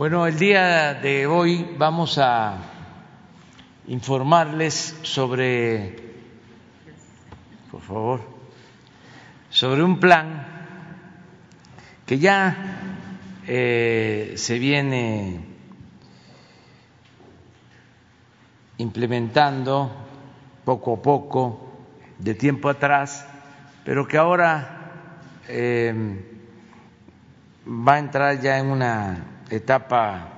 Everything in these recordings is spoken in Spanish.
Bueno, el día de hoy vamos a informarles sobre, por favor, sobre un plan que ya eh, se viene implementando poco a poco, de tiempo atrás, pero que ahora eh, va a entrar ya en una etapa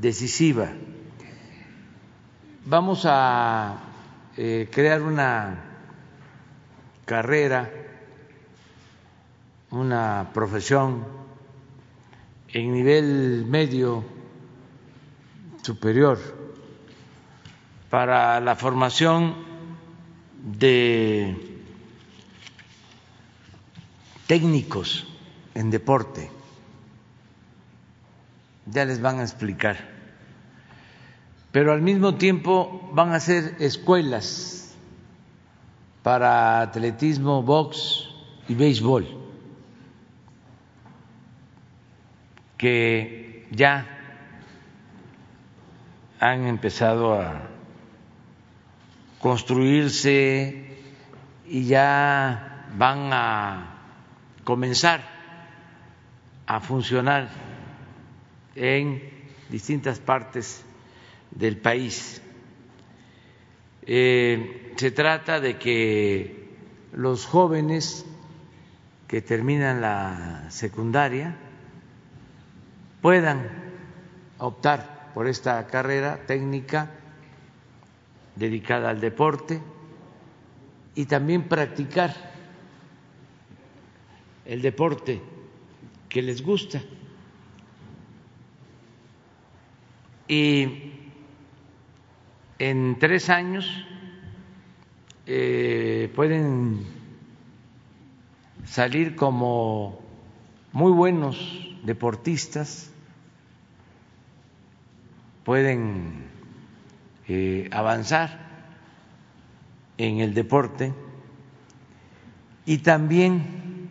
decisiva. Vamos a eh, crear una carrera, una profesión en nivel medio superior para la formación de técnicos en deporte. Ya les van a explicar. Pero al mismo tiempo van a ser escuelas para atletismo, box y béisbol, que ya han empezado a construirse y ya van a comenzar a funcionar en distintas partes del país. Eh, se trata de que los jóvenes que terminan la secundaria puedan optar por esta carrera técnica dedicada al deporte y también practicar el deporte que les gusta. Y en tres años eh, pueden salir como muy buenos deportistas, pueden eh, avanzar en el deporte y también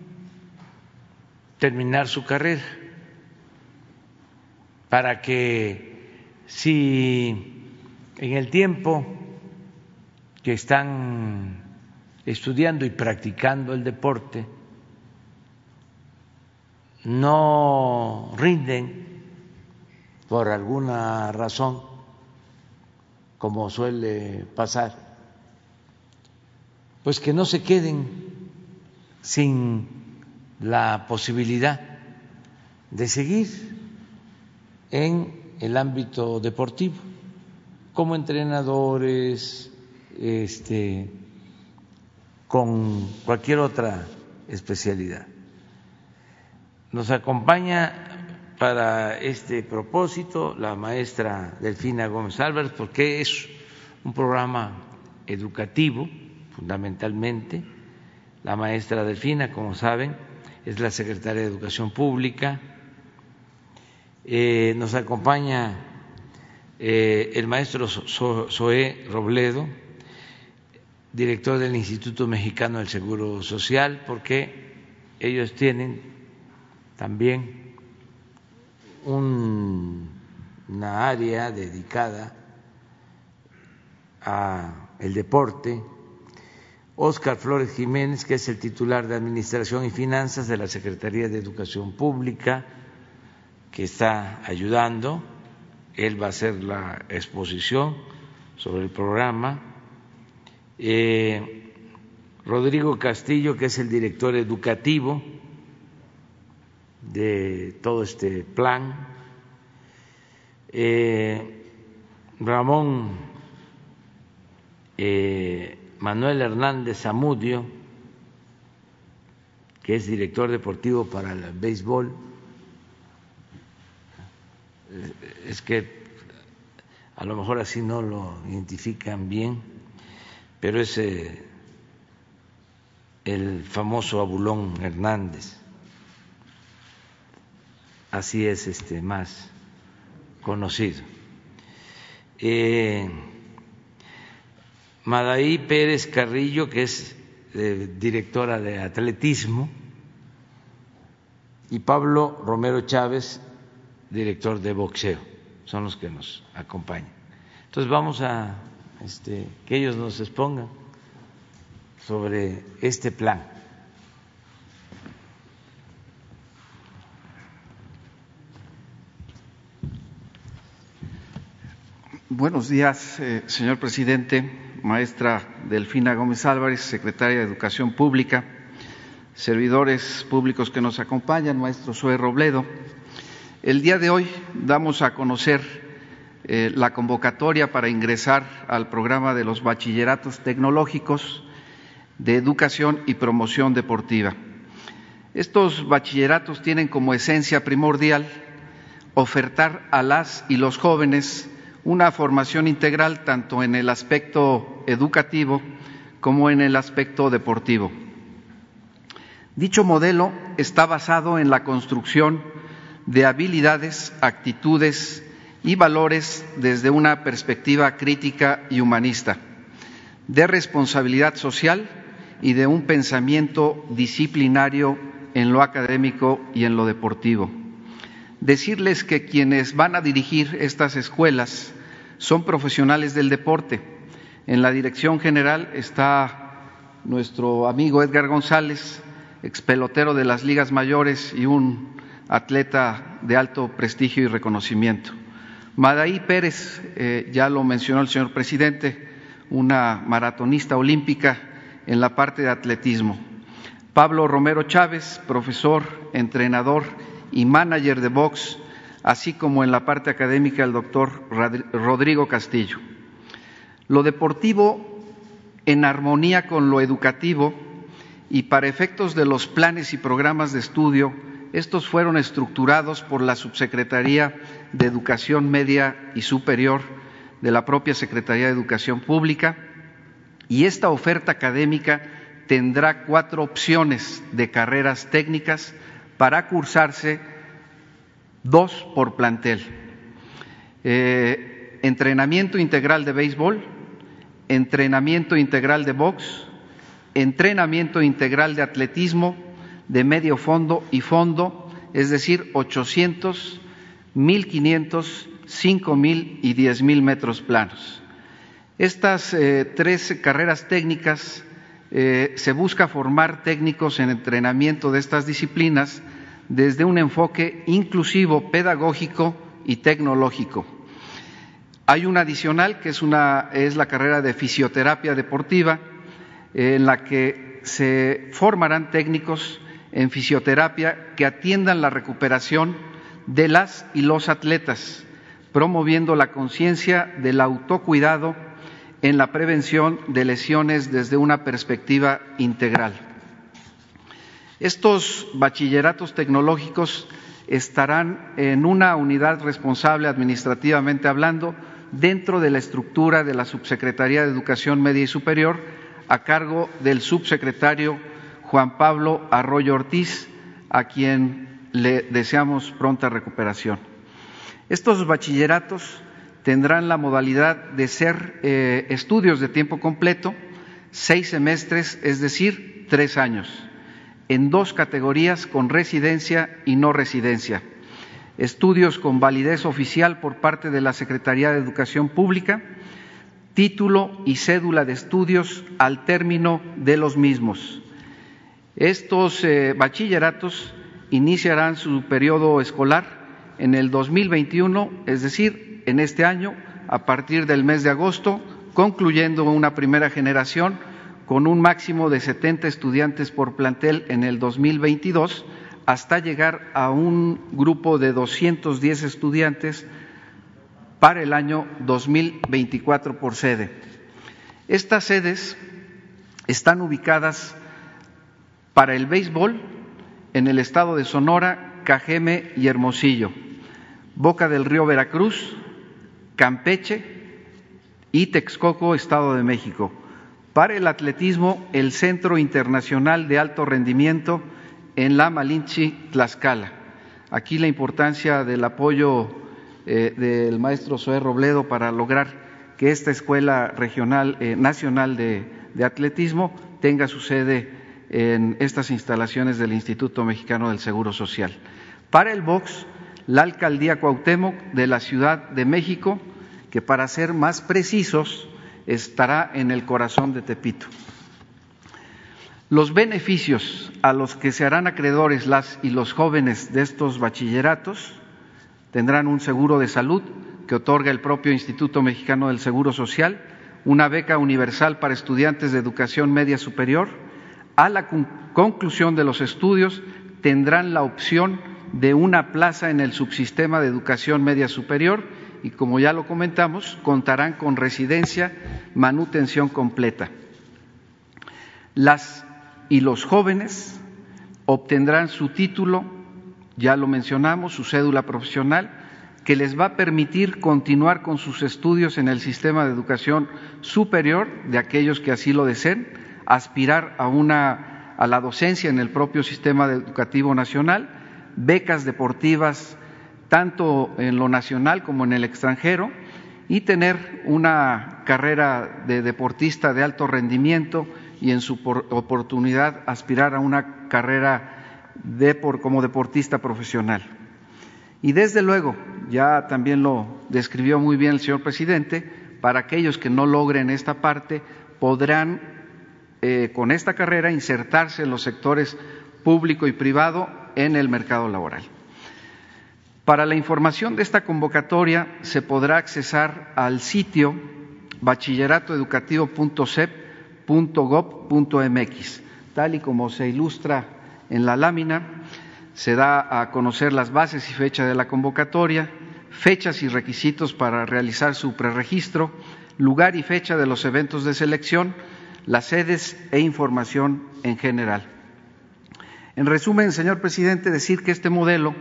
terminar su carrera para que si en el tiempo que están estudiando y practicando el deporte no rinden por alguna razón, como suele pasar, pues que no se queden sin la posibilidad de seguir en el ámbito deportivo, como entrenadores, este, con cualquier otra especialidad. Nos acompaña para este propósito la maestra Delfina Gómez Álvarez, porque es un programa educativo, fundamentalmente. La maestra Delfina, como saben, es la secretaria de Educación Pública. Eh, nos acompaña eh, el maestro Zoé Robledo, director del Instituto Mexicano del Seguro Social, porque ellos tienen también una área dedicada a el deporte. Óscar Flores Jiménez, que es el titular de Administración y Finanzas de la Secretaría de Educación Pública, está ayudando. Él va a hacer la exposición sobre el programa. Eh, Rodrigo Castillo, que es el director educativo de todo este plan. Eh, Ramón eh, Manuel Hernández Zamudio, que es director deportivo para el béisbol, es que a lo mejor así no lo identifican bien, pero es eh, el famoso Abulón Hernández así es este más conocido. Eh, Madaí Pérez Carrillo, que es eh, directora de atletismo, y Pablo Romero Chávez, director de boxeo, son los que nos acompañan. Entonces vamos a este, que ellos nos expongan sobre este plan. Buenos días, eh, señor presidente, maestra Delfina Gómez Álvarez, secretaria de Educación Pública, servidores públicos que nos acompañan, maestro Sue Robledo. El día de hoy damos a conocer eh, la convocatoria para ingresar al programa de los bachilleratos tecnológicos de educación y promoción deportiva. Estos bachilleratos tienen como esencia primordial ofertar a las y los jóvenes una formación integral tanto en el aspecto educativo como en el aspecto deportivo. Dicho modelo está basado en la construcción de habilidades, actitudes y valores desde una perspectiva crítica y humanista, de responsabilidad social y de un pensamiento disciplinario en lo académico y en lo deportivo. Decirles que quienes van a dirigir estas escuelas son profesionales del deporte. En la dirección general está nuestro amigo Edgar González, expelotero de las ligas mayores y un atleta de alto prestigio y reconocimiento. Madaí Pérez, eh, ya lo mencionó el señor presidente, una maratonista olímpica en la parte de atletismo. Pablo Romero Chávez, profesor, entrenador y manager de box, así como en la parte académica el doctor Rodrigo Castillo. Lo deportivo en armonía con lo educativo y para efectos de los planes y programas de estudio, estos fueron estructurados por la Subsecretaría de Educación Media y Superior de la propia Secretaría de Educación Pública y esta oferta académica tendrá cuatro opciones de carreras técnicas para cursarse dos por plantel. Eh, entrenamiento integral de béisbol, entrenamiento integral de box, entrenamiento integral de atletismo, de medio fondo y fondo, es decir, 800, 1500, 5000 y 10000 metros planos. Estas eh, tres carreras técnicas eh, se busca formar técnicos en entrenamiento de estas disciplinas desde un enfoque inclusivo, pedagógico y tecnológico. Hay una adicional que es, una, es la carrera de fisioterapia deportiva, en la que se formarán técnicos en fisioterapia que atiendan la recuperación de las y los atletas, promoviendo la conciencia del autocuidado en la prevención de lesiones desde una perspectiva integral. Estos bachilleratos tecnológicos estarán en una unidad responsable administrativamente hablando dentro de la estructura de la Subsecretaría de Educación Media y Superior a cargo del subsecretario Juan Pablo Arroyo Ortiz, a quien le deseamos pronta recuperación. Estos bachilleratos tendrán la modalidad de ser eh, estudios de tiempo completo, seis semestres, es decir, tres años, en dos categorías con residencia y no residencia. Estudios con validez oficial por parte de la Secretaría de Educación Pública, título y cédula de estudios al término de los mismos. Estos eh, bachilleratos iniciarán su periodo escolar en el 2021, es decir, en este año, a partir del mes de agosto, concluyendo una primera generación con un máximo de 70 estudiantes por plantel en el 2022, hasta llegar a un grupo de 210 estudiantes para el año 2024 por sede. Estas sedes están ubicadas para el béisbol en el estado de Sonora, Cajeme y Hermosillo, Boca del Río Veracruz, Campeche y Texcoco, Estado de México. Para el atletismo, el Centro Internacional de Alto Rendimiento en La Malinche, Tlaxcala. Aquí la importancia del apoyo eh, del maestro Zoé Robledo para lograr que esta escuela regional eh, nacional de, atletismo tenga su sede en estas instalaciones del Instituto Mexicano del Seguro Social. Para el box, la alcaldía Cuauhtémoc de la Ciudad de México, que para ser más precisos estará en el corazón de Tepito. Los beneficios a los que se harán acreedores las y los jóvenes de estos bachilleratos tendrán un seguro de salud que otorga el propio Instituto Mexicano del Seguro Social, una beca universal para estudiantes de educación media superior. A la conclusión de los estudios tendrán la opción de una plaza en el subsistema de educación media superior y, como ya lo comentamos, contarán con residencia, manutención completa. Las y los jóvenes obtendrán su título, ya lo mencionamos, su cédula profesional, que les va a permitir continuar con sus estudios en el sistema de educación superior de aquellos que así lo deseen, aspirar a una a la docencia en el propio sistema educativo nacional, becas deportivas tanto en lo nacional como en el extranjero y tener una carrera de deportista de alto rendimiento y en su oportunidad aspirar a una carrera de por, como deportista profesional. Y desde luego, ya también lo describió muy bien el señor presidente, para aquellos que no logren esta parte, podrán eh, con esta carrera insertarse en los sectores público y privado en el mercado laboral. Para la información de esta convocatoria se podrá accesar al sitio bachilleratoeducativo.cep .gov.mx. Tal y como se ilustra en la lámina, se da a conocer las bases y fecha de la convocatoria, fechas y requisitos para realizar su preregistro, lugar y fecha de los eventos de selección, las sedes e información en general. En resumen, señor presidente, decir que este modelo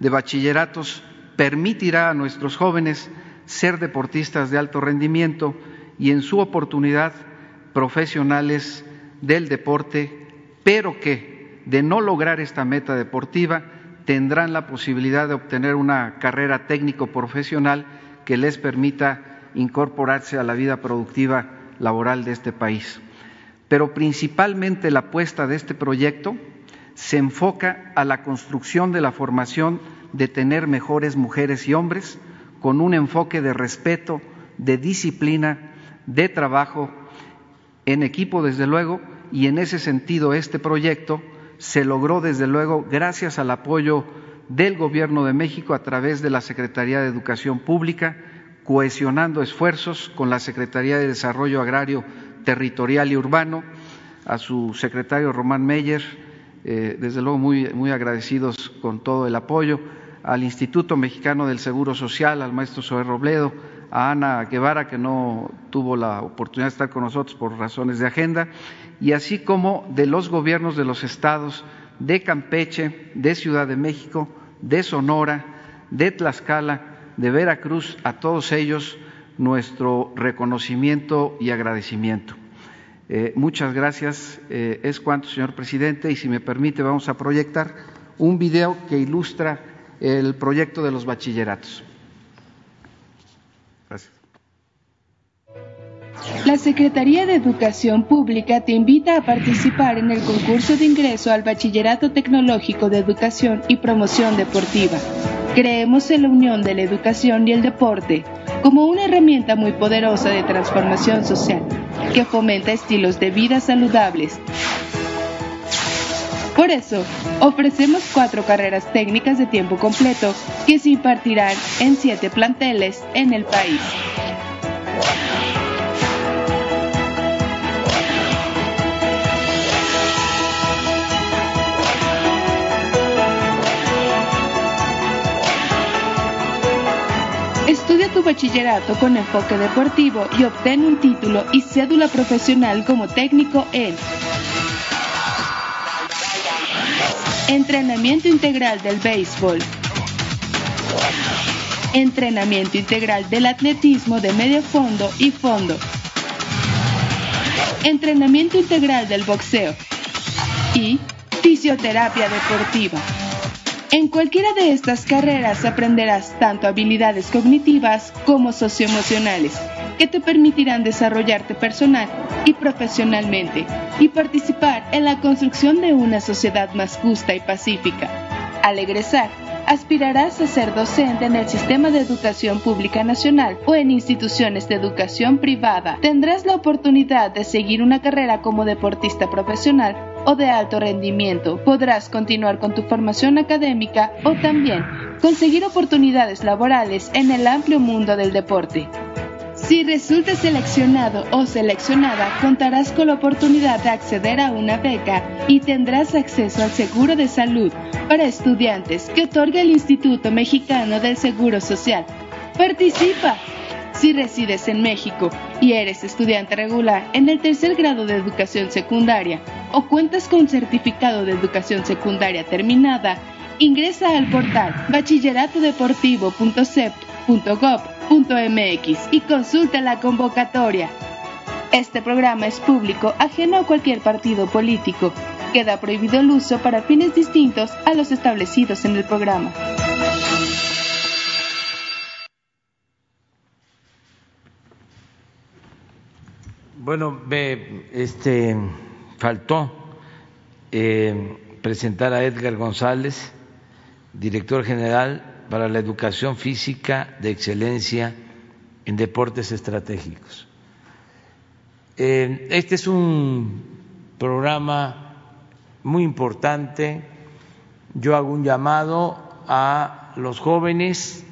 de bachilleratos permitirá a nuestros jóvenes ser deportistas de alto rendimiento y en su oportunidad profesionales del deporte, pero que de no lograr esta meta deportiva tendrán la posibilidad de obtener una carrera técnico profesional que les permita incorporarse a la vida productiva laboral de este país. Pero principalmente la apuesta de este proyecto se enfoca a la construcción de la formación de tener mejores mujeres y hombres con un enfoque de respeto, de disciplina, de trabajo en equipo, desde luego, y en ese sentido este proyecto se logró, desde luego, gracias al apoyo del Gobierno de México a través de la Secretaría de Educación Pública, cohesionando esfuerzos con la Secretaría de Desarrollo Agrario, Territorial y Urbano, a su secretario Román Meyer, eh, desde luego muy, muy agradecidos con todo el apoyo, al Instituto Mexicano del Seguro Social, al maestro Zoé Robledo, a Ana Guevara, que no tuvo la oportunidad de estar con nosotros por razones de agenda, y así como de los gobiernos de los estados de Campeche, de Ciudad de México, de Sonora, de Tlaxcala, de Veracruz, a todos ellos nuestro reconocimiento y agradecimiento. Eh, muchas gracias. Eh, es cuanto, señor presidente, y si me permite, vamos a proyectar un video que ilustra el proyecto de los bachilleratos. La Secretaría de Educación Pública te invita a participar en el concurso de ingreso al Bachillerato Tecnológico de Educación y Promoción Deportiva. Creemos en la unión de la educación y el deporte como una herramienta muy poderosa de transformación social que fomenta estilos de vida saludables. Por eso, ofrecemos cuatro carreras técnicas de tiempo completo que se impartirán en siete planteles en el país. Estudia tu bachillerato con enfoque deportivo y obtén un título y cédula profesional como técnico en Entrenamiento integral del béisbol. Entrenamiento integral del atletismo de medio fondo y fondo. Entrenamiento integral del boxeo. Y fisioterapia deportiva. En cualquiera de estas carreras aprenderás tanto habilidades cognitivas como socioemocionales que te permitirán desarrollarte personal y profesionalmente y participar en la construcción de una sociedad más justa y pacífica. Al egresar, aspirarás a ser docente en el sistema de educación pública nacional o en instituciones de educación privada. Tendrás la oportunidad de seguir una carrera como deportista profesional o de alto rendimiento. Podrás continuar con tu formación académica o también conseguir oportunidades laborales en el amplio mundo del deporte. Si resultas seleccionado o seleccionada, contarás con la oportunidad de acceder a una beca y tendrás acceso al seguro de salud para estudiantes que otorga el Instituto Mexicano del Seguro Social. ¡Participa! Si resides en México y eres estudiante regular en el tercer grado de educación secundaria o cuentas con certificado de educación secundaria terminada, ingresa al portal bachilleratodeportivo.cep.gov.mx y consulta la convocatoria. Este programa es público, ajeno a cualquier partido político. Queda prohibido el uso para fines distintos a los establecidos en el programa. Bueno, me este, faltó eh, presentar a Edgar González, director general para la educación física de excelencia en deportes estratégicos. Eh, este es un programa muy importante. Yo hago un llamado a los jóvenes,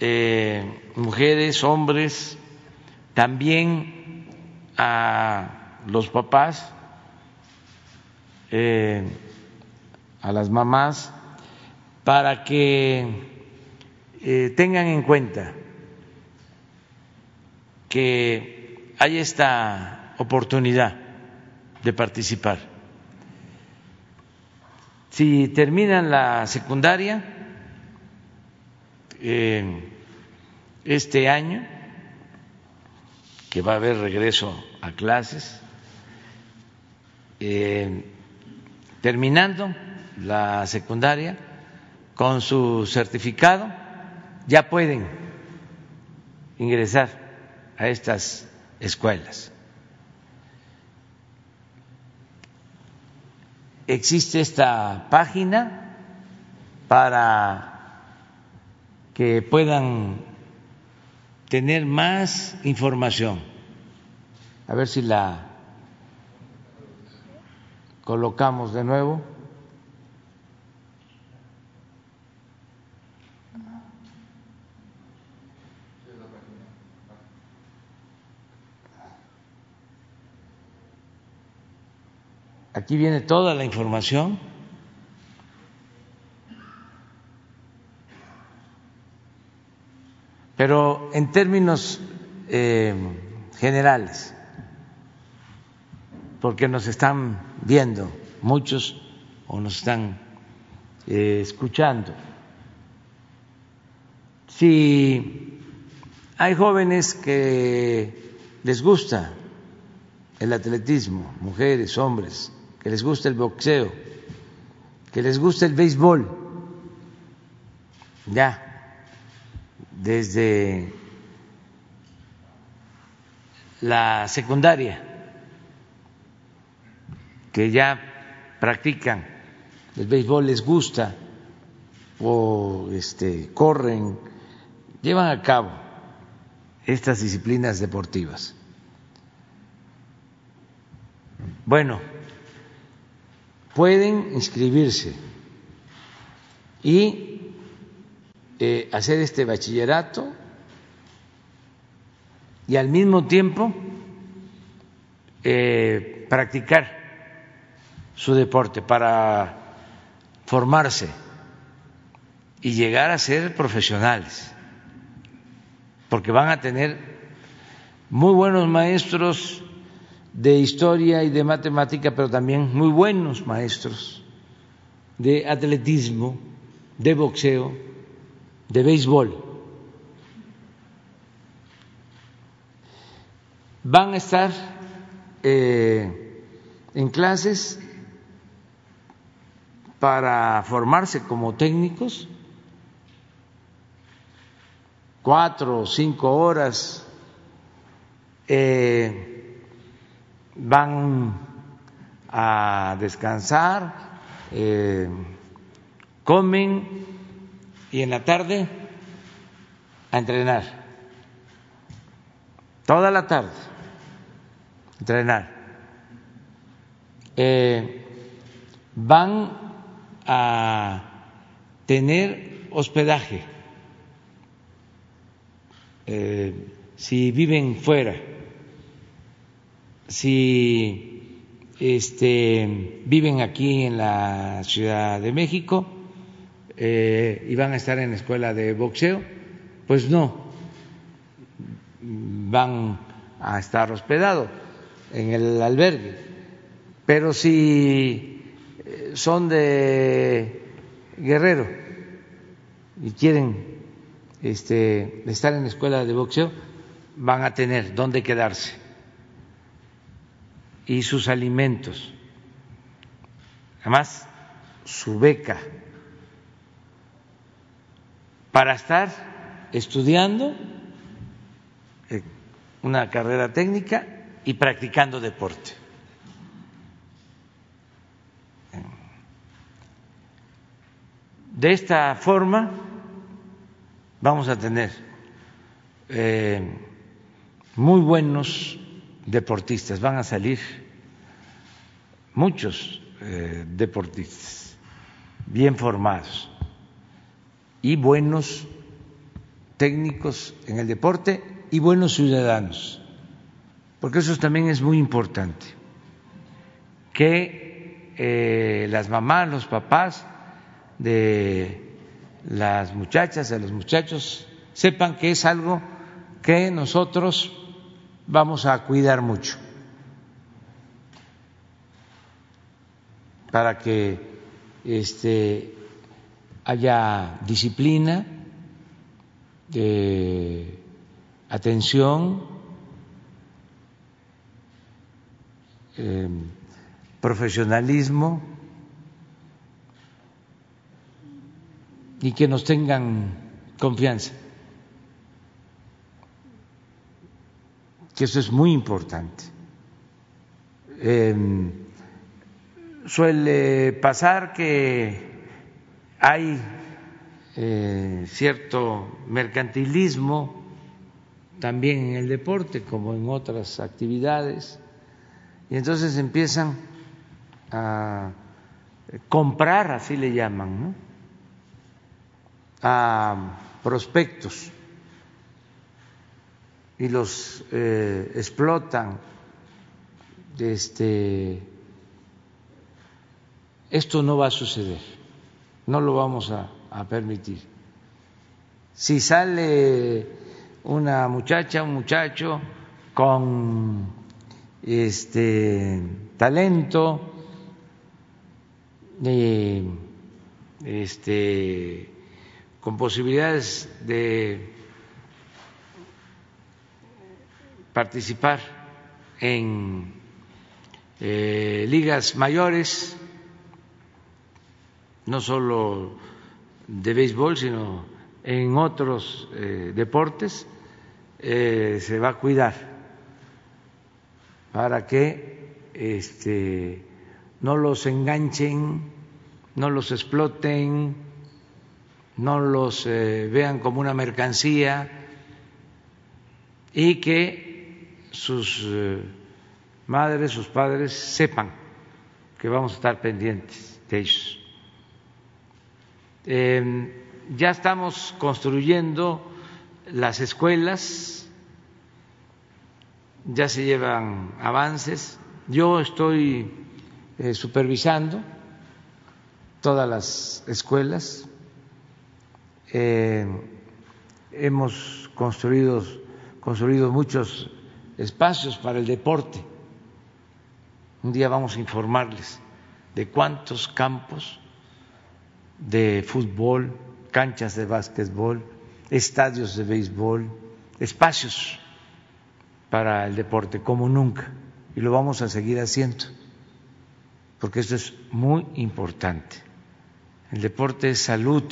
eh, mujeres, hombres, también a los papás, eh, a las mamás, para que eh, tengan en cuenta que hay esta oportunidad de participar. Si terminan la secundaria eh, este año, que va a haber regreso a clases. Eh, terminando la secundaria, con su certificado, ya pueden ingresar a estas escuelas. Existe esta página para que puedan tener más información. A ver si la colocamos de nuevo. Aquí viene toda la información. Pero en términos eh, generales, porque nos están viendo muchos o nos están eh, escuchando, si hay jóvenes que les gusta el atletismo, mujeres, hombres, que les gusta el boxeo, que les gusta el béisbol, ya desde la secundaria, que ya practican el béisbol, les gusta o este, corren, llevan a cabo estas disciplinas deportivas. Bueno, pueden inscribirse y eh, hacer este bachillerato y al mismo tiempo eh, practicar su deporte para formarse y llegar a ser profesionales, porque van a tener muy buenos maestros de historia y de matemática, pero también muy buenos maestros de atletismo, de boxeo, de béisbol. Van a estar eh, en clases para formarse como técnicos, cuatro o cinco horas, eh, van a descansar eh, comen y en la tarde a entrenar. Toda la tarde, entrenar. Eh, van a tener hospedaje eh, si viven fuera, si este, viven aquí en la Ciudad de México eh, y van a estar en la escuela de boxeo, pues no, van a estar hospedados en el albergue. Pero si eh, son de Guerrero y quieren este, estar en la escuela de boxeo, van a tener dónde quedarse y sus alimentos. Además, su beca para estar estudiando una carrera técnica y practicando deporte. De esta forma vamos a tener eh, muy buenos deportistas, van a salir muchos eh, deportistas bien formados y buenos técnicos en el deporte y buenos ciudadanos, porque eso también es muy importante, que eh, las mamás, los papás de las muchachas, de los muchachos, sepan que es algo que nosotros vamos a cuidar mucho para que este, haya disciplina, atención, eh, profesionalismo y que nos tengan confianza. Que eso es muy importante. Em, suele pasar que hay eh, cierto mercantilismo también en el deporte como en otras actividades y entonces empiezan a comprar, así le llaman, a prospectos y los eh, explotan. Este, esto no va a suceder, no lo vamos a, permitir. Si sale una muchacha, un muchacho con este talento, eh, este con posibilidades de participar en eh, ligas mayores, no solo de béisbol, sino en otros eh, deportes, eh, se va a cuidar para que este, no los enganchen, no los exploten, no los eh, vean como una mercancía y que sus madres, sus padres sepan que vamos a estar pendientes de ellos. Em, ya estamos construyendo las escuelas, ya se llevan avances, yo estoy eh, supervisando todas las escuelas eh, hemos construido, construido muchos espacios para el deporte. Un día vamos a informarles de cuántos campos de fútbol, canchas de básquetbol, estadios de béisbol, espacios para el deporte como nunca. Y lo vamos a seguir haciendo, porque esto es muy importante. El deporte es salud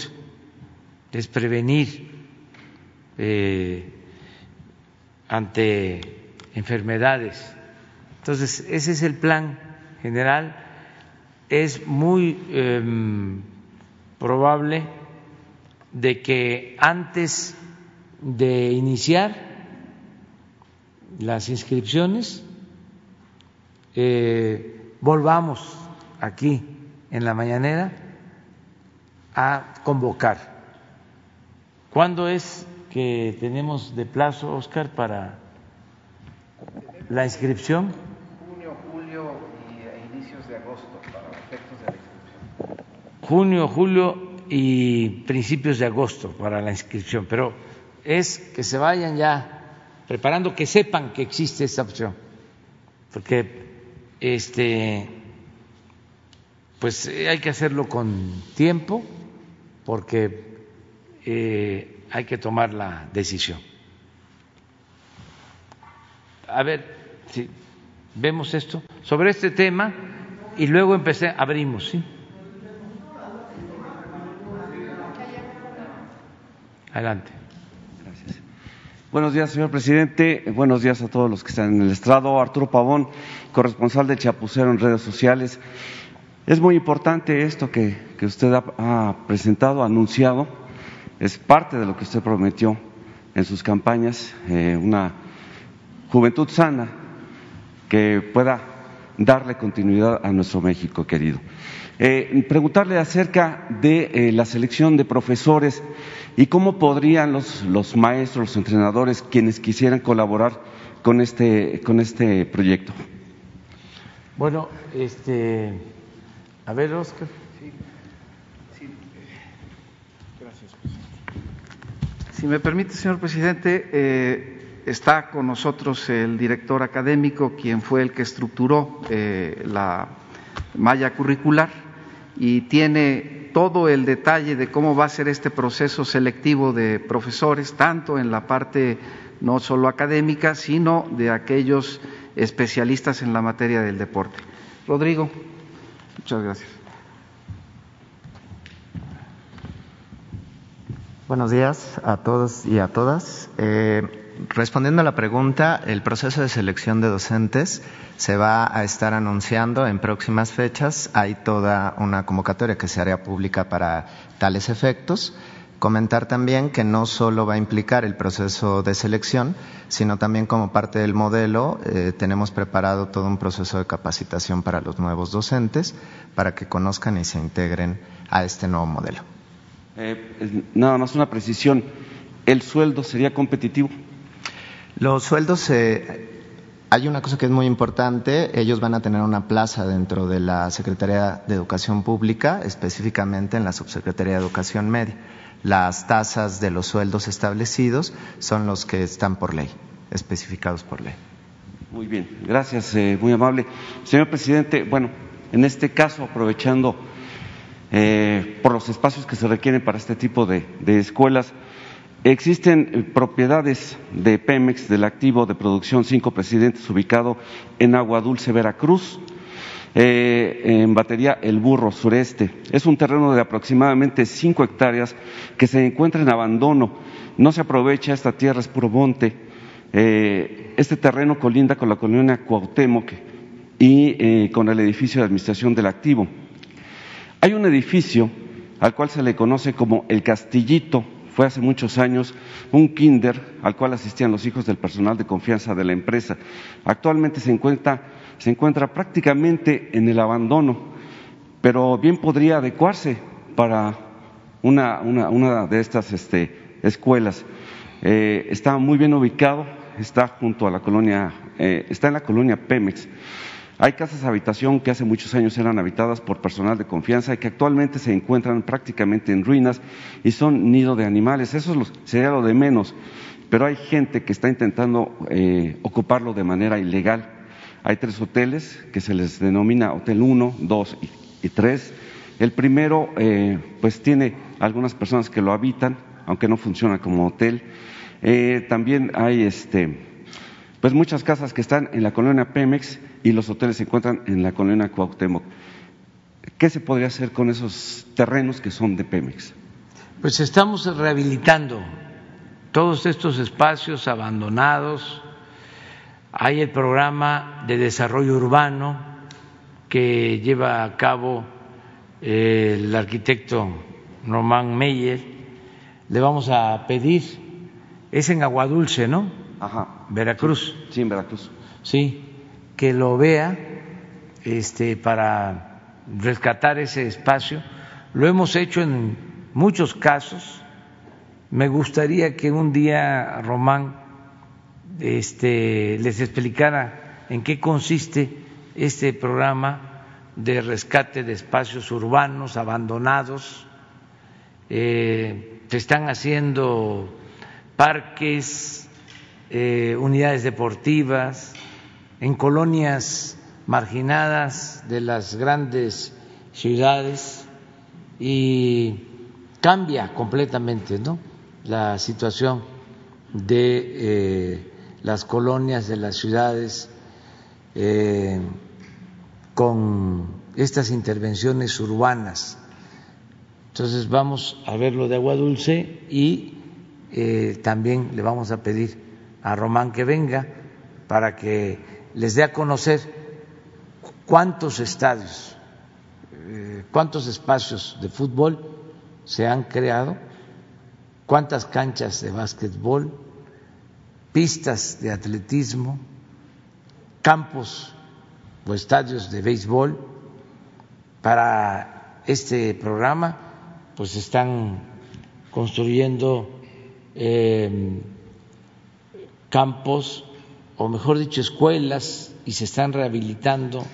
es prevenir eh, ante enfermedades. Entonces, ese es el plan general. es muy em, probable de que antes de iniciar las inscripciones eh, volvamos aquí en la mañanera a convocar. ¿Cuándo es que tenemos de plazo, Oscar, para la inscripción? Junio, julio y inicios de agosto para efectos de la inscripción. Junio, julio y principios de agosto para la inscripción, pero es que se vayan ya preparando, que sepan que existe esta opción, porque este pues hay que hacerlo con tiempo, porque eh, hay que tomar la decisión. A ver, si vemos esto sobre este tema y luego empecé, abrimos, ¿sí? Adelante. Gracias. Buenos días, señor presidente. Buenos días a todos los que están en el estrado. Arturo Pavón, corresponsal de Chapucero en redes sociales. Es muy importante esto que, usted ha, presentado, anunciado. Es parte de lo que usted prometió en sus campañas, eh, una juventud sana que pueda darle continuidad a nuestro México querido. Eh, preguntarle acerca de eh, la selección de profesores y cómo podrían los, los, maestros, los entrenadores, quienes quisieran colaborar con este, con este proyecto. Bueno, este, a ver, Oscar. Sí, sí. Gracias. Si me permite, señor presidente, eh, está con nosotros el director académico, quien fue el que estructuró la malla curricular y tiene todo el detalle de cómo va a ser este proceso selectivo de profesores, tanto en la parte no solo académica, sino de aquellos especialistas en la materia del deporte. Rodrigo, muchas gracias. Buenos días a todos y a todas. Eh, respondiendo a la pregunta, el proceso de selección de docentes se va a estar anunciando en próximas fechas. Hay toda una convocatoria que se hará pública para tales efectos. Comentar también que no solo va a implicar el proceso de selección, sino también como parte del modelo eh, tenemos preparado todo un proceso de capacitación para los nuevos docentes para que conozcan y se integren a este nuevo modelo. Eh, nada más una precisión, ¿el sueldo sería competitivo? Los sueldos, eh, hay una cosa que es muy importante, ellos van a tener una plaza dentro de la Secretaría de Educación Pública, específicamente en la Subsecretaría de Educación Media. Las tasas de los sueldos establecidos son los que están por ley, especificados por ley. Muy bien, gracias, eh, muy amable. Señor presidente, bueno, en este caso, aprovechando eh, por los espacios que se requieren para este tipo de escuelas, Existen eh, propiedades de Pemex del activo de producción Cinco Presidentes ubicado en Agua Dulce, Veracruz, eh, en batería El Burro Sureste. Es un terreno de aproximadamente cinco hectáreas que se encuentra en abandono. No se aprovecha, esta tierra es puro monte. Eh, este terreno colinda con la colonia Cuauhtémoc y con el edificio de administración del activo. Hay un edificio al cual se le conoce como el Castillito, fue hace muchos años un kinder al cual asistían los hijos del personal de confianza de la empresa. Actualmente se encuentra, se encuentra prácticamente en el abandono, pero bien podría adecuarse para una, de estas este, escuelas. Eh, está muy bien ubicado, está junto a la colonia, eh, está en la colonia Pemex. Hay casas de habitación que hace muchos años eran habitadas por personal de confianza y que actualmente se encuentran prácticamente en ruinas y son nido de animales. Eso sería lo de menos, pero hay gente que está intentando eh, ocuparlo de manera ilegal. Hay tres hoteles que se les denomina Hotel 1, 2 y 3. El primero, eh, pues tiene algunas personas que lo habitan, aunque no funciona como hotel. Eh, también hay este, pues muchas casas que están en la colonia Pemex y los hoteles se encuentran en la colonia Cuauhtémoc. ¿Qué se podría hacer con esos terrenos que son de Pemex? Pues estamos rehabilitando todos estos espacios abandonados. Hay el programa de desarrollo urbano que lleva a cabo eh, el arquitecto Román Meyer, le vamos a pedir, es en Aguadulce, ¿no? Ajá. Veracruz. Sí, en Veracruz. Sí, que lo vea este, para rescatar ese espacio. Lo hemos hecho en muchos casos. Me gustaría que un día Román este, les explicara en qué consiste este programa de rescate de espacios urbanos abandonados. Eh, se están haciendo parques, eh, unidades deportivas, en colonias marginadas de las grandes ciudades y cambia completamente ¿no? la situación de eh, las colonias de las ciudades eh, con estas intervenciones urbanas. Entonces vamos a ver lo de agua dulce y eh, también le vamos a pedir a Román que venga para que les dé a conocer cuántos estadios, eh, cuántos espacios de fútbol se han creado, cuántas canchas de básquetbol, pistas de atletismo, campos o estadios de béisbol. Para este programa, pues están construyendo eh, campos, o mejor dicho, escuelas, y se están rehabilitando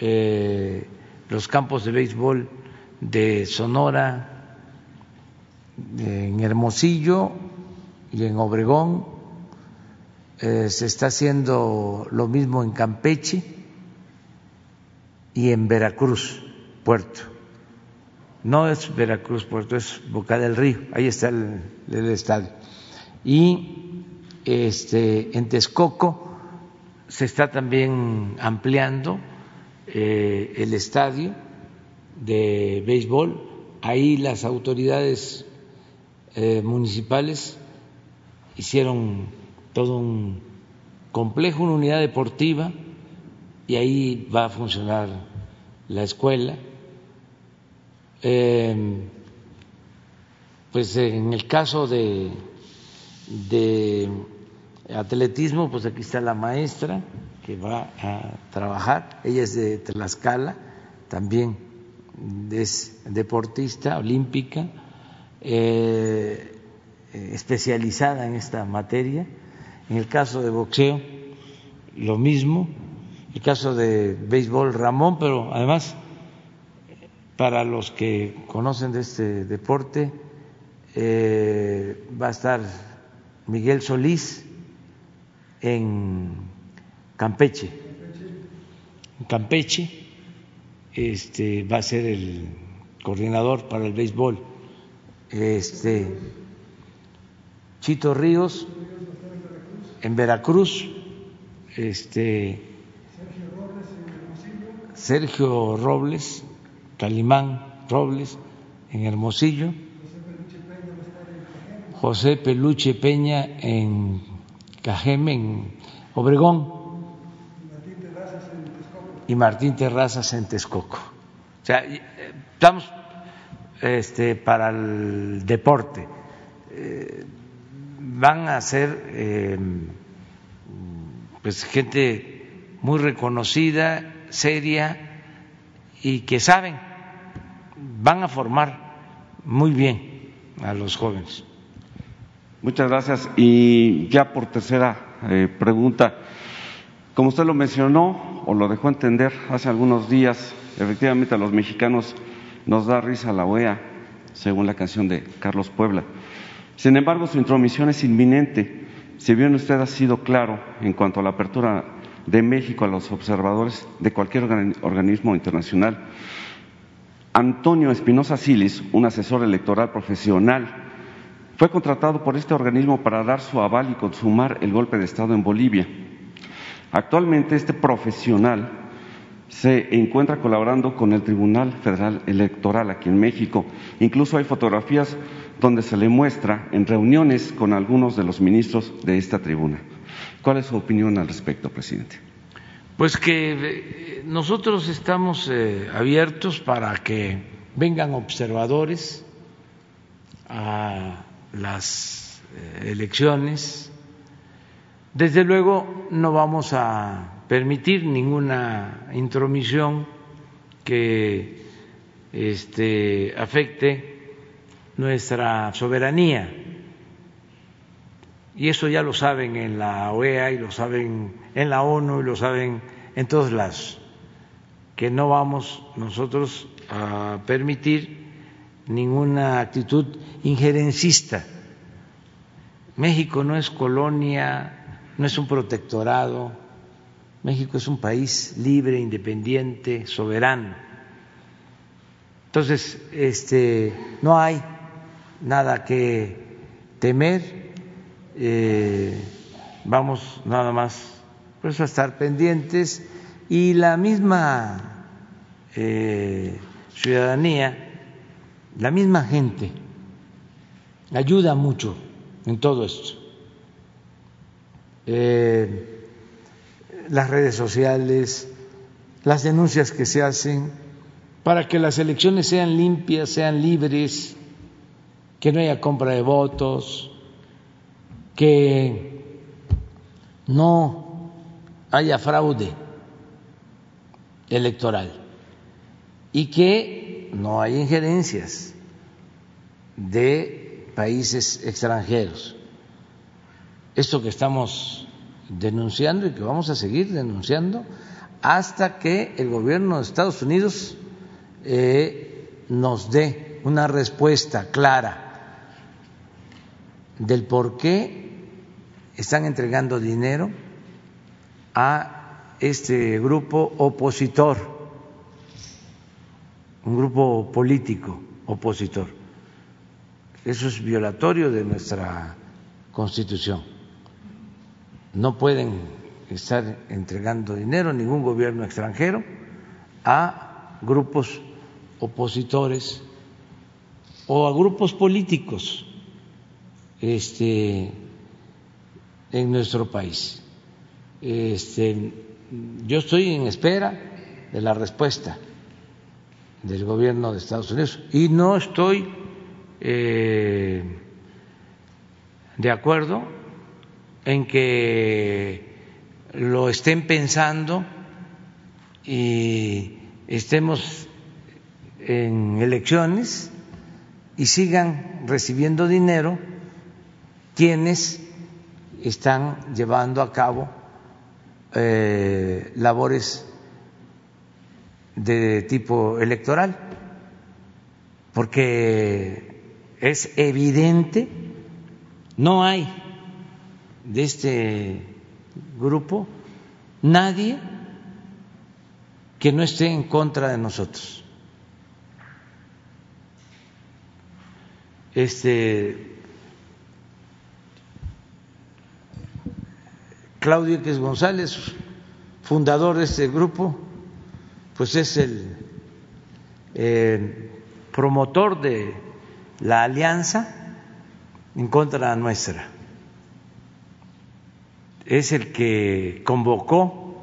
eh, los campos de béisbol de Sonora, en Hermosillo y en Obregón. Eh, se está haciendo lo mismo en Campeche y en Veracruz, Puerto. No es Veracruz, Puerto, es Boca del Río, ahí está el, estadio. Y este, en Texcoco se está también ampliando eh, el estadio de béisbol. Ahí las autoridades eh, municipales hicieron todo un complejo, una unidad deportiva, y ahí va a funcionar la escuela. Em, pues en el caso de, de atletismo, pues aquí está la maestra que va a trabajar, ella es de Tlaxcala, también es deportista olímpica, eh, especializada en esta materia. En el caso de boxeo, lo mismo, el caso de béisbol Ramón, pero además para los que conocen de este deporte eh, va a estar Miguel Solís en Campeche. En Campeche este, va a ser el coordinador para el béisbol. Este, Chito Ríos en Veracruz, este, Sergio Robles, Calimán Robles en Hermosillo, José Peluche Peña en Cajeme, en Obregón, y Martín Terrazas en Texcoco. O sea, estamos este, para el deporte. Eh, van a ser eh, pues gente muy reconocida seria y que saben, van a formar muy bien a los jóvenes. Muchas gracias. Y ya por tercera eh, pregunta, como usted lo mencionó o lo dejó entender hace algunos días, efectivamente a los mexicanos nos da risa la OEA, según la canción de Carlos Puebla. Sin embargo, su intromisión es inminente. Si bien usted ha sido claro en cuanto a la apertura de México a los observadores de cualquier organismo internacional. Antonio Espinosa Silis, un asesor electoral profesional, fue contratado por este organismo para dar su aval y consumar el golpe de Estado en Bolivia. Actualmente este profesional se encuentra colaborando con el Tribunal Federal Electoral aquí en México. Incluso hay fotografías donde se le muestra en reuniones con algunos de los ministros de esta tribuna. ¿Cuál es su opinión al respecto, presidente? Pues que eh, nosotros estamos eh, abiertos para que vengan observadores a las eh, elecciones. Desde luego no vamos a permitir ninguna intromisión que este, afecte nuestra soberanía. Y eso ya lo saben en la OEA y lo saben en la ONU y lo saben en todos lados, que no vamos nosotros a permitir ninguna actitud injerencista. México no es colonia, no es un protectorado, México es un país libre, independiente, soberano. Entonces, este, no hay nada que temer, eh, vamos nada más por eso estar pendientes y la misma eh, ciudadanía, la misma gente ayuda mucho en todo esto. Eh, las redes sociales, las denuncias que se hacen para que las elecciones sean limpias, sean libres, que no haya compra de votos, que no haya fraude electoral y que no haya injerencias de países extranjeros. Esto que estamos denunciando y que vamos a seguir denunciando hasta que el gobierno de Estados Unidos eh, nos dé una respuesta clara del por qué están entregando dinero a este grupo opositor, un grupo político opositor. Eso es violatorio de nuestra Constitución. No pueden estar entregando dinero ningún gobierno extranjero a grupos opositores o a grupos políticos este, en nuestro país. Este, yo estoy en espera de la respuesta del gobierno de Estados Unidos. Y no estoy eh, de acuerdo en que lo estén pensando y estemos en elecciones y sigan recibiendo dinero quienes están llevando a cabo eh, labores de tipo electoral, porque es evidente, no hay de este grupo nadie que no esté en contra de nosotros. Este Claudio X González, fundador de este grupo, pues es el eh, promotor de la alianza en contra nuestra. Es el que convocó,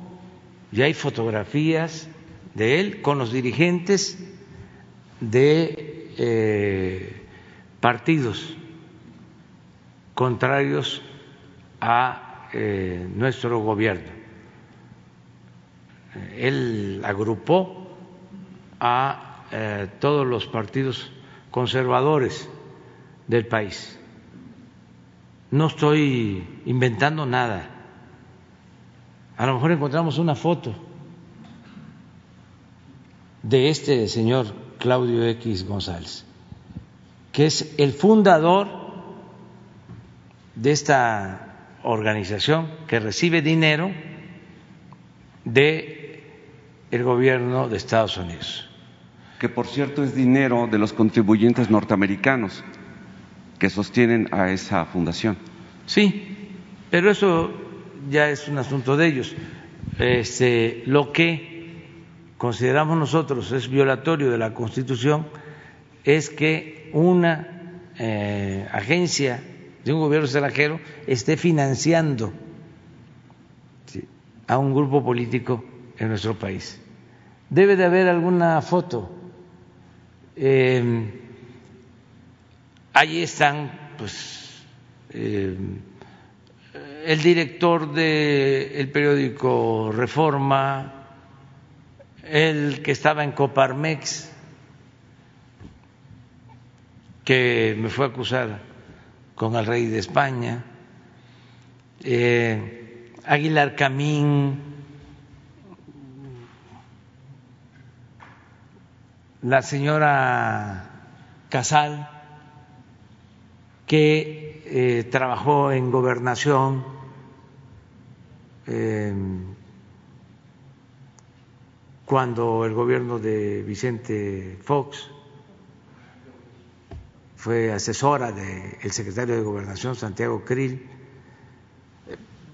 y hay fotografías de él con los dirigentes de eh, partidos contrarios a eh, nuestro gobierno. Él agrupó a eh, todos los partidos conservadores del país. No estoy inventando nada. A lo mejor encontramos una foto de este señor Claudio X González, que es el fundador de esta organización que recibe dinero de el gobierno de Estados Unidos. Que por cierto es dinero de los contribuyentes norteamericanos que sostienen a esa fundación. Sí, pero eso ya es un asunto de ellos. Este, lo que consideramos nosotros es violatorio de la Constitución es que una eh, agencia de un gobierno extranjero esté financiando a un grupo político en nuestro país. Debe de haber alguna foto. Eh, allí están, pues, eh, el director del periódico Reforma, el que estaba en Coparmex, que me fue a acusar con el rey de España, eh, Aguilar Camín, la señora Casal, que eh, trabajó en gobernación, eh, cuando el gobierno de Vicente Fox fue asesora del secretario de Gobernación, Santiago Krill.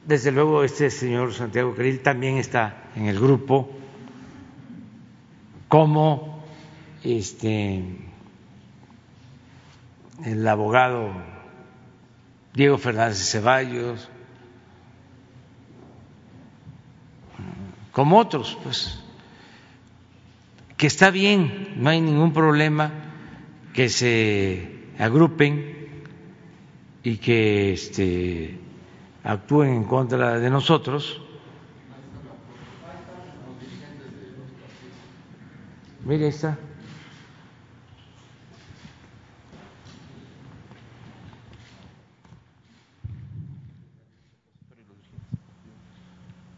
Desde luego, este señor Santiago Krill también está en el grupo como este, el abogado Diego Fernández Ceballos, como otros, pues, que está bien, no hay ningún problema que se agrupen y que este, actúen en contra de nosotros. Mire, ahí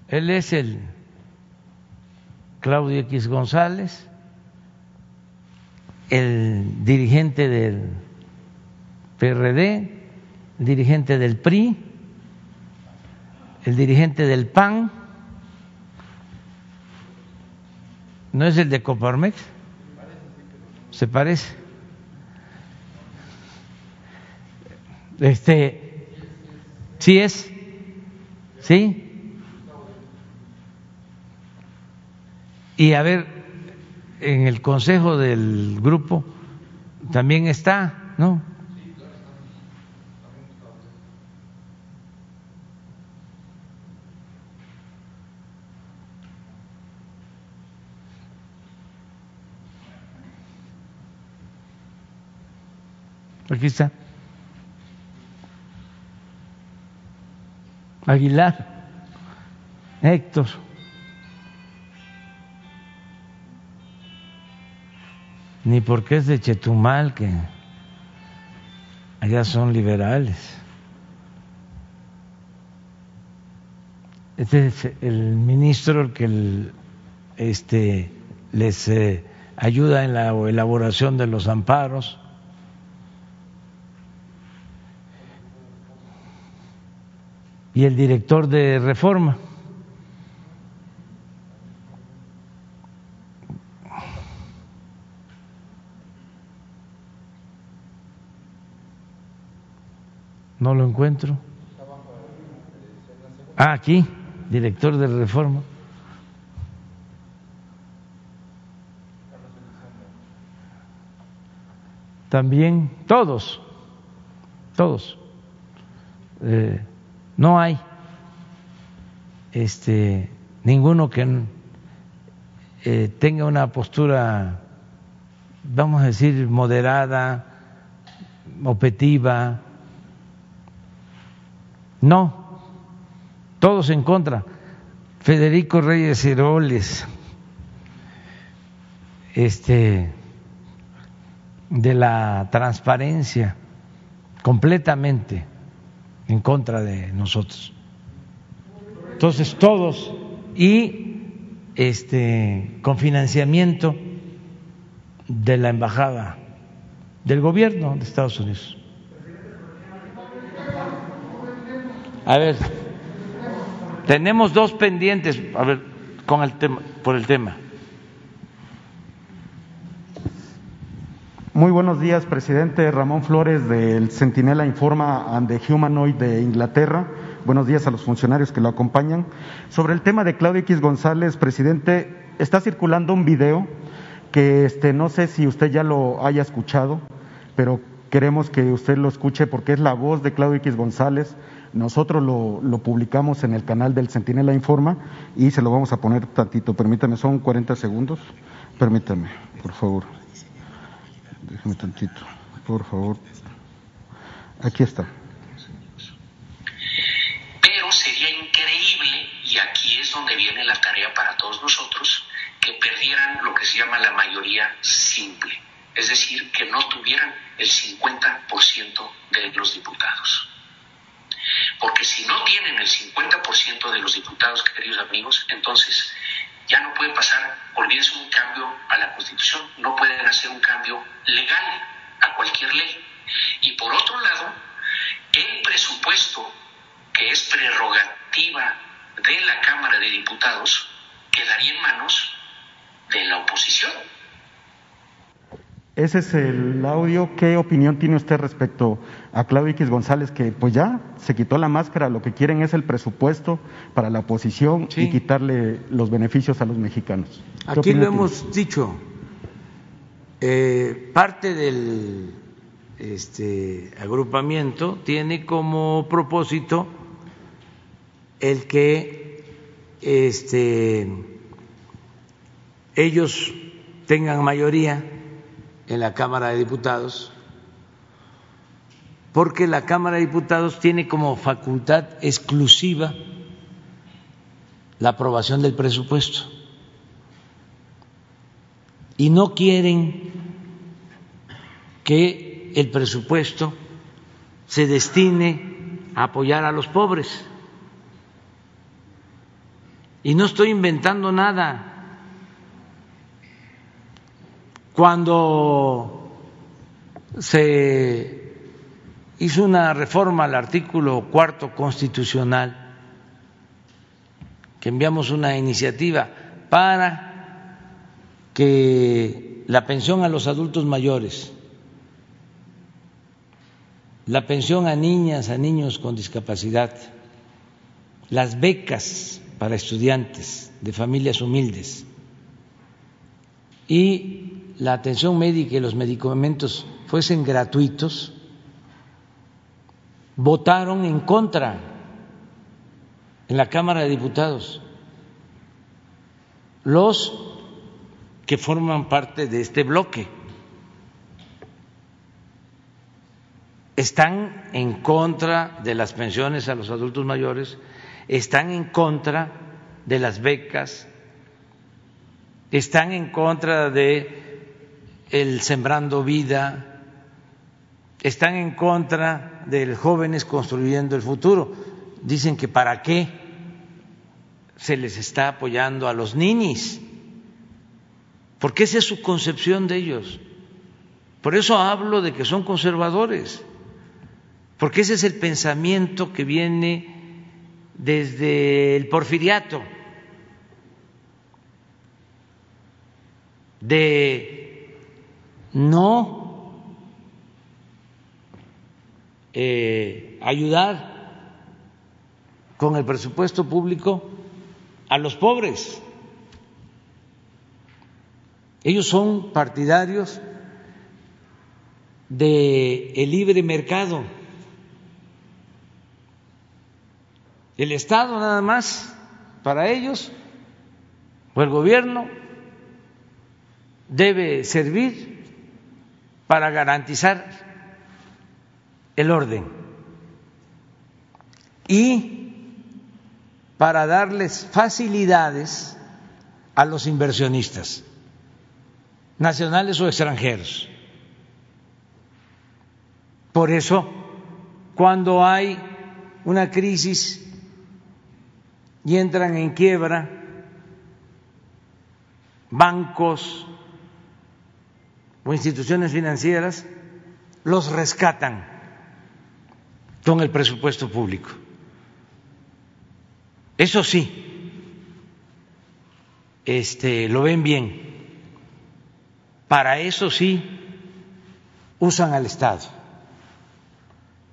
Él es el Claudio X González, el dirigente del PRD, el dirigente del PRI, el dirigente del PAN, ¿no es el de Coparmex? Se parece. Este, sí es, sí. Y a ver, en el consejo del grupo también está, ¿no? Aquí está. Aguilar, Héctor. Ni porque es de Chetumal, que allá son liberales. Este es el ministro el que este, les eh, ayuda en la elaboración de los amparos. y el director de reforma. No lo encuentro. Ah, aquí, director de reforma. También todos, todos. Eh, no hay este, ninguno que eh, tenga una postura, vamos a decir, moderada, objetiva. No, todos en contra. Federico Reyes Heroles, este, de la transparencia, completamente en contra de nosotros. Entonces, todos y este con financiamiento de la embajada del gobierno de Estados Unidos. A ver, tenemos dos pendientes, a ver, con el tema, por el tema. Muy buenos días, presidente Ramón Flores del Centinela Informa and the Humanoid de Inglaterra. Buenos días a los funcionarios que lo acompañan. Sobre el tema de Claudio X González, presidente, está circulando un video que este, no sé si usted ya lo haya escuchado, pero queremos que usted lo escuche porque es la voz de Claudio X González nosotros lo, publicamos en el canal del Centinela Informa y se lo vamos a poner tantito. Permítame, son 40 segundos. Permítame, por favor. Déjame tantito, por favor. Aquí está. Pero sería increíble, y aquí es donde viene la tarea para todos nosotros, que perdieran lo que se llama la mayoría simple, es decir, que no tuvieran el 50% de los diputados. Porque si no tienen el 50% de los diputados, queridos amigos, entonces ya no puede pasar, olvídense un cambio a la Constitución, no pueden hacer un cambio legal a cualquier ley. Y por otro lado, el presupuesto, que es prerrogativa de la Cámara de Diputados, quedaría en manos de la oposición. Ese es el audio. ¿Qué opinión tiene usted respecto a Claudio X González, que pues ya se quitó la máscara, lo que quieren es el presupuesto para la oposición y quitarle los beneficios a los mexicanos? Aquí lo hemos dicho. Eh, parte del este, agrupamiento tiene como propósito el que este, ellos tengan mayoría en la Cámara de Diputados, porque la Cámara de Diputados tiene como facultad exclusiva la aprobación del presupuesto y no quieren que el presupuesto se destine a apoyar a los pobres. Y no estoy inventando nada. Cuando se hizo una reforma al artículo cuarto constitucional, que enviamos una iniciativa para que la pensión a los adultos mayores, la pensión a niñas, a niños con discapacidad, las becas para estudiantes de familias humildes y la atención médica y los medicamentos fuesen gratuitos, votaron en contra en la Cámara de Diputados los que forman parte de este bloque. Están en contra de las pensiones a los adultos mayores, están en contra de las becas, están en contra de el Sembrando Vida, están en contra de jóvenes construyendo el futuro. Dicen que para qué se les está apoyando a los ninis, porque esa es su concepción de ellos. Por eso hablo de que son conservadores, porque ese es el pensamiento que viene desde el porfiriato, de no eh, ayudar con el presupuesto público a los pobres. Ellos son partidarios del el libre mercado. El Estado nada más, para ellos, o el gobierno, debe servir para garantizar el orden y para darles facilidades a los inversionistas, nacionales o extranjeros. Por eso, cuando hay una crisis y entran en quiebra bancos, o instituciones financieras los rescatan con el presupuesto público. Eso sí, este, lo ven bien. Para eso sí usan al Estado.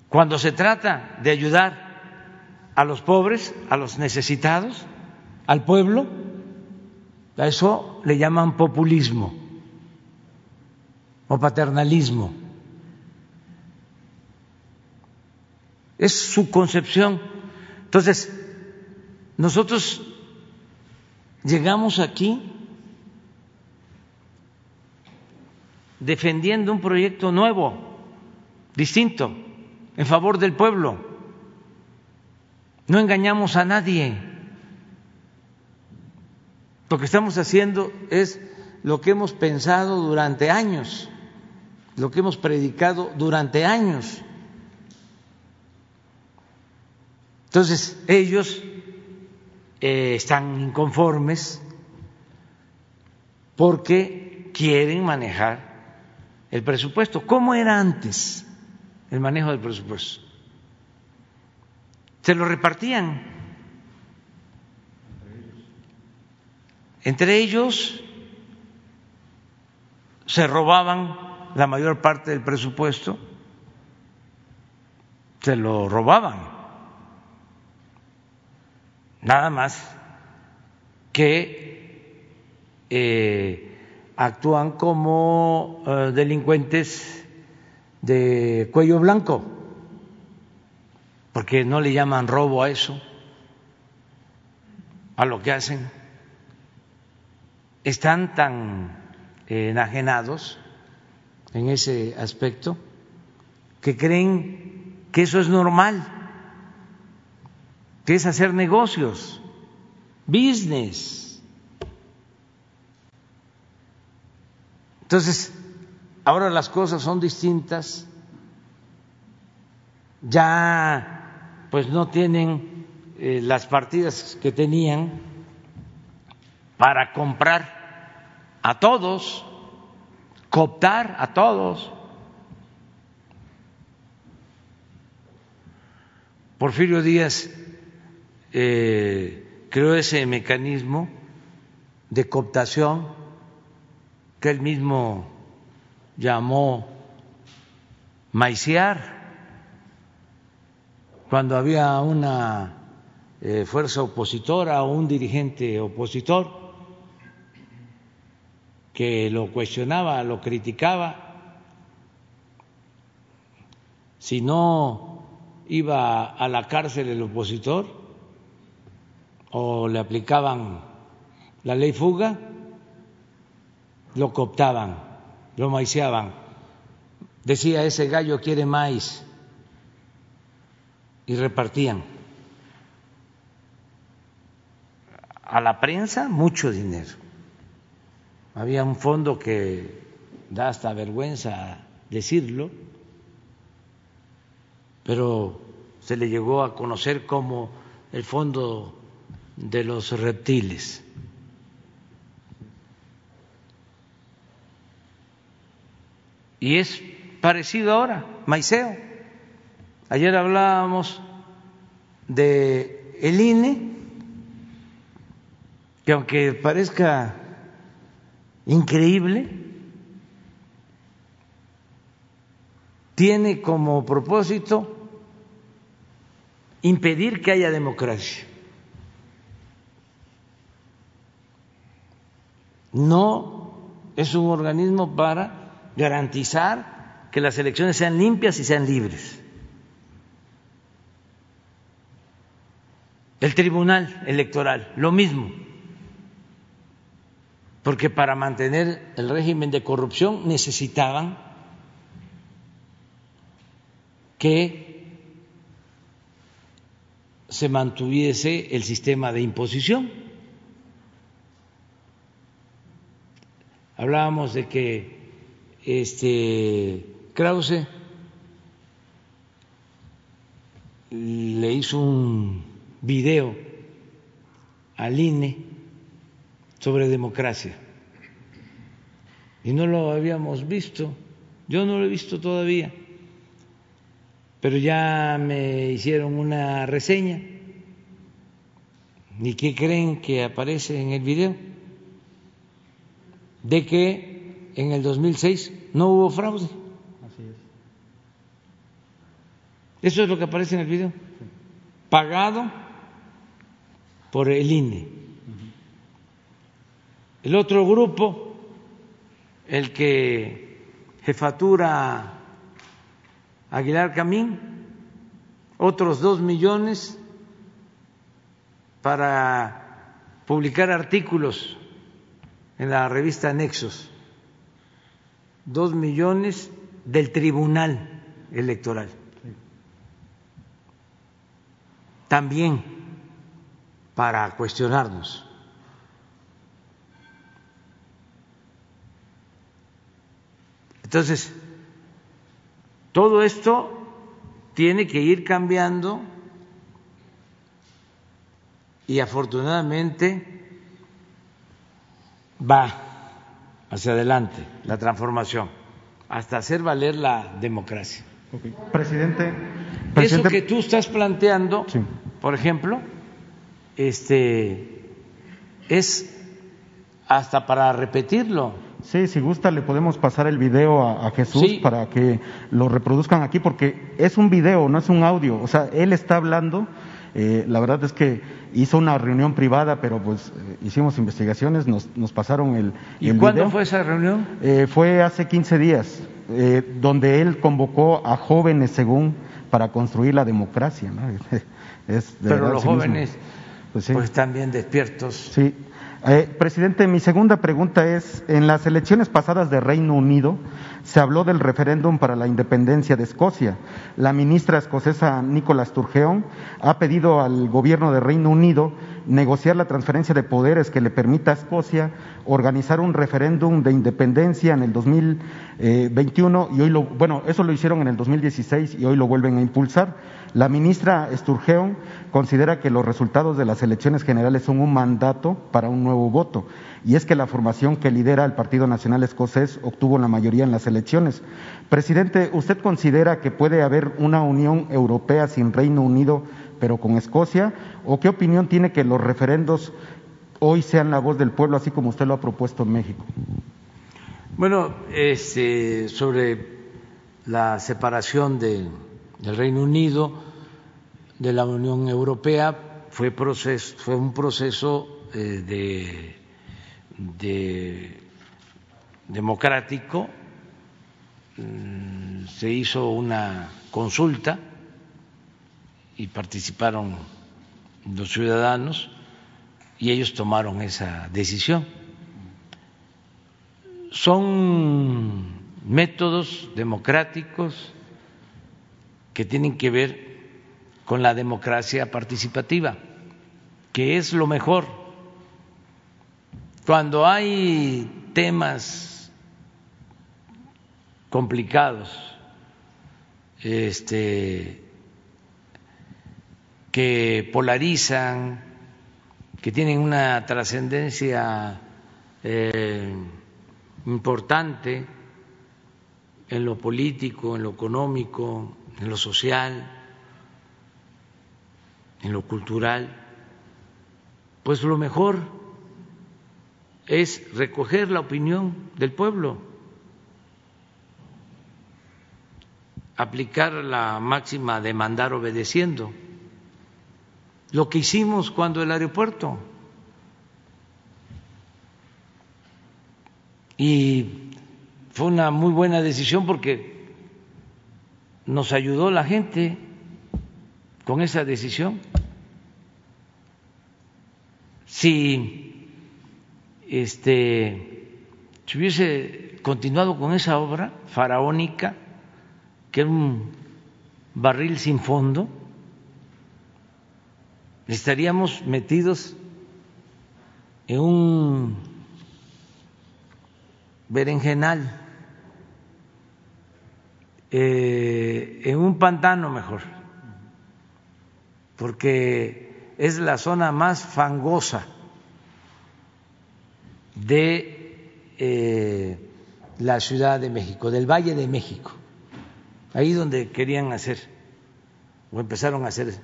Cuando se trata de ayudar a los pobres, a los necesitados, al pueblo, a eso le llaman populismo o paternalismo. Es su concepción. Entonces, nosotros llegamos aquí defendiendo un proyecto nuevo, distinto, en favor del pueblo. No engañamos a nadie. Lo que estamos haciendo es lo que hemos pensado durante años, lo que hemos predicado durante años. Entonces, ellos eh, están inconformes porque quieren manejar el presupuesto. ¿Cómo era antes el manejo del presupuesto? Se lo repartían entre ellos, se robaban la mayor parte del presupuesto, se lo robaban. Nada más que eh, actúan como eh, delincuentes de cuello blanco, porque no le llaman robo a eso, a lo que hacen. Están tan enajenados en ese aspecto que creen que eso es normal, que es hacer negocios, business. Entonces, ahora las cosas son distintas, ya pues no tienen eh, las partidas que tenían para comprar a todos, cooptar a todos. Porfirio Díaz eh, creó ese mecanismo de cooptación que él mismo llamó maiciar, cuando había una eh, fuerza opositora o un dirigente opositor que lo cuestionaba, lo criticaba, si no iba a la cárcel el opositor o le aplicaban la ley fuga, lo cooptaban, lo maiciaban. Decía, ese gallo quiere maíz. Y repartían a la prensa mucho dinero. Había un fondo que da hasta vergüenza decirlo, pero se le llegó a conocer como el fondo de los reptiles. Y es parecido ahora, maiceo. Ayer hablábamos de el INE, que aunque parezca increíble, tiene como propósito impedir que haya democracia. No es un organismo para garantizar que las elecciones sean limpias y sean libres. El Tribunal Electoral, lo mismo, porque para mantener el régimen de corrupción necesitaban que se mantuviese el sistema de imposición. Hablábamos de que este Krause le hizo un video al INE sobre democracia y no lo habíamos visto, yo no lo he visto todavía, pero ya me hicieron una reseña. ¿Y qué creen que aparece en el video? De que en el 2006 no hubo fraude. Así es. Eso es lo que aparece en el video. Pagado por el INE. El otro grupo, el que jefatura Aguilar Camín, otros dos millones para publicar artículos en la revista Nexos, dos millones del Tribunal Electoral. También para cuestionarnos. Entonces, todo esto tiene que ir cambiando y afortunadamente va hacia adelante la transformación hasta hacer valer la democracia. Presidente, Eso que tú estás planteando, por ejemplo, este es hasta para repetirlo Sí, si gusta le podemos pasar el video a, Jesús para que lo reproduzcan aquí, porque es un video, no es un audio. O sea, él está hablando. Eh, la verdad es que hizo una reunión privada, pero pues eh, hicimos investigaciones, nos, nos pasaron el, ¿Y cuándo fue esa reunión? Eh, fue hace 15 días, donde él convocó a jóvenes, según, para construir la democracia. ¿no? pero los jóvenes pues, pues, están bien despiertos. Sí, eh, presidente, mi segunda pregunta es, en las elecciones pasadas de Reino Unido se habló del referéndum para la independencia de Escocia. La ministra escocesa Nicola Sturgeon ha pedido al gobierno de Reino Unido negociar la transferencia de poderes que le permita a Escocia organizar un referéndum de independencia en el 2021 y hoy lo, bueno, eso lo hicieron en el 2016 y hoy lo vuelven a impulsar. La ministra Sturgeon considera que los resultados de las elecciones generales son un mandato para un nuevo voto y es que la formación que lidera el Partido Nacional Escocés obtuvo la mayoría en las elecciones. Presidente, ¿usted considera que puede haber una Unión Europea sin Reino Unido pero con Escocia? ¿O qué opinión tiene que los referendos hoy sean la voz del pueblo, así como usted lo ha propuesto en México? Bueno, este, sobre la separación del Reino Unido de la Unión Europea fue, proceso, fue un proceso eh, de, de, democrático, mm, se hizo una consulta y participaron los ciudadanos y ellos tomaron esa decisión. Son métodos democráticos que tienen que ver con la democracia participativa, que es lo mejor. Cuando hay temas complicados, este, que polarizan, que tienen una trascendencia eh, importante en lo político, en lo económico, en lo social, en lo cultural, pues lo mejor es recoger la opinión del pueblo, aplicar la máxima de mandar obedeciendo lo que hicimos cuando el aeropuerto. Y fue una muy buena decisión porque nos ayudó la gente con esa decisión. Si este si hubiese continuado con esa obra faraónica, que era un barril sin fondo, estaríamos metidos en un berenjenal, eh, en un pantano mejor, porque es la zona más fangosa de eh, la Ciudad de México, del Valle de México, ahí donde querían hacer o empezaron a hacer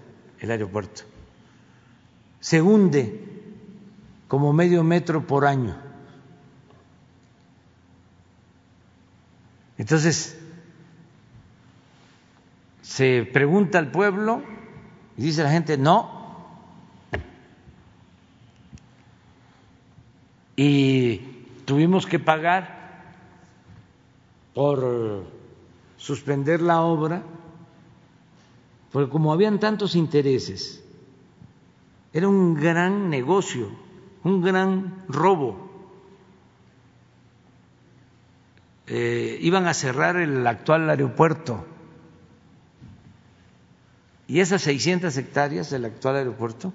el aeropuerto se hunde como medio metro por año. Entonces, se pregunta al pueblo y dice la gente, no. Y tuvimos que pagar por suspender la obra porque como habían tantos intereses, era un gran negocio, un gran robo. Eh, iban a cerrar el actual aeropuerto y esas 600 hectáreas del actual aeropuerto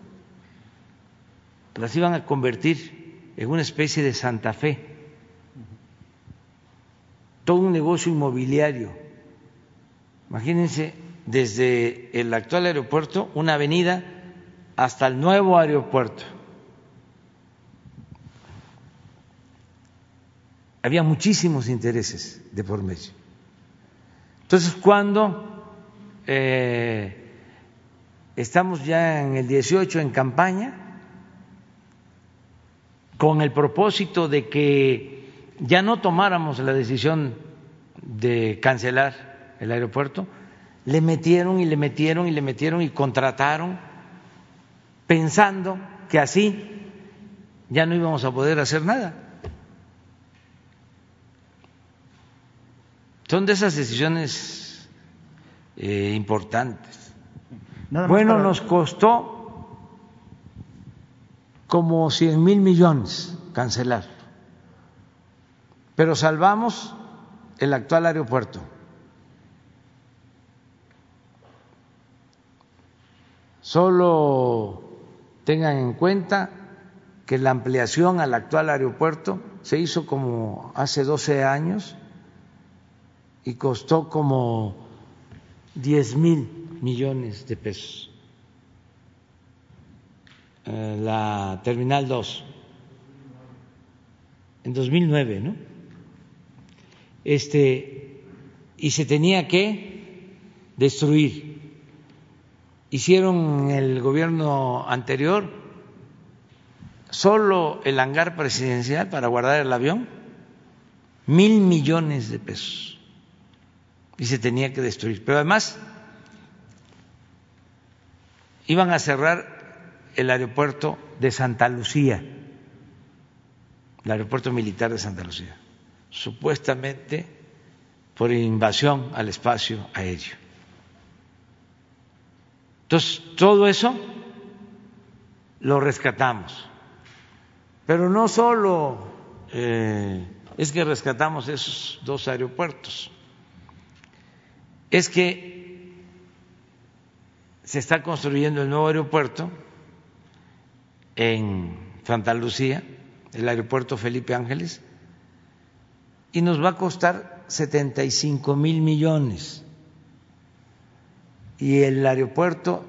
las iban a convertir en una especie de Santa Fe, todo un negocio inmobiliario. Imagínense desde el actual aeropuerto una avenida hasta el nuevo aeropuerto. Había muchísimos intereses de por medio. Entonces, cuando eh, estamos ya en el 18 en campaña, con el propósito de que ya no tomáramos la decisión de cancelar el aeropuerto, le metieron y le metieron y le metieron y contrataron pensando que así ya no íbamos a poder hacer nada. Son de esas decisiones eh, importantes. bueno, nos costó como cien mil millones cancelar, pero salvamos el actual aeropuerto. Solo tengan en cuenta que la ampliación al actual aeropuerto se hizo como hace 12 años y costó como 10 mil millones de pesos. Eh, la Terminal 2, en 2009, ¿no? Este, y se tenía que destruir. Hicieron el gobierno anterior solo el hangar presidencial para guardar el avión, mil millones de pesos. Y se tenía que destruir. Pero además iban a cerrar el aeropuerto de Santa Lucía, el aeropuerto militar de Santa Lucía supuestamente por invasión al espacio aéreo. Entonces, todo eso lo rescatamos. Pero no solo eh, es que rescatamos esos dos aeropuertos, es que se está construyendo el nuevo aeropuerto en Santa Lucía, el aeropuerto Felipe Ángeles, y nos va a costar 75 mil millones. Y el aeropuerto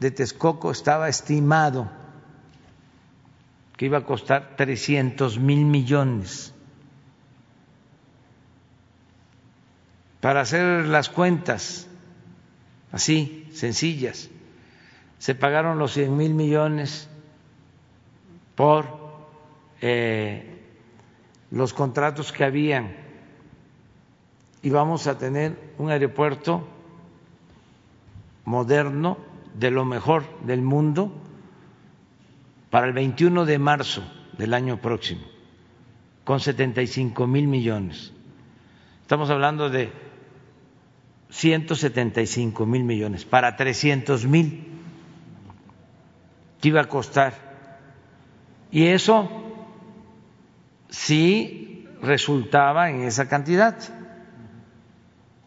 de Texcoco estaba estimado que iba a costar 300 mil millones. Para hacer las cuentas así, sencillas, se pagaron los 100 mil millones por eh, los contratos que habían y vamos a tener un aeropuerto moderno de lo mejor del mundo para el 21 de marzo del año próximo, con 75 mil millones. Estamos hablando de 175 mil millones para 300 mil que iba a costar. Y eso si resultaba en esa cantidad,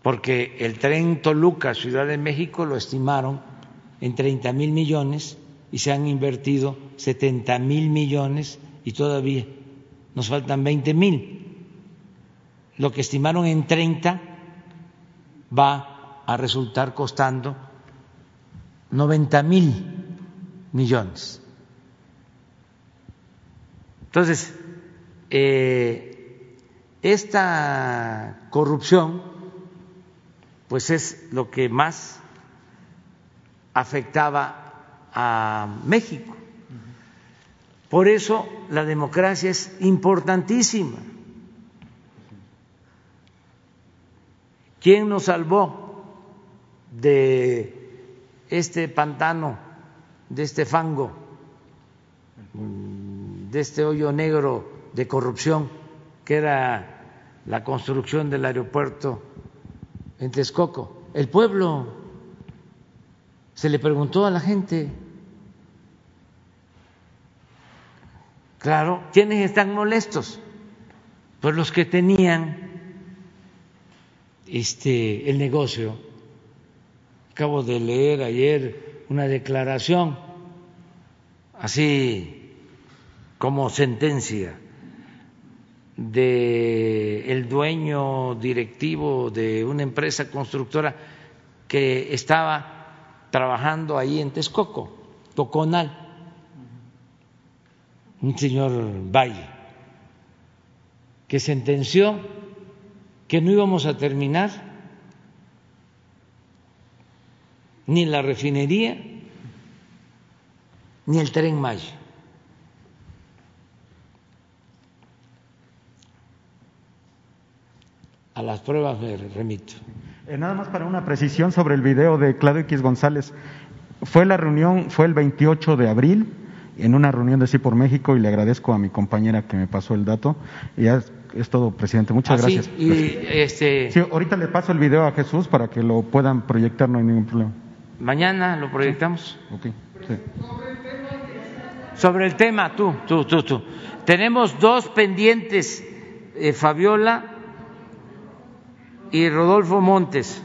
porque el tren Toluca, Ciudad de México, lo estimaron en 30 mil millones y se han invertido 70 mil millones y todavía nos faltan 20 mil. Lo que estimaron en 30 va a resultar costando 90 mil millones. Entonces, eh, esta corrupción pues es lo que más afectaba a México. Por eso la democracia es importantísima. ¿Quién nos salvó de este pantano, de este fango, de este hoyo negro de corrupción que era la construcción del aeropuerto en Texcoco, el pueblo. se le preguntó a la gente, claro, ¿quiénes están molestos? Pues los que tenían este el negocio. Acabo de leer ayer una declaración así como sentencia de el dueño directivo de una empresa constructora que estaba trabajando ahí en Texcoco, Toconal, un señor Valle, que sentenció que no íbamos a terminar ni la refinería ni el tren Maya. A las pruebas me remito. Eh, nada más para una precisión sobre el video de Claudio X González. Fue la reunión, fue el 28 de abril, en una reunión de Sí por México, y le agradezco a mi compañera que me pasó el dato. Y ya es, todo, presidente. Muchas Ah, sí, gracias. y este, Sí, ahorita le paso el video a Jesús para que lo puedan proyectar, no hay ningún problema. mañana lo proyectamos. Ok, sí. Sobre el tema, tú, tú, tú, tú. Tenemos dos pendientes, eh, Fabiola y Rodolfo Montes.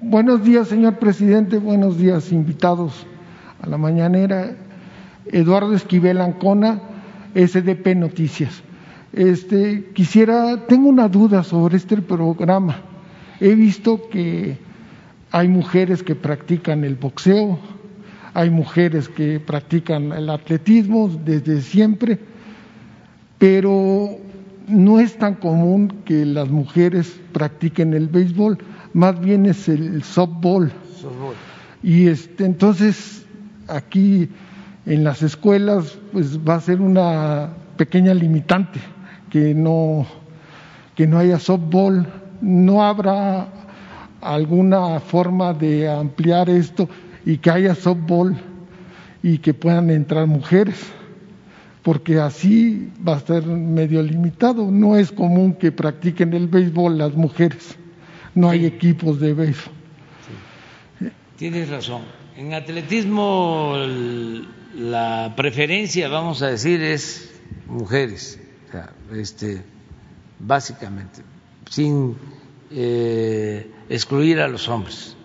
Buenos días, señor presidente. Buenos días, invitados a la mañanera. Eduardo Esquivel Ancona, SDP Noticias. Este, quisiera, tengo una duda sobre este programa. He visto que hay mujeres que practican el boxeo, hay mujeres que practican el atletismo desde siempre, pero no es tan común que las mujeres practiquen el béisbol, más bien es el softball. Y este, entonces aquí en las escuelas pues va a ser una pequeña limitante que no que no haya softball, no habrá alguna forma de ampliar esto y que haya softball y que puedan entrar mujeres, porque así va a ser medio limitado. No es común que practiquen el béisbol las mujeres, no hay equipos de béisbol. Tienes razón. En atletismo la preferencia, vamos a decir, es mujeres, o sea, este, básicamente, sin eh, excluir a los hombres.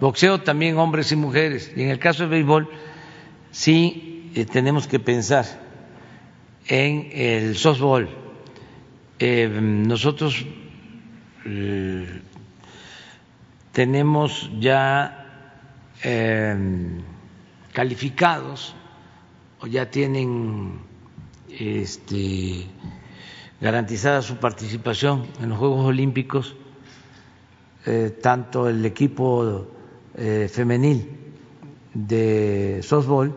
Boxeo también hombres y mujeres. Y en el caso del béisbol, sí eh, tenemos que pensar en el softball. Eh, nosotros eh, tenemos ya eh, calificados o ya tienen este, garantizada su participación en los Juegos Olímpicos tanto el equipo femenil de softball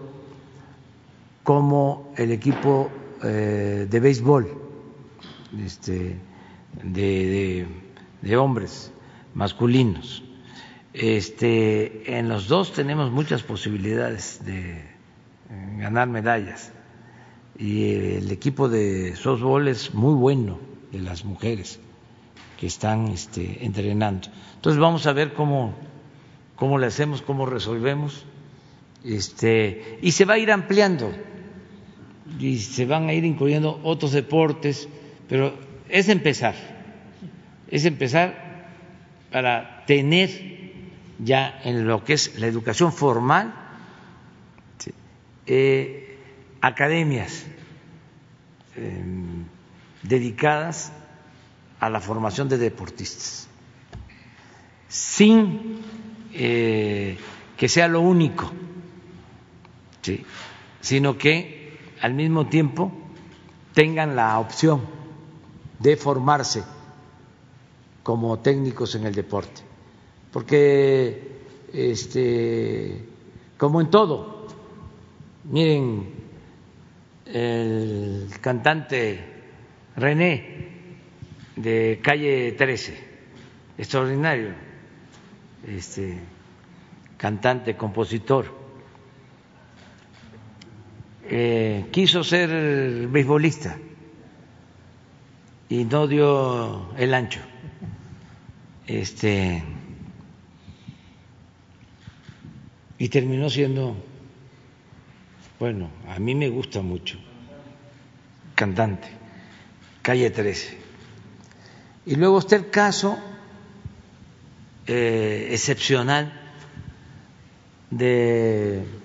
como el equipo eh, de béisbol este, de, de- de hombres masculinos. Este, en los dos tenemos muchas posibilidades de eh, ganar medallas y el equipo de softball es muy bueno de las mujeres que están este, entrenando. Entonces vamos a ver cómo, cómo le hacemos, cómo resolvemos, este, y se va a ir ampliando y se van a ir incluyendo otros deportes, pero es empezar, es empezar para tener ya en lo que es la educación formal eh, academias eh, dedicadas a la formación de deportistas, sin eh, que sea lo único, sino que al mismo tiempo tengan la opción de formarse como técnicos en el deporte, porque este, como en todo, miren el cantante René de calle 13, extraordinario, este cantante, compositor, eh, quiso ser beisbolista y no dio el ancho. Este y terminó siendo, bueno, a mí me gusta mucho, cantante, calle 13. Y luego está el caso eh, excepcional de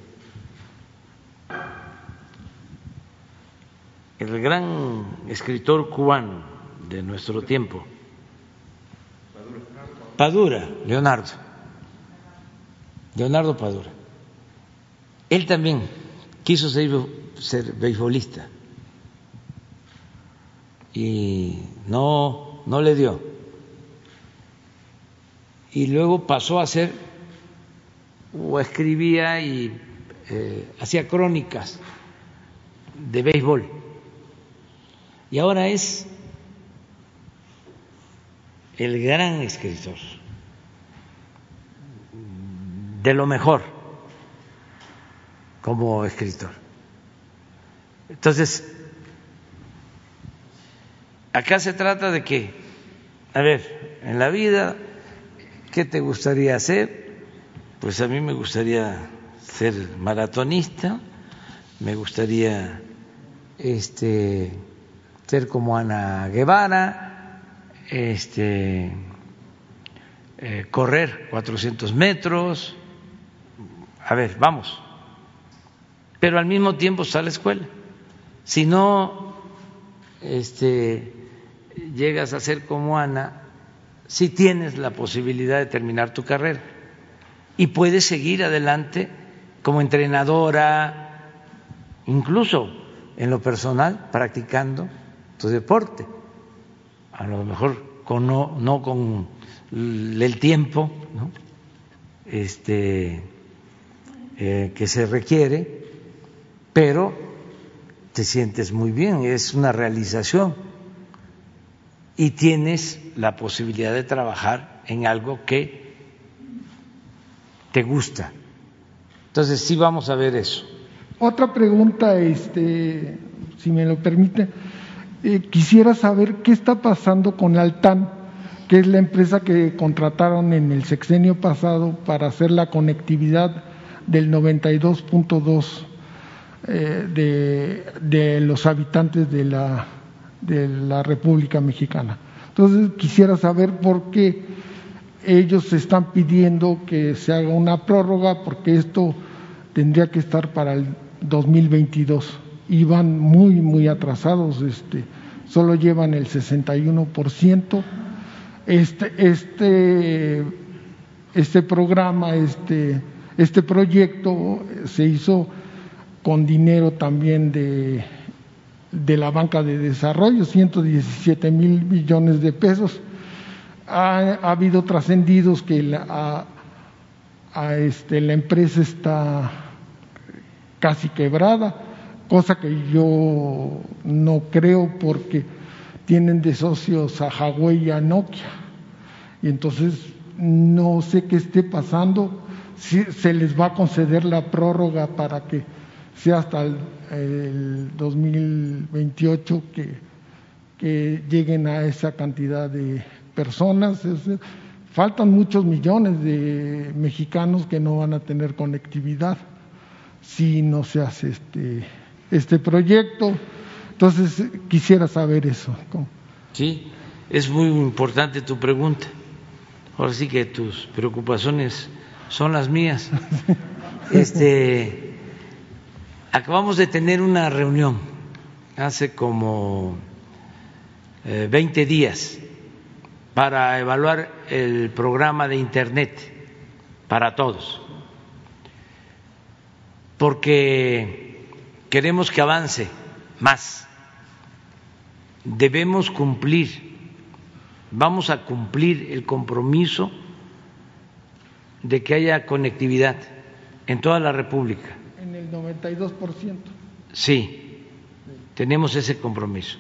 el gran escritor cubano de nuestro tiempo, Padura, Leonardo, Leonardo Padura. Él también quiso ser, ser beisbolista y no, no le dio. Y luego pasó a ser, o escribía y eh, hacía crónicas de béisbol. Y ahora es el gran escritor, de lo mejor como escritor. Entonces, acá se trata de que, a ver, en la vida, ¿qué te gustaría hacer? Pues a mí me gustaría ser maratonista, me gustaría este ser como Ana Guevara, este, eh, correr 400 metros. A ver, vamos. Pero al mismo tiempo está la escuela. Si no este, llegas a ser como Ana, si tienes la posibilidad de terminar tu carrera y puedes seguir adelante como entrenadora, incluso en lo personal, practicando tu deporte. A lo mejor con no, no con el tiempo este, eh, que se requiere, pero te sientes muy bien, es una realización y tienes la posibilidad de trabajar en algo que te gusta. Entonces sí vamos a ver eso. Otra pregunta, este, si me lo permite, eh, quisiera saber qué está pasando con Altan, que es la empresa que contrataron en el sexenio pasado para hacer la conectividad del 92.2 eh, de, de los habitantes de la, de la República Mexicana. Entonces quisiera saber por qué ellos están pidiendo que se haga una prórroga, porque esto tendría que estar para el 2022 y van muy, muy atrasados, este, solo llevan el 61%. Este, este, este programa, este, este proyecto se hizo con dinero también de, de la banca de desarrollo, 117 mil millones de pesos. Ha, habido trascendidos que la, este, la empresa está casi quebrada cosa que yo no creo porque tienen de socios a Huawei y a Nokia. Y entonces no sé qué esté pasando, si se les va a conceder la prórroga para que sea hasta el, 2028 que, que, lleguen a esa cantidad de personas. faltan muchos millones de mexicanos que no van a tener conectividad si no se hace este este proyecto. Entonces, quisiera saber eso. Sí, es muy importante tu pregunta. Ahora sí que tus preocupaciones son las mías. Este, acabamos de tener una reunión hace como 20 eh, días para evaluar el programa de Internet para todos, porque queremos que avance más. Debemos cumplir, vamos a cumplir el compromiso de que haya conectividad en toda la República. En el 92%. Sí, tenemos ese compromiso.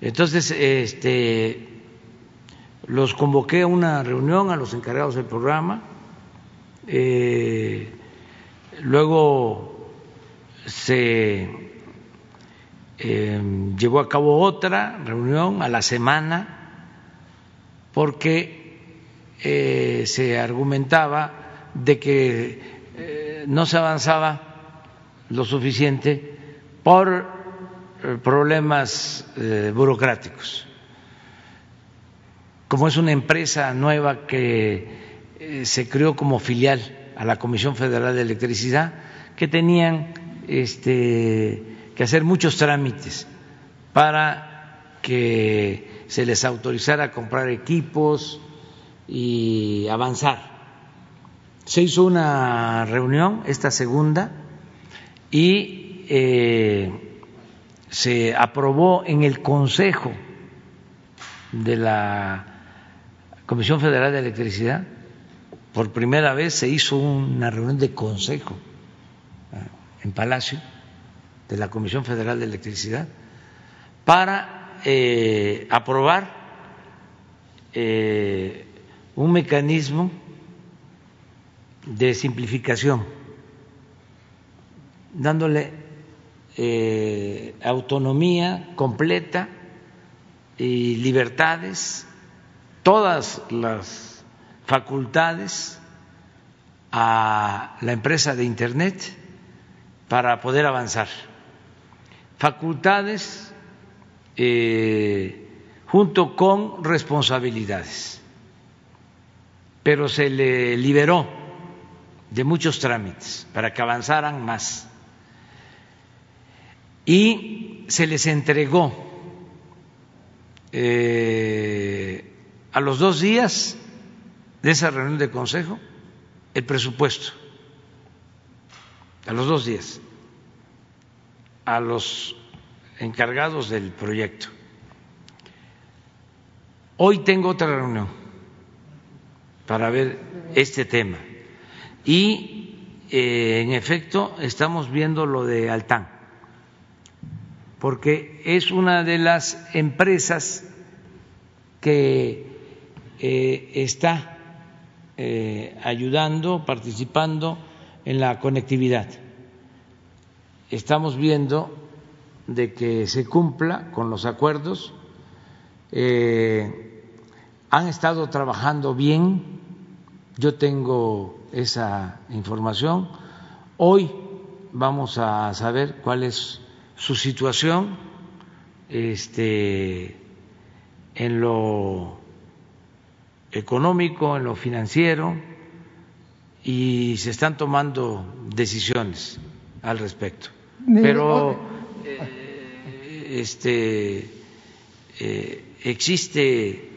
Entonces, este, los convoqué a una reunión a los encargados del programa. Eh, luego se em, llevó a cabo otra reunión a la semana porque eh, se argumentaba de que eh, no se avanzaba lo suficiente por eh, problemas eh, burocráticos. Como es una empresa nueva que eh, se creó como filial a la Comisión Federal de Electricidad, que tenían este, que hacer muchos trámites para que se les autorizara a comprar equipos y avanzar. Se hizo una reunión, esta segunda, y eh, se aprobó en el Consejo de la Comisión Federal de Electricidad, por primera vez se hizo una reunión de consejo Palacio de la Comisión Federal de Electricidad para eh, aprobar eh, un mecanismo de simplificación, dándole eh, autonomía completa y libertades, todas las facultades a la empresa de Internet para poder avanzar. Facultades eh, junto con responsabilidades, pero se le liberó de muchos trámites para que avanzaran más. Y se les entregó eh, a los dos días de esa reunión de consejo el presupuesto a los dos días, a los encargados del proyecto. Hoy tengo otra reunión para ver este tema y eh, en efecto estamos viendo lo de Altán, porque es una de las empresas que eh, está eh, ayudando, participando en la conectividad. Estamos viendo de que se cumpla con los acuerdos. Eh, han estado trabajando bien, yo tengo esa información. Hoy vamos a saber cuál es su situación este, en lo económico, en lo financiero y se están tomando decisiones al respecto. Pero eh, este, eh, existe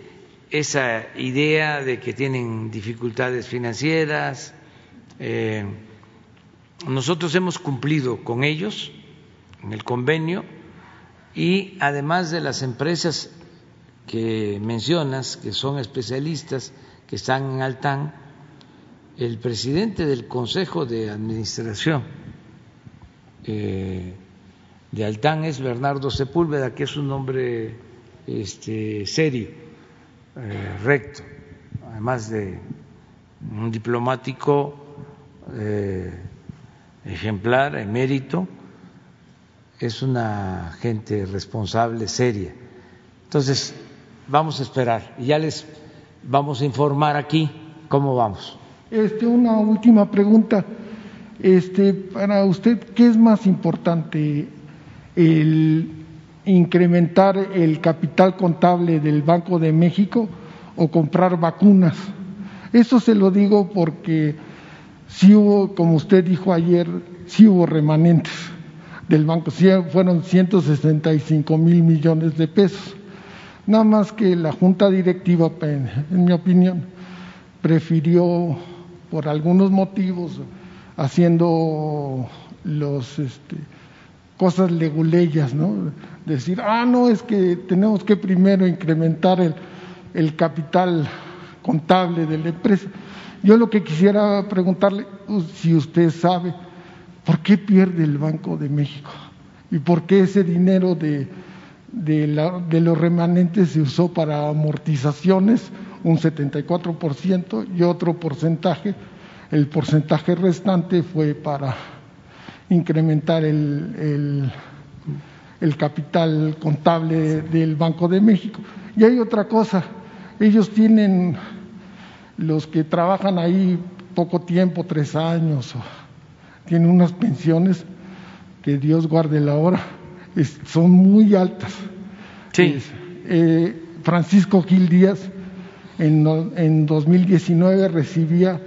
esa idea de que tienen dificultades financieras. Eh, nosotros hemos cumplido con ellos en el convenio y además de las empresas que mencionas, que son especialistas, que están en Altán, el presidente del Consejo de Administración eh, de Altán es Bernardo Sepúlveda, que es un hombre este, serio, eh, recto, además de un diplomático eh, ejemplar, emérito, es una gente responsable, seria. Entonces, vamos a esperar y ya les vamos a informar aquí cómo vamos. Este, una última pregunta. Este, para usted, ¿qué es más importante? ¿El incrementar el capital contable del Banco de México o comprar vacunas? Eso se lo digo porque sí hubo, como usted dijo ayer, sí hubo remanentes del banco, fueron 165 mil millones de pesos. Nada más que la junta directiva, en mi opinión, prefirió por algunos motivos haciendo los este, cosas leguleyas, ¿no? Decir, ah, no, es que tenemos que primero incrementar el, capital contable de la empresa. Yo lo que quisiera preguntarle, pues, si usted sabe, ¿por qué pierde el Banco de México? ¿Y por qué ese dinero de los remanentes se usó para amortizaciones? Un 74% y otro porcentaje, el porcentaje restante fue para incrementar el, el, capital contable del Banco de México. Y hay otra cosa, ellos tienen, los que trabajan ahí poco tiempo, tres años, tiene unas pensiones que Dios guarde la hora, son muy altas. Sí. Eh, Francisco Gil Díaz en, en 2019 recibía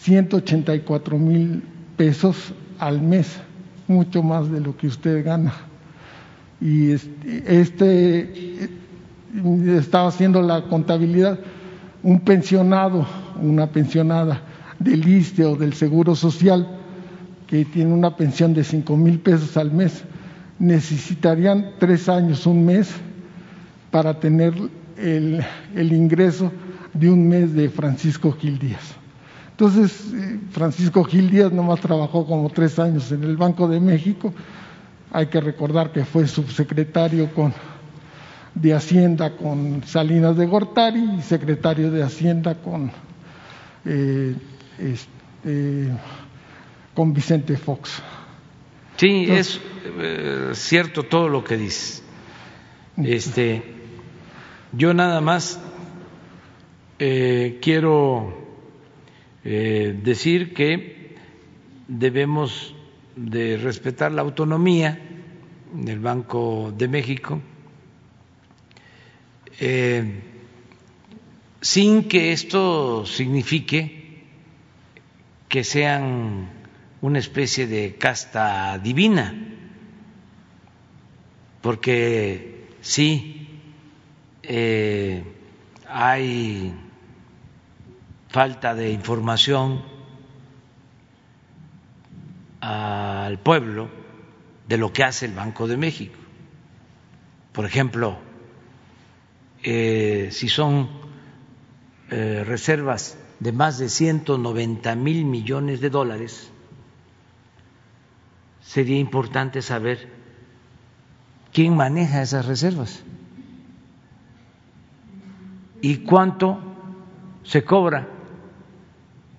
184 mil pesos al mes, mucho más de lo que usted gana. Y este, este estaba haciendo la contabilidad, un pensionado, una pensionada del ISTE o del Seguro Social, que tiene una pensión de cinco mil pesos al mes, necesitarían tres años, un mes, para tener el, el ingreso de un mes de Francisco Gil Díaz. Entonces, eh, Francisco Gil Díaz nomás trabajó como tres años en el Banco de México. Hay que recordar que fue subsecretario con, de Hacienda con Salinas de Gortari y secretario de Hacienda con, eh, este, con Vicente Fox. Sí, es eh, cierto todo lo que dices. Este, yo nada más quiero eh, decir que debemos de respetar la autonomía del Banco de México eh, sin que esto signifique que sean una especie de casta divina, porque sí eh, hay falta de información al pueblo de lo que hace el Banco de México. Por ejemplo, eh, si son eh, reservas de más de 190 mil millones de dólares, sería importante saber quién maneja esas reservas y cuánto se cobra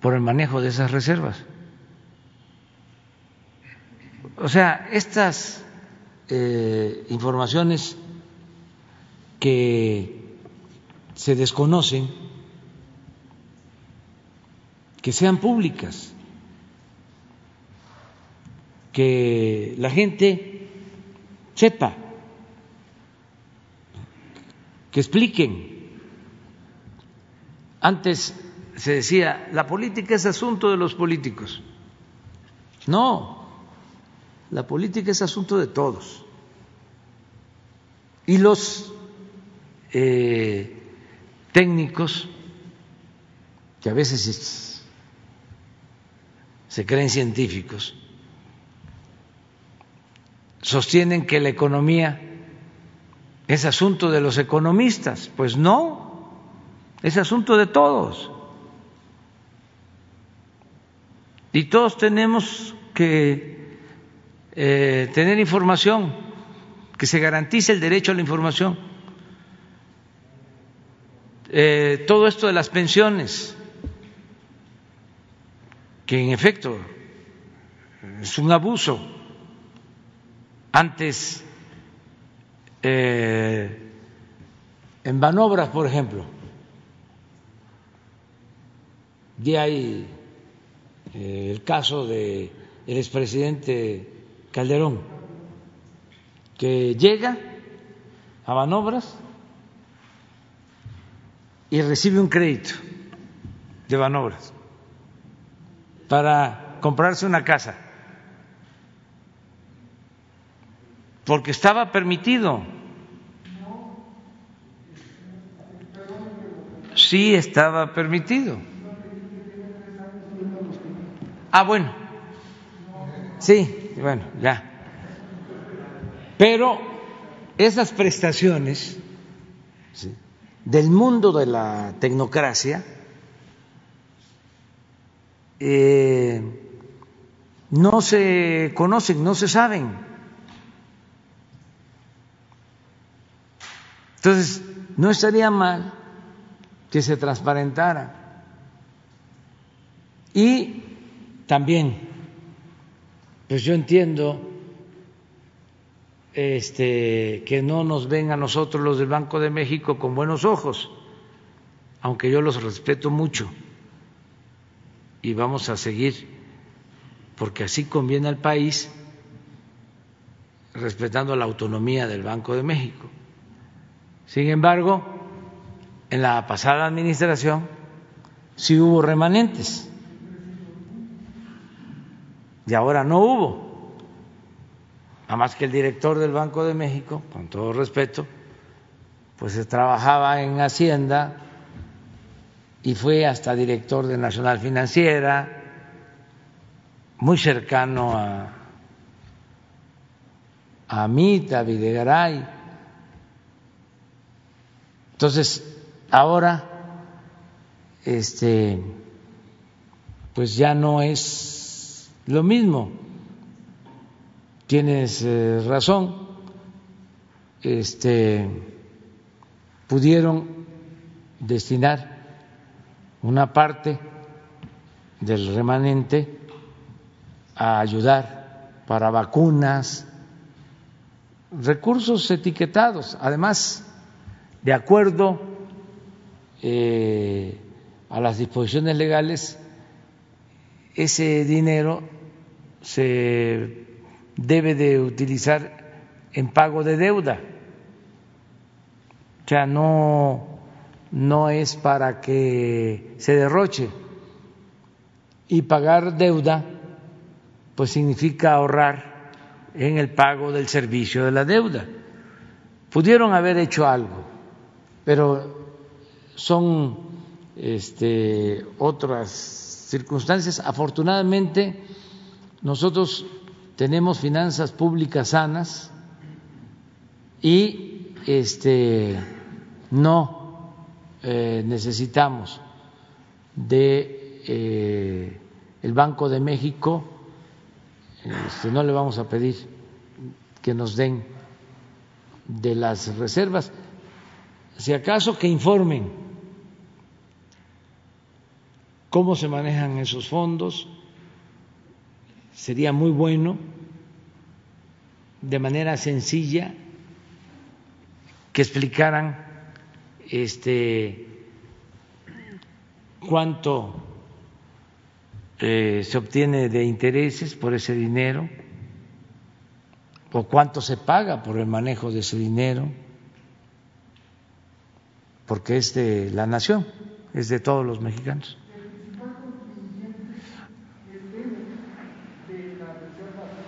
por el manejo de esas reservas. O sea, estas eh, informaciones que se desconocen, que sean públicas, que la gente sepa, que expliquen. Antes se decía, la política es asunto de los políticos. No, la política es asunto de todos. Y los eh, técnicos, que a veces se creen científicos, sostienen que la economía es asunto de los economistas. Pues no, es asunto de todos. Y todos tenemos que eh, tener información, que se garantice el derecho a la información. Eh, todo esto de las pensiones, que en efecto es un abuso. Antes, eh, en Banobras, por ejemplo, de ahí eh, el caso del expresidente Calderón, que llega a Banobras y recibe un crédito de Banobras para comprarse una casa, porque estaba permitido. Sí estaba permitido. Ah, bueno. Sí, bueno, ya. Pero esas prestaciones del mundo de la tecnocracia eh, no se conocen, no se saben. Entonces, no estaría mal que se transparentara. Y también, pues yo entiendo este, que no nos ven a nosotros los del Banco de México con buenos ojos, aunque yo los respeto mucho. Y vamos a seguir porque así conviene al país, respetando la autonomía del Banco de México. Sin embargo, en la pasada administración sí hubo remanentes y ahora no hubo. Nada más que el director del Banco de México, con todo respeto, pues trabajaba en Hacienda y fue hasta director de Nacional Financiera, muy cercano a, a Mita Videgaray. Entonces, ahora, este, pues ya no es lo mismo. Tienes eh, razón. Este, pudieron destinar una parte del remanente a ayudar para vacunas, recursos etiquetados, además, de acuerdo eh, a las disposiciones legales, ese dinero se debe de utilizar en pago de deuda. O sea, no, no es para que se derroche. Y pagar deuda, pues significa ahorrar en el pago del servicio de la deuda. Pudieron haber hecho algo, pero son este, otras circunstancias. Afortunadamente, nosotros tenemos finanzas públicas sanas y este no eh, necesitamos de eh, el Banco de México, este, no le vamos a pedir que nos den de las reservas, si acaso que informen cómo se manejan esos fondos, sería muy bueno, de manera sencilla, que explicaran este, cuánto eh, se obtiene de intereses por ese dinero o cuánto se paga por el manejo de ese dinero, porque es de la nación, es de todos los mexicanos.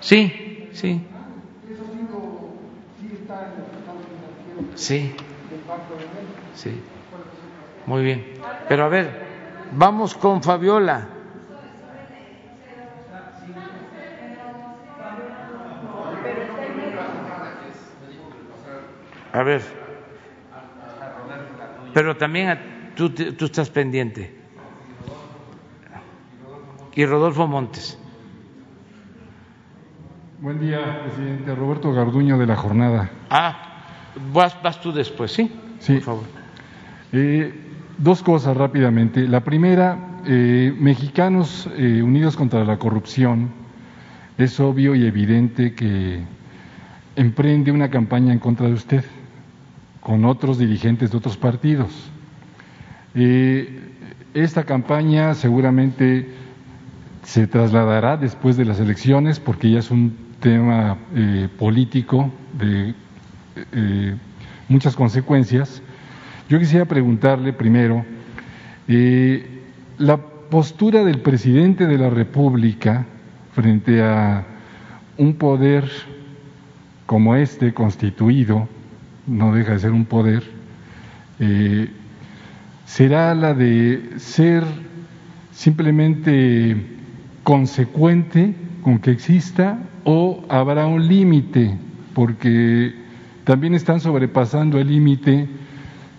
Sí, sí. Sí. Sí. Muy bien. Pero a ver, vamos con Fabiola. A ver. Pero también tú, tú estás pendiente. Y Rodolfo Montes. Buen día, presidente. Roberto Garduño de la Jornada. Ah, Vas, tú después, ¿sí? Sí. Por favor. Eh, dos cosas rápidamente. La primera, eh, Mexicanos eh, Unidos contra la Corrupción, es obvio y evidente que emprende una campaña en contra de usted con otros dirigentes de otros partidos. esta campaña seguramente se trasladará después de las elecciones porque ya es un tema político de eh, muchas consecuencias. Yo quisiera preguntarle primero, eh, la postura del presidente de la República frente a un poder como este constituido, no deja de ser un poder, eh, será la de ser simplemente consecuente con que exista o habrá un límite, porque también están sobrepasando el límite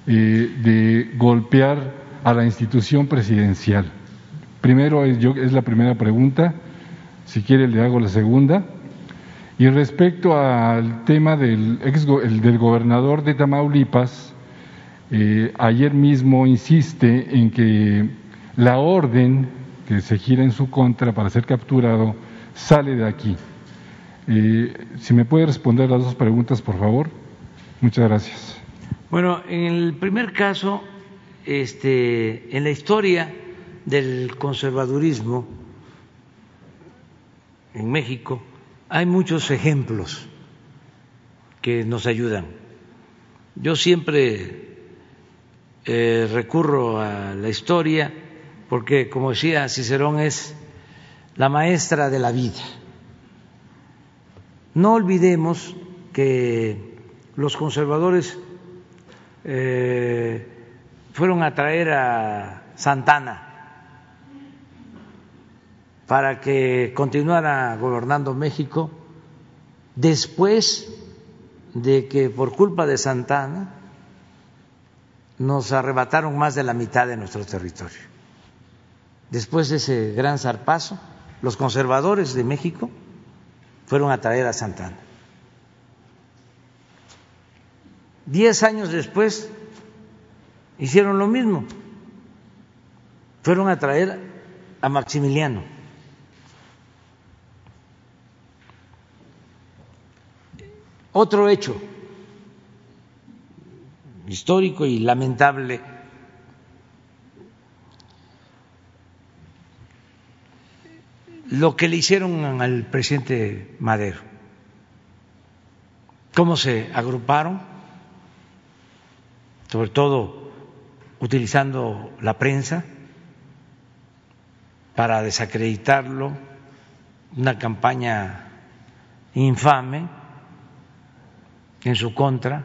eh, de golpear a la institución presidencial. Primero es, yo, es la primera pregunta, si quiere le hago la segunda. Y respecto al tema del, ex, del gobernador de Tamaulipas, eh, ayer mismo insiste en que la orden que se gira en su contra para ser capturado sale de aquí. Eh, si me puede responder las dos preguntas, por favor. Muchas gracias. Bueno, en el primer caso, este, en la historia del conservadurismo, en México, hay muchos ejemplos que nos ayudan. Yo siempre eh, recurro a la historia porque, como decía Cicerón, es la maestra de la vida. No olvidemos que los conservadores eh, fueron a traer a Santana para que continuara gobernando México después de que por culpa de Santana nos arrebataron más de la mitad de nuestro territorio. Después de ese gran zarpazo, los conservadores de México fueron a traer a Santana. Diez años después hicieron lo mismo, fueron a traer a Maximiliano. Otro hecho histórico y lamentable lo que le hicieron al presidente Madero, cómo se agruparon, sobre todo utilizando la prensa para desacreditarlo, una campaña infame en su contra,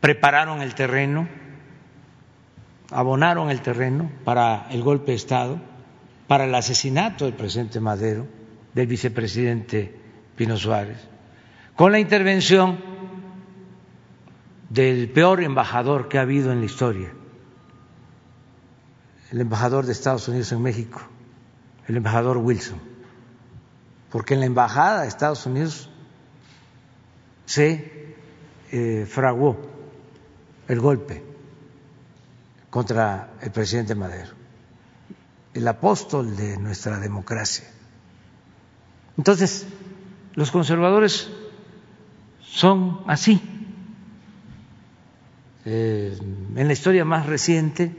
prepararon el terreno, abonaron el terreno para el golpe de Estado, para el asesinato del presidente Madero, del vicepresidente Pino Suárez, con la intervención del peor embajador que ha habido en la historia, el embajador de Estados Unidos en México, el embajador Wilson, porque en la embajada de Estados Unidos se eh, fraguó el golpe contra el presidente Madero, el apóstol de nuestra democracia. Entonces, los conservadores son así. Eh, en la historia más reciente,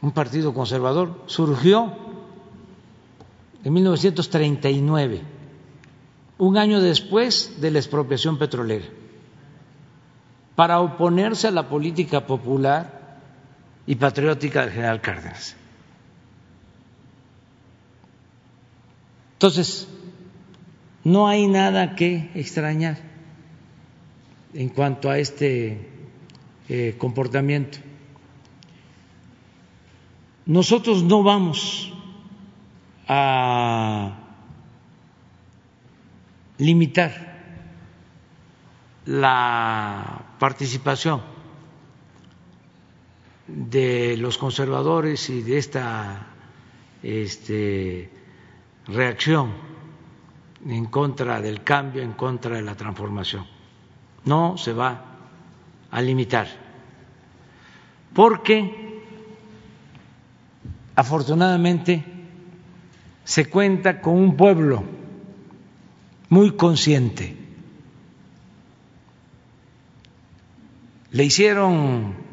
un partido conservador surgió en 1939 un año después de la expropiación petrolera, para oponerse a la política popular y patriótica del general Cárdenas. Entonces, no hay nada que extrañar en cuanto a este eh, comportamiento. Nosotros no vamos a limitar la participación de los conservadores y de esta este, reacción en contra del cambio, en contra de la transformación. No se va a limitar, porque afortunadamente se cuenta con un pueblo muy consciente. Le hicieron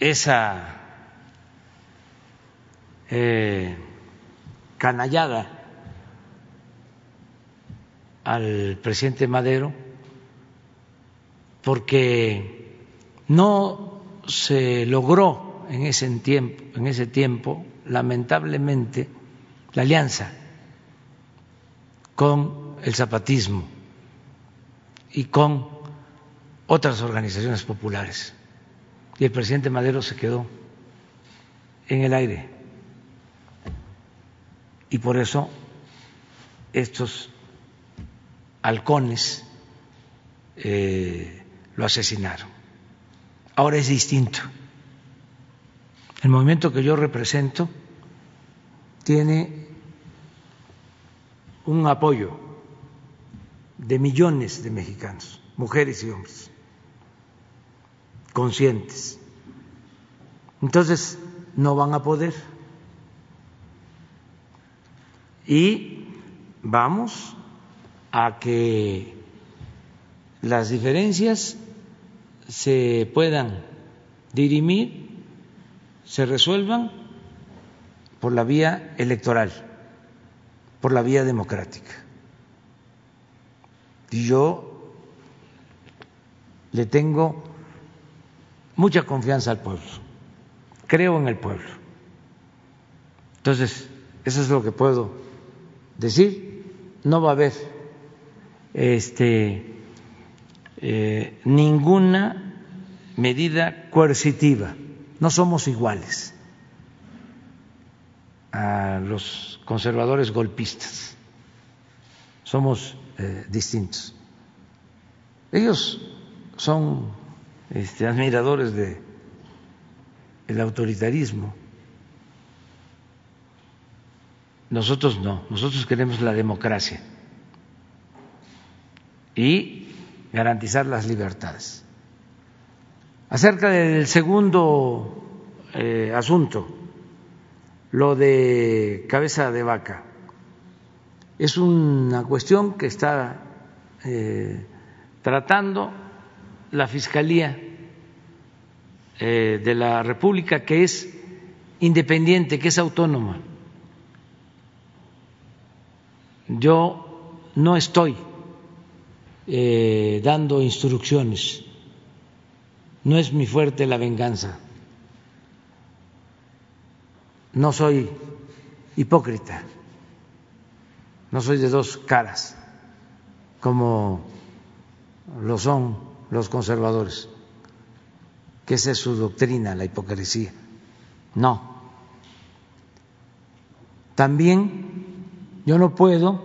esa eh, canallada al presidente Madero porque no se logró en ese tiempo, en ese tiempo lamentablemente, la alianza con el zapatismo y con otras organizaciones populares. Y el presidente Madero se quedó en el aire. Y por eso estos halcones eh, lo asesinaron. Ahora es distinto. El movimiento que yo represento tiene un apoyo de millones de mexicanos, mujeres y hombres, conscientes. Entonces, no van a poder. Y vamos a que las diferencias se puedan dirimir, se resuelvan por la vía electoral, por la vía democrática. Y yo le tengo mucha confianza al pueblo, creo en el pueblo. Entonces, eso es lo que puedo decir. No va a haber este, eh, ninguna medida coercitiva. No somos iguales a los conservadores golpistas. Somos eh, distintos. Ellos son este, admiradores de el autoritarismo. Nosotros no, nosotros queremos la democracia y garantizar las libertades. Acerca del segundo eh, asunto, lo de cabeza de vaca, es una cuestión que está eh, tratando la Fiscalía eh, de la República, que es independiente, que es autónoma. Yo no estoy eh, dando instrucciones, no es mi fuerte la venganza, no soy hipócrita, no soy de dos caras, como lo son los conservadores, que esa es su doctrina, la hipocresía. No. También yo no puedo,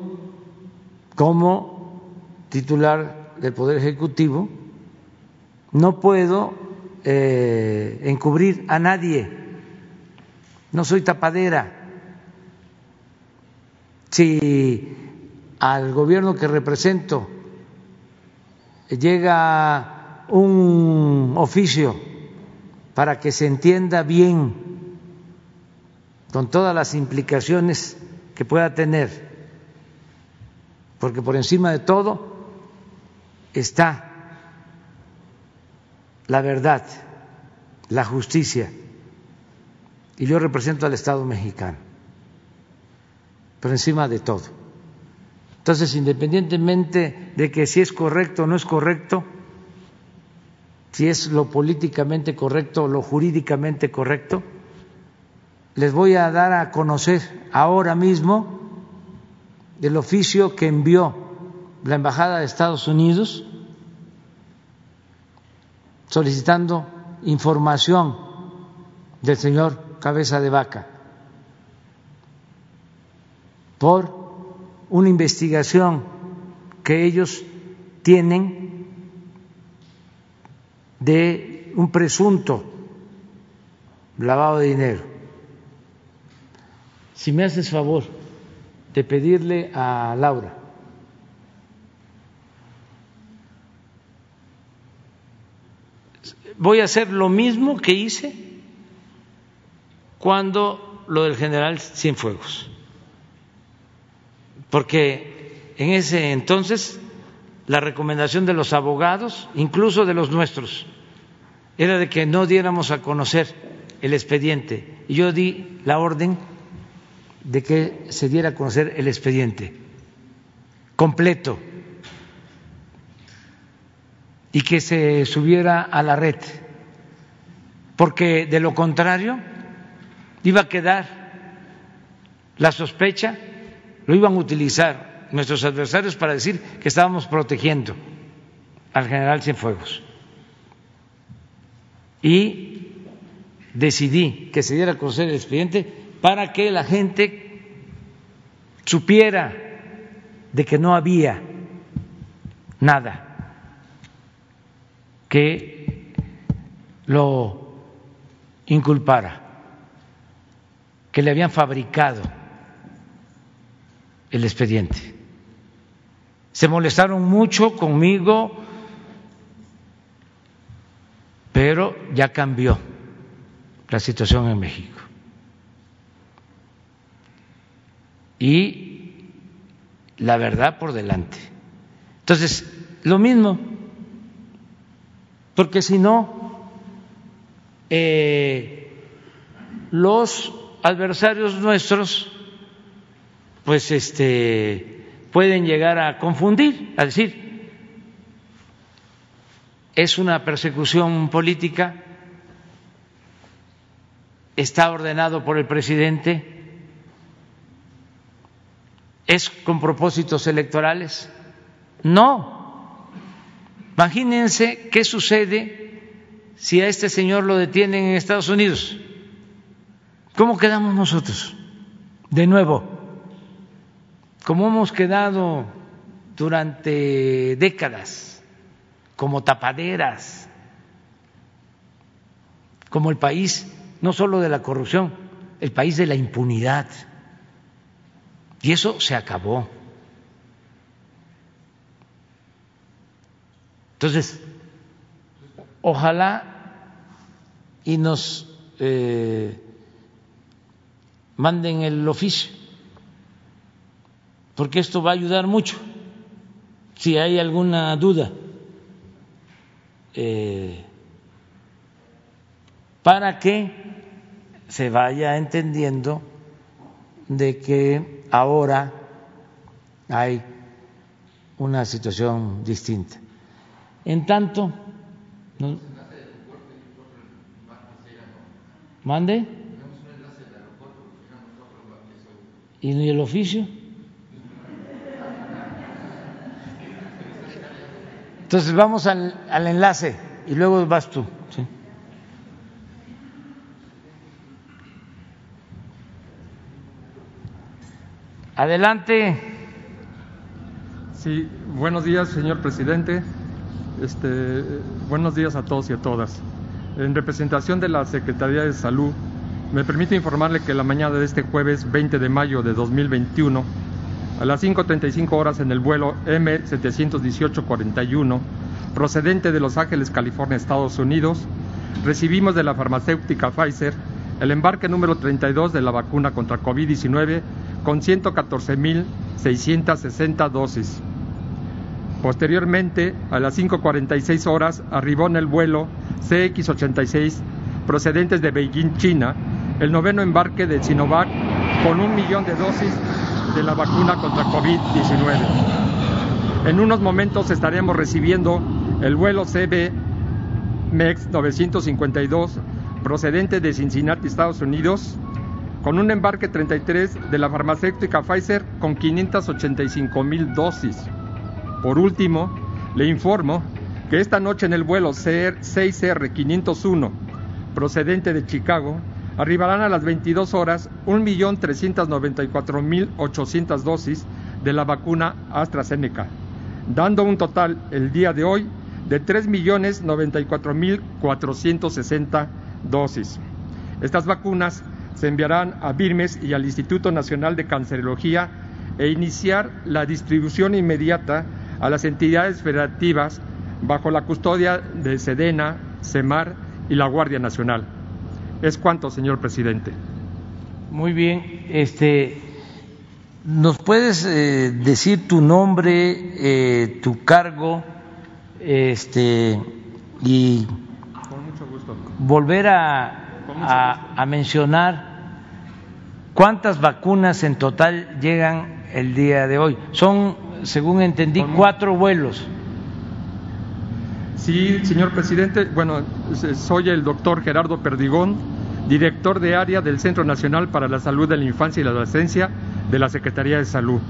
como titular del Poder Ejecutivo, no puedo eh, encubrir a nadie, no soy tapadera. Si al gobierno que represento llega un oficio para que se entienda bien con todas las implicaciones que pueda tener, porque por encima de todo está la verdad, la justicia, y yo represento al Estado mexicano, por encima de todo. Entonces, independientemente de que si es correcto o no es correcto, si es lo políticamente correcto o lo jurídicamente correcto, les voy a dar a conocer ahora mismo el oficio que envió la Embajada de Estados Unidos solicitando información del señor Cabeza de Vaca por una investigación que ellos tienen de un presunto lavado de dinero. Si me haces favor de pedirle a Laura voy a hacer lo mismo que hice cuando lo del general Cienfuegos porque en ese entonces la recomendación de los abogados, incluso de los nuestros, era de que no diéramos a conocer el expediente. Y yo di la orden de que se diera a conocer el expediente completo y que se subiera a la red, porque de lo contrario iba a quedar la sospecha lo iban a utilizar nuestros adversarios para decir que estábamos protegiendo al general Cienfuegos. Y decidí que se diera a conocer el expediente para que la gente supiera de que no había nada que lo inculpara, que le habían fabricado el expediente. Se molestaron mucho conmigo, pero ya cambió la situación en México. Y la verdad por delante. Entonces, lo mismo, porque si no, eh, los adversarios nuestros pues este pueden llegar a confundir, a decir es una persecución política, está ordenado por el presidente, es con propósitos electorales. No. Imagínense qué sucede si a este señor lo detienen en Estados Unidos. ¿Cómo quedamos nosotros? De nuevo, como hemos quedado durante décadas, como tapaderas, como el país no solo de la corrupción, el país de la impunidad. Y eso se acabó. Entonces, ojalá y nos eh, manden el oficio, porque esto va a ayudar mucho. Si hay alguna duda, eh, para que se vaya entendiendo de que ahora hay una situación distinta. En tanto, mande. ¿Y el oficio? Entonces vamos al, al enlace y luego vas tú. ¿sí? Adelante. Sí, buenos días, señor presidente. Este, buenos días a todos y a todas. En representación de la Secretaría de Salud, me permito informarle que la mañana de este jueves 20 de mayo de 2021, a las 5.35 horas en el vuelo M718-41, procedente de Los Ángeles, California, Estados Unidos, recibimos de la farmacéutica Pfizer el embarque número 32 de la vacuna contra COVID-19 con 114.660 dosis. Posteriormente, a las 5.46 horas, arribó en el vuelo CX-86 procedentes de Beijing, China, el noveno embarque de Sinovac con un millón de dosis de la vacuna contra COVID-19. En unos momentos estaremos recibiendo el vuelo CB MEX 952 procedente de Cincinnati, Estados Unidos, con un embarque 33 de la farmacéutica Pfizer con 585 mil dosis. Por último, le informo que esta noche en el vuelo 6R501 procedente de Chicago arribarán a las 22 horas 1.394.800 dosis de la vacuna AstraZeneca, dando un total el día de hoy de 3.094.460 dosis. Estas vacunas se enviarán a Birmes y al Instituto Nacional de Cancerología e iniciar la distribución inmediata a las entidades federativas bajo la custodia de Sedena, Semar y la Guardia Nacional. Es cuanto, señor presidente. Muy bien, este, ¿nos puedes eh, decir tu nombre, eh, tu cargo, este, y Con mucho gusto. volver a, a, a mencionar cuántas vacunas en total llegan el día de hoy? Son, según entendí, cuatro vuelos. Sí, señor presidente. Bueno, soy el doctor Gerardo Perdigón, director de área del Centro Nacional para la Salud de la Infancia y la Adolescencia de la Secretaría de Salud.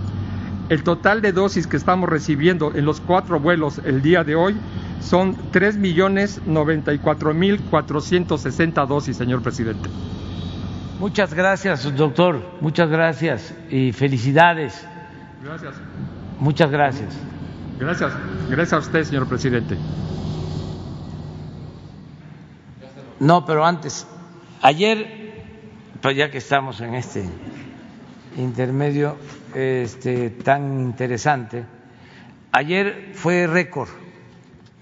El total de dosis que estamos recibiendo en los cuatro vuelos el día de hoy son 3.094.460 dosis, señor presidente. Muchas gracias, doctor. Muchas gracias y felicidades. Gracias. Muchas gracias. Gracias. Gracias a usted, señor presidente. No, pero antes, ayer, pues ya que estamos en este intermedio este, tan interesante, ayer fue récord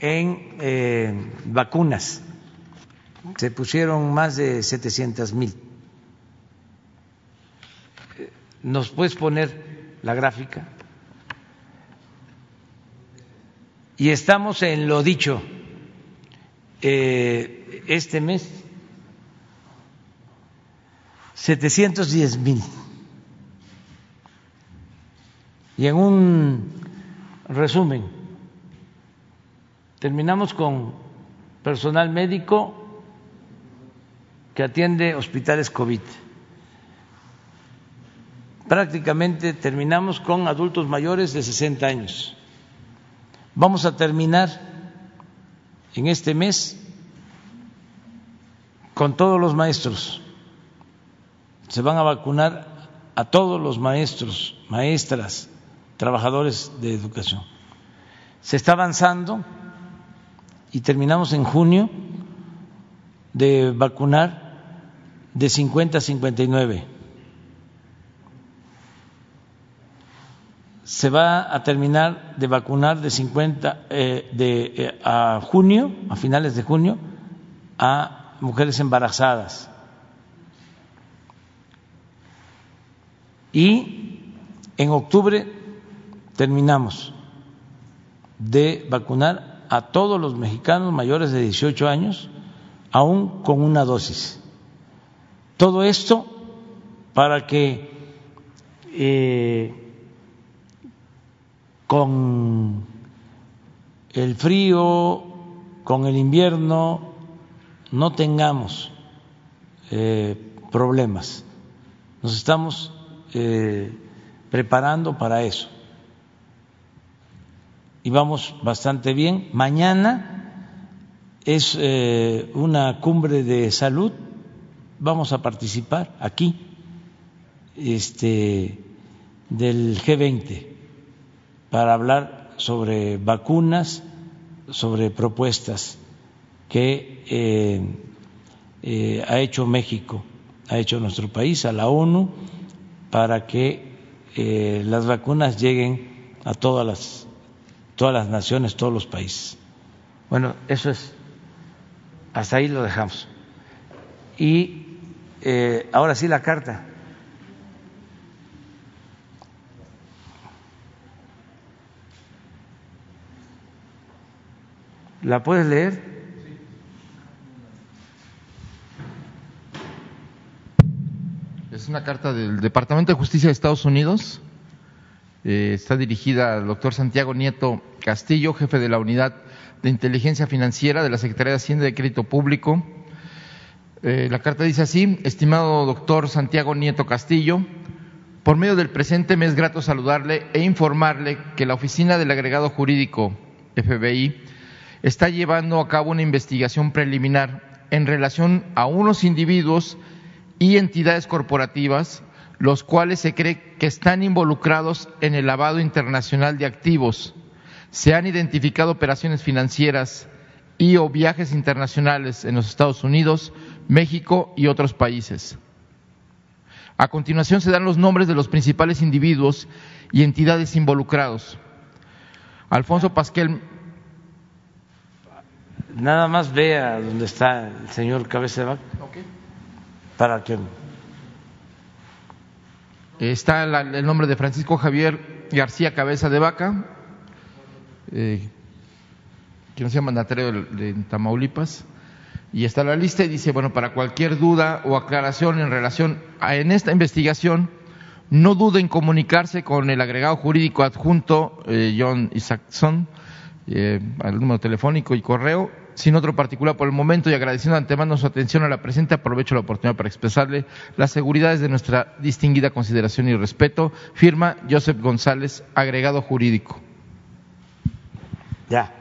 en eh, vacunas. Se pusieron más de 700 mil. ¿Nos puedes poner la gráfica? Y estamos en lo dicho. Eh, este mes 710 mil. Y en un resumen, terminamos con personal médico que atiende hospitales COVID. Prácticamente terminamos con adultos mayores de 60 años. Vamos a terminar en este mes con todos los maestros. Se van a vacunar a todos los maestros, maestras, trabajadores de educación. Se está avanzando y terminamos en junio de vacunar de 50 a 59. Se va a terminar de vacunar de 50 eh, de, eh, a junio, a finales de junio, a mujeres embarazadas. Y en octubre terminamos de vacunar a todos los mexicanos mayores de 18 años, aún con una dosis. Todo esto para que eh, con el frío, con el invierno, no tengamos eh, problemas. Nos estamos eh, preparando para eso y vamos bastante bien. Mañana es eh, una cumbre de salud, vamos a participar aquí, este, del G20, para hablar sobre vacunas, sobre propuestas que eh, eh, ha hecho México, ha hecho nuestro país, a la ONU, para que las vacunas lleguen a todas las todas las naciones, todos los países. Bueno, eso es, hasta ahí lo dejamos. Y eh, ahora sí la carta. ¿La puedes leer? Es una carta del Departamento de Justicia de Estados Unidos eh, está dirigida al doctor Santiago Nieto Castillo, jefe de la Unidad de Inteligencia Financiera de la Secretaría de Hacienda y Crédito Público. Eh, la carta dice así, estimado doctor Santiago Nieto Castillo, por medio del presente me es grato saludarle e informarle que la Oficina del Agregado Jurídico FBI está llevando a cabo una investigación preliminar en relación a unos individuos y entidades corporativas los cuales se cree que están involucrados en el lavado internacional de activos. Se han identificado operaciones financieras y o viajes internacionales en los Estados Unidos, México y otros países. A continuación se dan los nombres de los principales individuos y entidades involucrados. Alfonso Pasquel. Nada más vea dónde está el señor Cabeza para que Está el nombre de Francisco Javier García Cabeza de Vaca, eh, que no sea mandatario de, Tamaulipas. Y está la lista y dice, bueno, para cualquier duda o aclaración en relación a en esta investigación, no duden en comunicarse con el agregado jurídico adjunto eh, John Isaacson eh, al número telefónico y correo sin otro particular por el momento y agradeciendo antemano su atención a la presente, aprovecho la oportunidad para expresarle las seguridades de nuestra distinguida consideración y respeto. Firma Joseph González, agregado jurídico. Ya.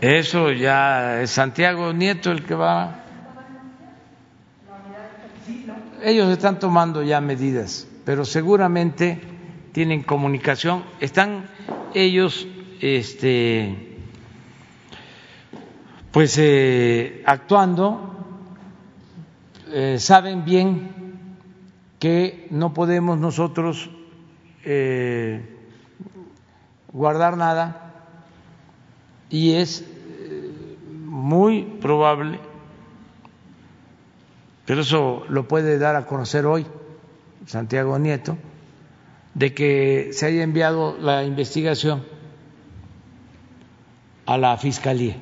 Eso ya es Santiago Nieto el que va. Ellos están tomando ya medidas, pero seguramente tienen comunicación. Están ellos este, pues eh, actuando, eh, saben bien que no podemos nosotros eh, guardar nada y es muy probable, pero eso lo puede dar a conocer hoy Santiago Nieto, de que se haya enviado la investigación a la Fiscalía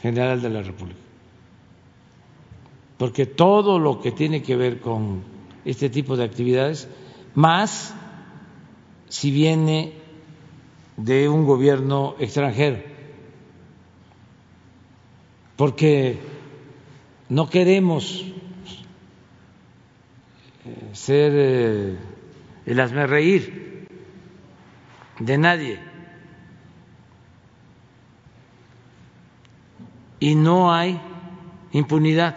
General de la República porque todo lo que tiene que ver con este tipo de actividades, más si viene de un gobierno extranjero, porque no queremos eh, ser eh, el hazme reír de nadie. Y no hay impunidad.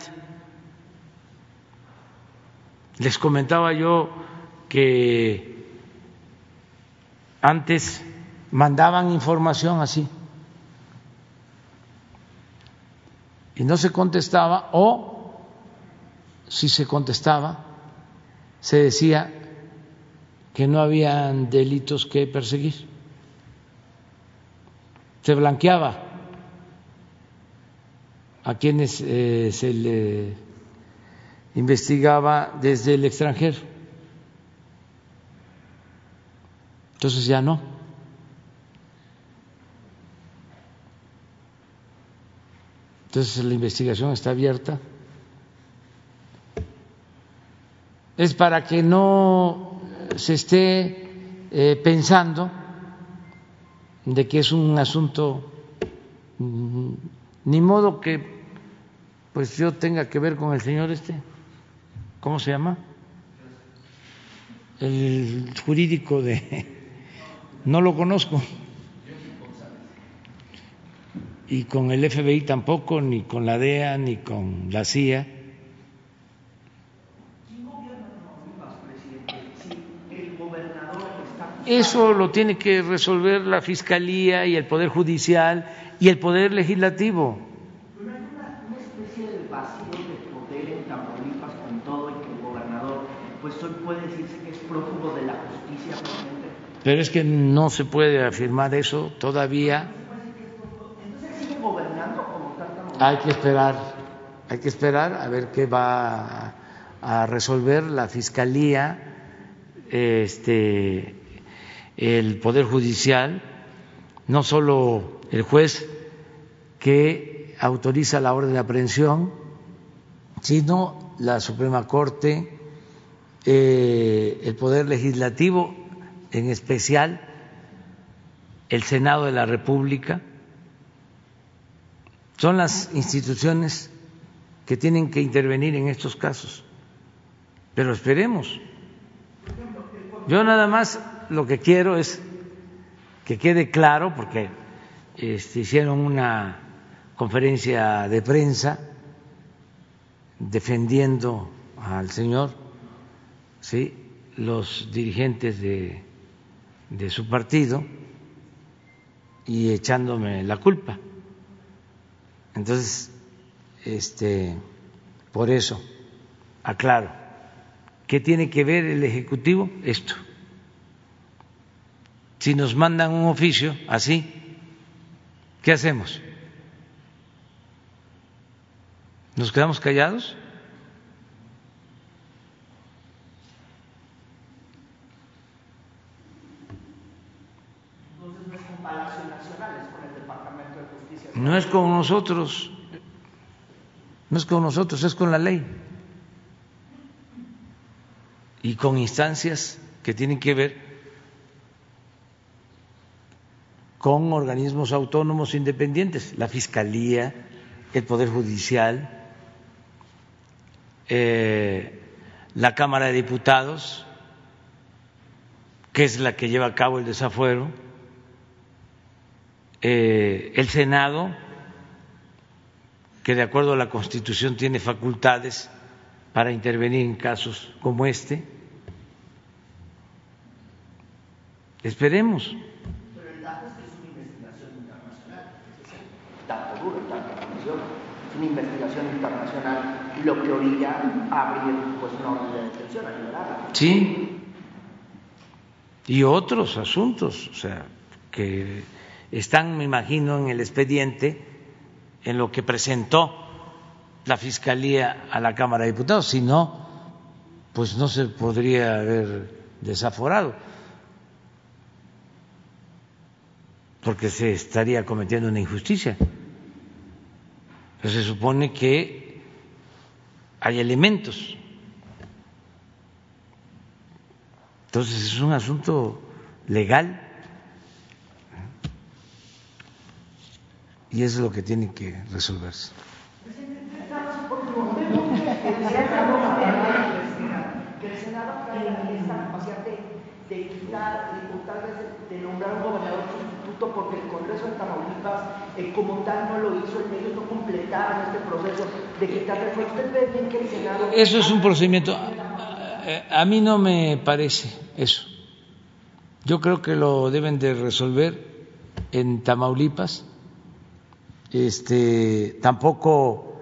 Les comentaba yo que antes mandaban información así y no se contestaba o si se contestaba se decía que no habían delitos que perseguir. Se blanqueaba a quienes eh, se le investigaba desde el extranjero. Entonces ya no. Entonces la investigación está abierta. Es para que no se esté eh, pensando de que es un asunto, mm, ni modo que pues yo tenga que ver con el señor este. ¿cómo se llama? El jurídico de... No lo conozco. Y con el FBI tampoco, ni con la DEA, ni con la CIA. Eso lo tiene que resolver la Fiscalía y el Poder Judicial y el Poder Legislativo. Pero es que no se puede afirmar eso todavía. Hay que esperar, hay que esperar a ver qué va a resolver la fiscalía, este, el poder judicial, no solo el juez que autoriza la orden de aprehensión, sino la Suprema Corte, eh, el poder legislativo en especial el Senado de la República, son las instituciones que tienen que intervenir en estos casos. Pero esperemos. Yo nada más lo que quiero es que quede claro, porque este, hicieron una conferencia de prensa defendiendo al señor, ¿sí? los dirigentes de de su partido y echándome la culpa. Entonces, este, por eso, aclaro, ¿qué tiene que ver el Ejecutivo? Esto. Si nos mandan un oficio así, ¿qué hacemos? ¿Nos quedamos callados? No es con nosotros, no es con nosotros, es con la ley. Y con instancias que tienen que ver con organismos autónomos independientes, la Fiscalía, el Poder Judicial, eh, la Cámara de Diputados, que es la que lleva a cabo el desafuero eh, el Senado, que de acuerdo a la Constitución tiene facultades para intervenir en casos como este. Esperemos. Pero el dato es que es una investigación internacional, tanto duro, comisión, es una investigación internacional, lo que orilla a abrir pues, una orden de detención, a liberarla. Sí, y otros asuntos, o sea, que están, me imagino, en el expediente, en lo que presentó la Fiscalía a la Cámara de Diputados, si no, pues no se podría haber desaforado, porque se estaría cometiendo una injusticia. Se supone que hay elementos. Entonces es un asunto legal y eso es lo que tiene que resolverse. De, quitar, de, tal vez de nombrar un gobernador sustituto porque el Congreso de Tamaulipas eh, como tal no lo hizo, ellos no completaron este proceso de quitar reforma. ¿Usted ve bien que el Senado... Eso es un procedimiento... A mí no me parece eso. Yo creo que lo deben de resolver en Tamaulipas. Este, tampoco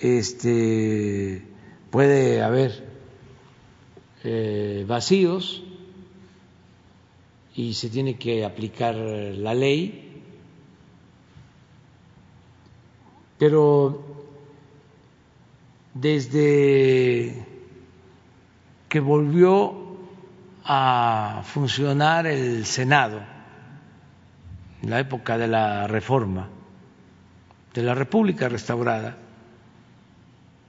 este, puede haber eh, vacíos y se tiene que aplicar la ley, pero desde que volvió a funcionar el Senado en la época de la reforma de la República restaurada,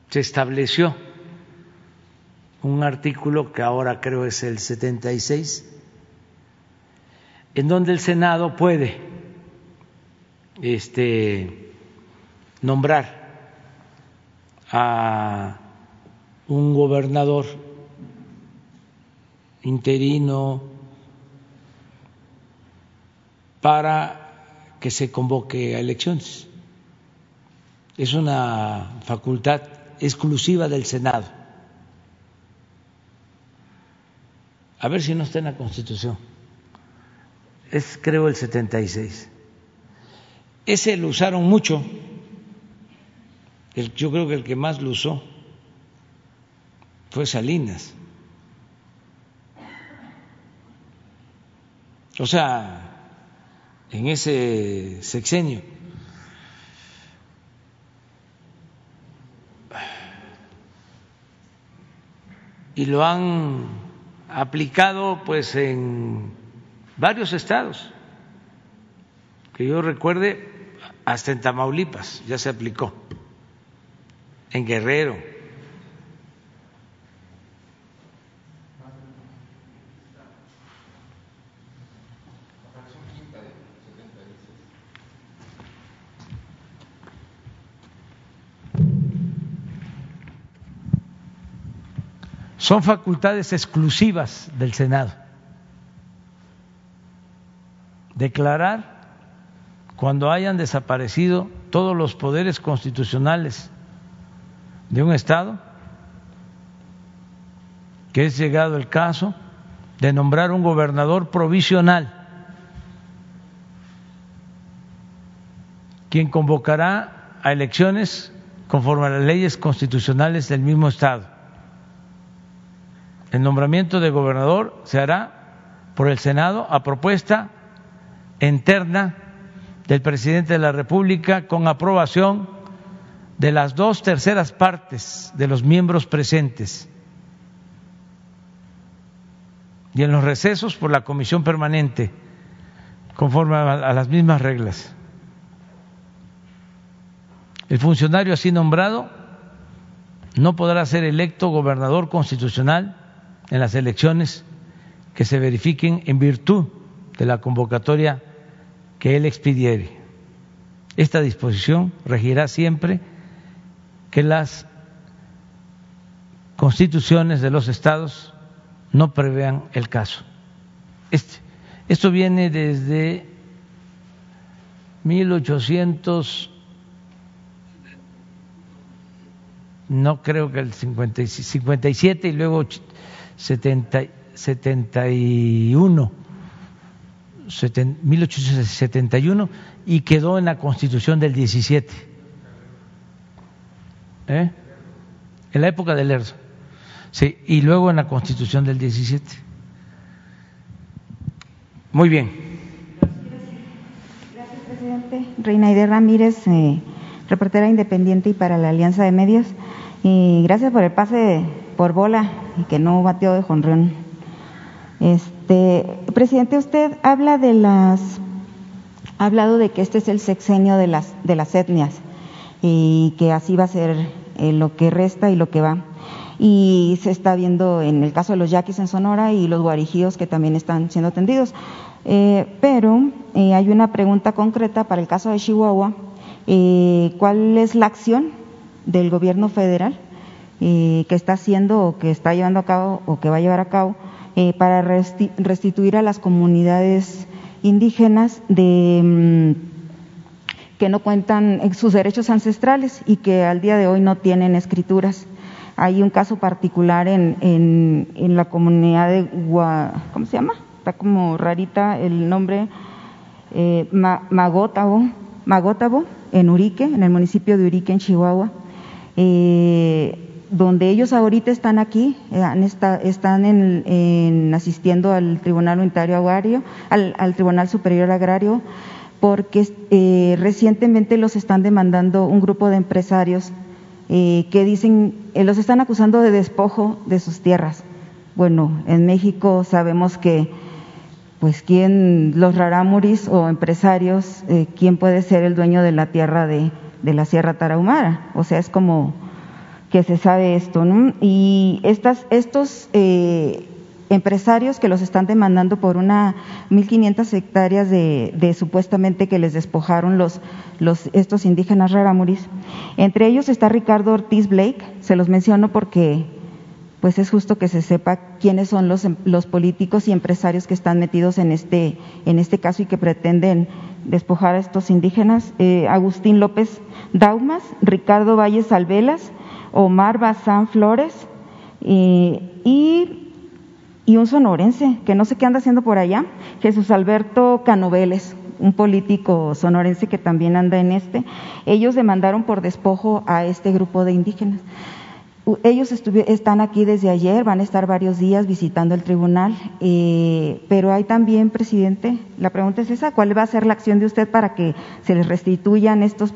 se estableció un artículo que ahora creo es el 76, en donde el Senado puede este, nombrar a un gobernador interino para que se convoque a elecciones. Es una facultad exclusiva del Senado. A ver si no está en la Constitución. Es creo el 76. Ese lo usaron mucho. El, yo creo que el que más lo usó fue Salinas. O sea, en ese sexenio. Y lo han aplicado pues en varios estados. Que yo recuerde, hasta en Tamaulipas ya se aplicó, en Guerrero, son facultades exclusivas del Senado. Declarar cuando hayan desaparecido todos los poderes constitucionales de un Estado, que es llegado el caso de nombrar un gobernador provisional, quien convocará a elecciones conforme a las leyes constitucionales del mismo Estado el nombramiento de gobernador se hará por el Senado a propuesta interna del presidente de la República con aprobación de las dos terceras partes de los miembros presentes y en los recesos por la comisión permanente conforme a las mismas reglas. El funcionario así nombrado no podrá ser electo gobernador constitucional en las elecciones que se verifiquen en virtud de la convocatoria que él expidiere. Esta disposición regirá siempre que las constituciones de los estados no prevean el caso. Este, esto viene desde 1800, no creo que el 57 y luego 71, 1871 y quedó en la Constitución del 17. ¿Eh? En la época del Lerdo. Sí, y luego en la Constitución del 17. Muy bien. Gracias, presidente. Reina Ramírez, eh, reportera independiente y para la Alianza de Medios. Y gracias por el pase por bola y que no bateó de jonrón. Este, presidente, usted habla de las ha hablado de que este es el sexenio de las de las etnias y que así va a ser eh, lo que resta y lo que va. Y se está viendo en el caso de los yaquis en Sonora y los guarijíos que también están siendo atendidos. Eh, pero eh, hay una pregunta concreta para el caso de Chihuahua. ¿Cuál es la acción del gobierno federal que está haciendo o que está llevando a cabo o que va a llevar a cabo para restituir a las comunidades indígenas de mm, que no cuentan sus derechos ancestrales y que al día de hoy no tienen escrituras. Hay un caso particular en, en, la comunidad de Gua, ¿cómo se llama? Está como rarita el nombre, eh, Magótabo, Magótabo, en Urique, en el municipio de Urique, en Chihuahua, eh, donde ellos ahorita están aquí, eh, están en, asistiendo al Tribunal Unitario Agrario, al, al Tribunal Superior Agrario, porque eh, recientemente los están demandando un grupo de empresarios eh, que dicen, eh, los están acusando de despojo de sus tierras. Bueno, en México sabemos que, pues, quién, los rarámuris o empresarios, quién puede ser el dueño de la tierra de, de la Sierra Tarahumara. O sea, es como que se sabe esto, ¿no? Y estas, estos empresarios que los están demandando por una 1.500 hectáreas de, supuestamente que les despojaron los, los, estos indígenas rarámuris. Entre ellos está Ricardo Ortiz Blake, se los menciono porque pues es justo que se sepa quiénes son los, los políticos y empresarios que están metidos en este, en este caso y que pretenden despojar a estos indígenas. Eh, Agustín López Daumas, Ricardo Valles Alvelas, Omar Bazán Flores y y un sonorense, que no sé qué anda haciendo por allá, Jesús Alberto Canoveles, un político sonorense que también anda en este. Ellos demandaron por despojo a este grupo de indígenas. Ellos están aquí desde ayer, van a estar varios días visitando el tribunal, eh, pero hay también, presidente, la pregunta es esa, ¿cuál va a ser la acción de usted para que se les restituyan estos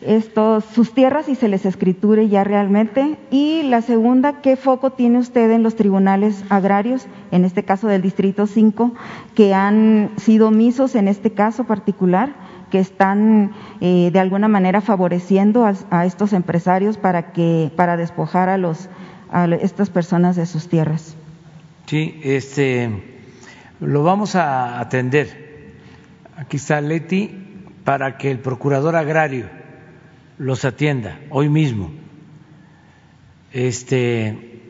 estos, sus tierras y se les escriture ya realmente. Y la segunda, ¿qué foco tiene usted en los tribunales agrarios, en este caso del Distrito 5, que han sido omisos en este caso particular, que están eh, de alguna manera favoreciendo a, estos empresarios para, que, para despojar a, los, a estas personas de sus tierras? Sí, este, lo vamos a atender. Aquí está Leti para que el procurador agrario los atienda hoy mismo. Este,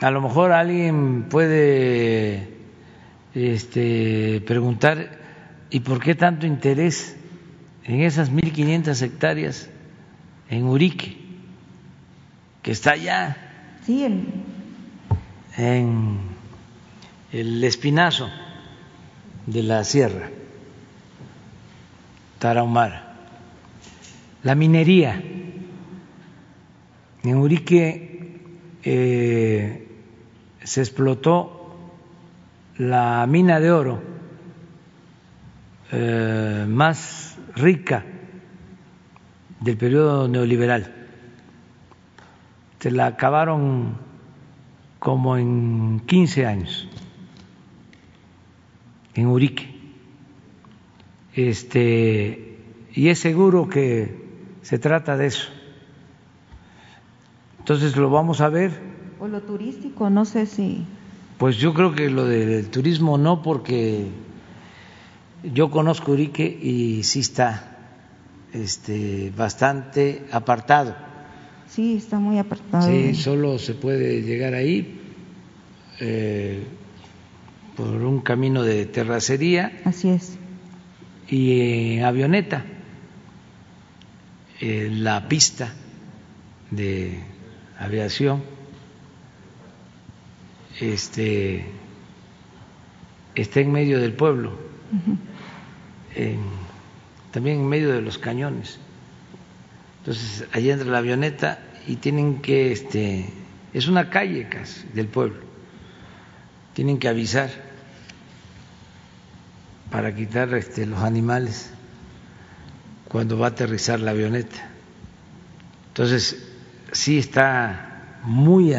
a lo mejor alguien puede este, preguntar, ¿y por qué tanto interés en esas 1.500 hectáreas en Urique, que está allá sí, en el espinazo de la sierra, Tarahumara? La minería. En Urique eh, se explotó la mina de oro eh, más rica del periodo neoliberal. Se la acabaron como en 15 años en Urique. Este, y es seguro que se trata de eso. Entonces lo vamos a ver. O lo turístico, no sé si. Pues yo creo que lo del turismo no, porque yo conozco Urique y sí está este, bastante apartado. Sí, está muy apartado. Sí, solo se puede llegar ahí eh, por un camino de terracería. Así es. Y en avioneta. Eh, la pista de aviación este, está en medio del pueblo, también en medio de los cañones. Entonces, allí entra la avioneta y tienen que, este, es una calle casi del pueblo, tienen que avisar para quitar este, los animales cuando va a aterrizar la avioneta. Entonces, sí está muy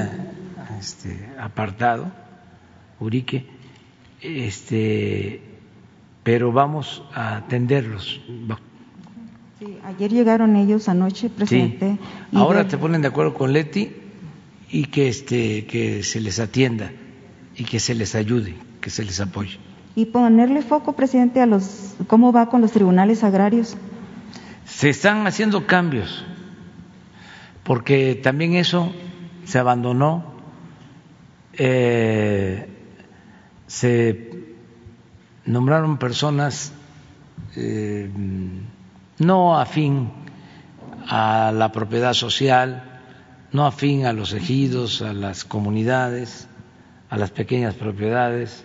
este, apartado Urique, este, pero vamos a atenderlos. Sí, ayer llegaron ellos anoche, presidente. Sí. Ahora te ponen de acuerdo con Leti y que este que se les atienda y que se les ayude, que se les apoye. Y ponerle foco, presidente, a los cómo va con los tribunales agrarios. Se están haciendo cambios, porque también eso se abandonó, eh, se nombraron personas eh, no afín a la propiedad social, no afín a los ejidos, a las comunidades, a las pequeñas propiedades,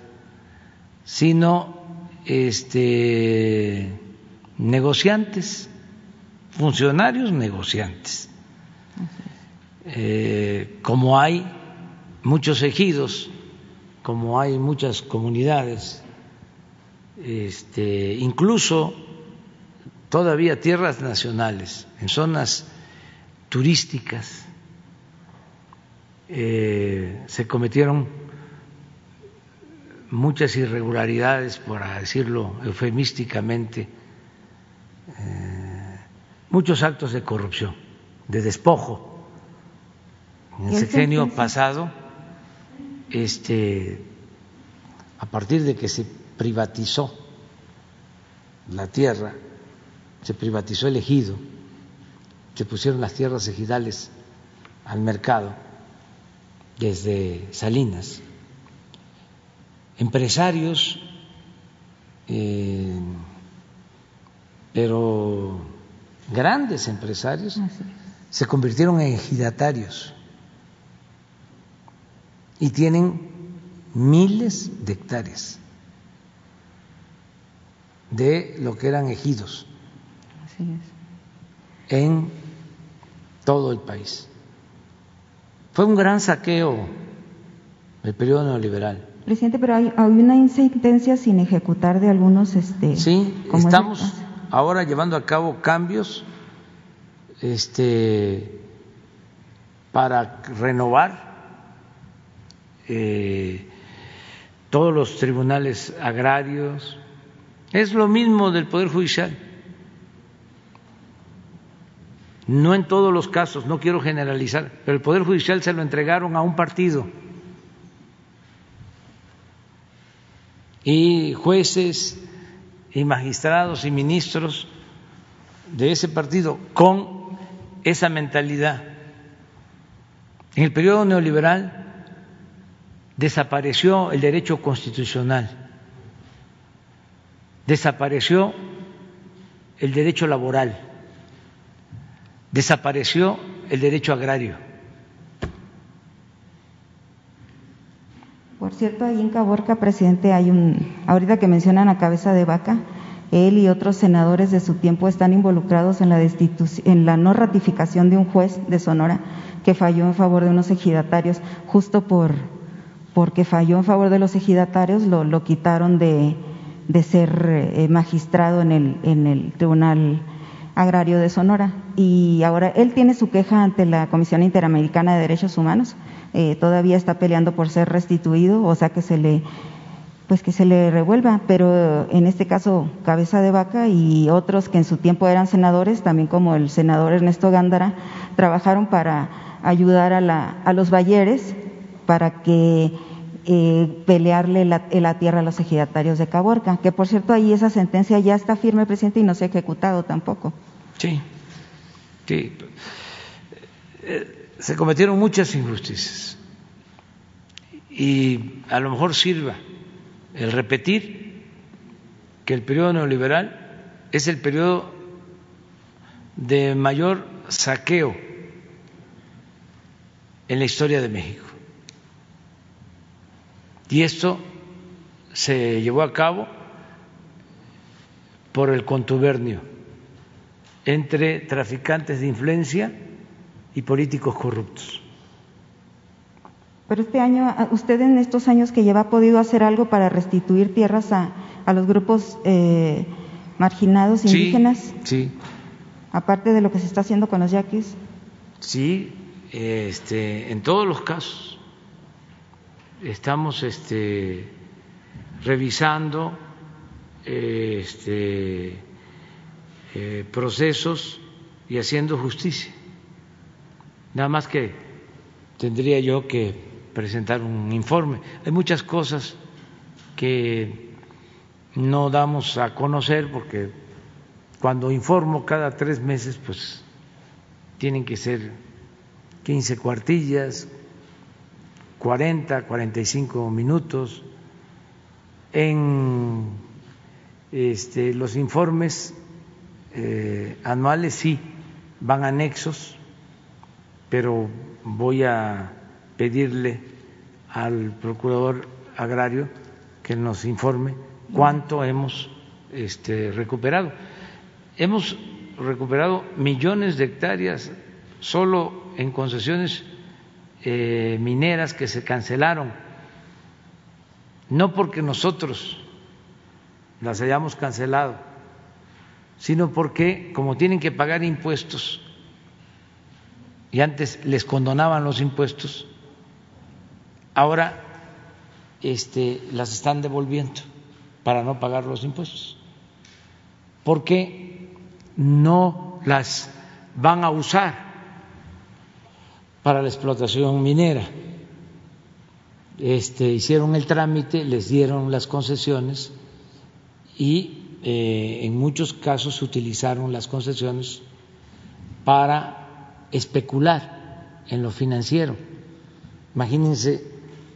sino este, negociantes, funcionarios negociantes. Eh, como hay muchos ejidos, como hay muchas comunidades, este, incluso todavía tierras nacionales, en zonas turísticas, eh, se cometieron muchas irregularidades, por decirlo eufemísticamente, eh, muchos actos de corrupción, de despojo. En el sexenio pasado, este, a partir de que se privatizó la tierra, se privatizó el ejido, se pusieron las tierras ejidales al mercado desde Salinas. Empresarios, eh, pero grandes empresarios, se convirtieron en ejidatarios y tienen miles de hectáreas de lo que eran ejidos en todo el país. Fue un gran saqueo el periodo neoliberal. Presidente, pero hay, una sentencia sin ejecutar de algunos. Este, sí, estamos ahora llevando a cabo cambios este, para renovar eh, todos los tribunales agrarios. Es lo mismo del Poder Judicial. No en todos los casos, no quiero generalizar, pero el Poder Judicial se lo entregaron a un partido. Y jueces y magistrados y ministros de ese partido con esa mentalidad. En el periodo neoliberal desapareció el derecho constitucional, desapareció el derecho laboral, desapareció el derecho agrario. Por cierto, ahí en Caborca, presidente, hay un, ahorita que mencionan a cabeza de vaca, él y otros senadores de su tiempo están involucrados en la, en la no ratificación de un juez de Sonora que falló en favor de unos ejidatarios justo por porque falló en favor de los ejidatarios, lo, quitaron de, ser eh, magistrado en el Tribunal Agrario de Sonora. Y ahora él tiene su queja ante la Comisión Interamericana de Derechos Humanos. Eh, todavía está peleando por ser restituido, o sea que se le pues que se le revuelva, pero en este caso Cabeza de Vaca y otros que en su tiempo eran senadores, también como el senador Ernesto Gándara, trabajaron para ayudar a, la, a los Balleres para que eh, pelearle la, tierra a los ejidatarios de Caborca, que por cierto ahí esa sentencia ya está firme, presidente, y no se ha ejecutado tampoco. Sí, sí. Eh, se cometieron muchas injusticias y a lo mejor sirva el repetir que el periodo neoliberal es el periodo de mayor saqueo en la historia de México. Y esto se llevó a cabo por el contubernio entre traficantes de influencia y políticos corruptos. Pero este año, ¿usted en estos años que lleva ha podido hacer algo para restituir tierras a, a los grupos eh, marginados indígenas? Sí. Aparte de lo que se está haciendo con los yaquis. Sí, este, en todos los casos estamos este, revisando este, eh, procesos y haciendo justicia. Nada más que tendría yo que presentar un informe. Hay muchas cosas que no damos a conocer porque cuando informo cada tres meses, pues tienen que ser 15 cuartillas, 40, 45 minutos. En este, los informes eh, anuales sí van anexos, pero voy a pedirle al procurador agrario que nos informe cuánto hemos este, recuperado. Hemos recuperado millones de hectáreas solo en concesiones eh, mineras que se cancelaron, no porque nosotros las hayamos cancelado, sino porque como tienen que pagar impuestos y antes les condonaban los impuestos, ahora este, las están devolviendo para no pagar los impuestos, porque no las van a usar para la explotación minera. Este, hicieron el trámite, les dieron las concesiones y eh, en muchos casos utilizaron las concesiones para especular en lo financiero. Imagínense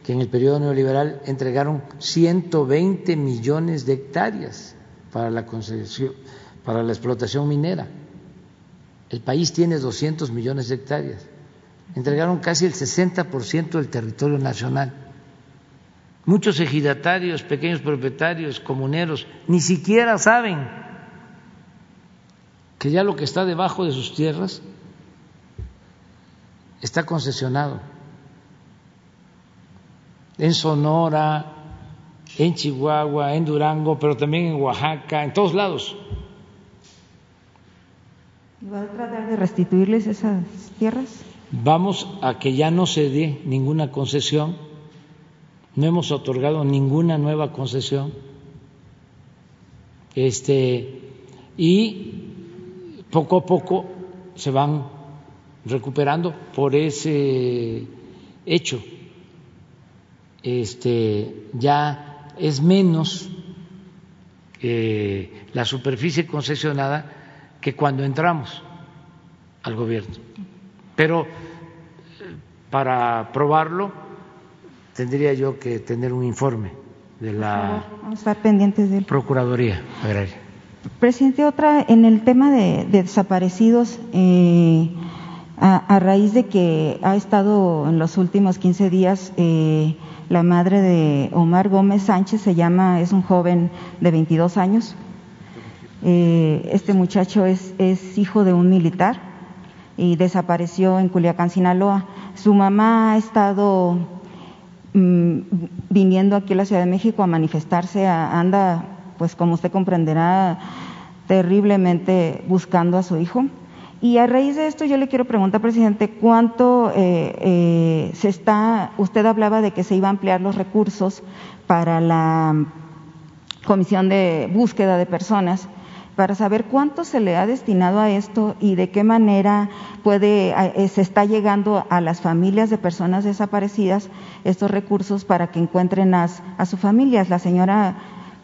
que en el periodo neoliberal entregaron 120 millones de hectáreas para la concesión, para la explotación minera. El país tiene 200 millones de hectáreas. Entregaron casi el 60% del territorio nacional. Muchos ejidatarios, pequeños propietarios, comuneros, ni siquiera saben que ya lo que está debajo de sus tierras está concesionado. En Sonora, en Chihuahua, en Durango, pero también en Oaxaca, en todos lados. ¿Va a tratar de restituirles esas tierras? Vamos a que ya no se dé ninguna concesión no hemos otorgado ninguna nueva concesión. Este, y poco a poco se van recuperando por ese hecho. Este, ya es menos eh, la superficie concesionada que cuando entramos al gobierno. Pero eh, para probarlo tendría yo que tener un informe de la pendientes de Procuraduría Agraria. Presidente, otra en el tema de, desaparecidos, eh, a, raíz de que ha estado en los últimos 15 días eh, la madre de Omar Gómez Sánchez, se llama, es un joven de 22 años. Eh, este muchacho es, es hijo de un militar y desapareció en Culiacán, Sinaloa. Su mamá ha estado Mm, viniendo aquí a la Ciudad de México a manifestarse, anda, pues como usted comprenderá, terriblemente buscando a su hijo. Y a raíz de esto yo le quiero preguntar, presidente, ¿cuánto eh, eh, se está, usted hablaba de que se iba a ampliar los recursos para la comisión de búsqueda de personas? Para saber cuánto se le ha destinado a esto y de qué manera puede eh, se está llegando a las familias de personas desaparecidas estos recursos para que encuentren a, a sus familias. La señora,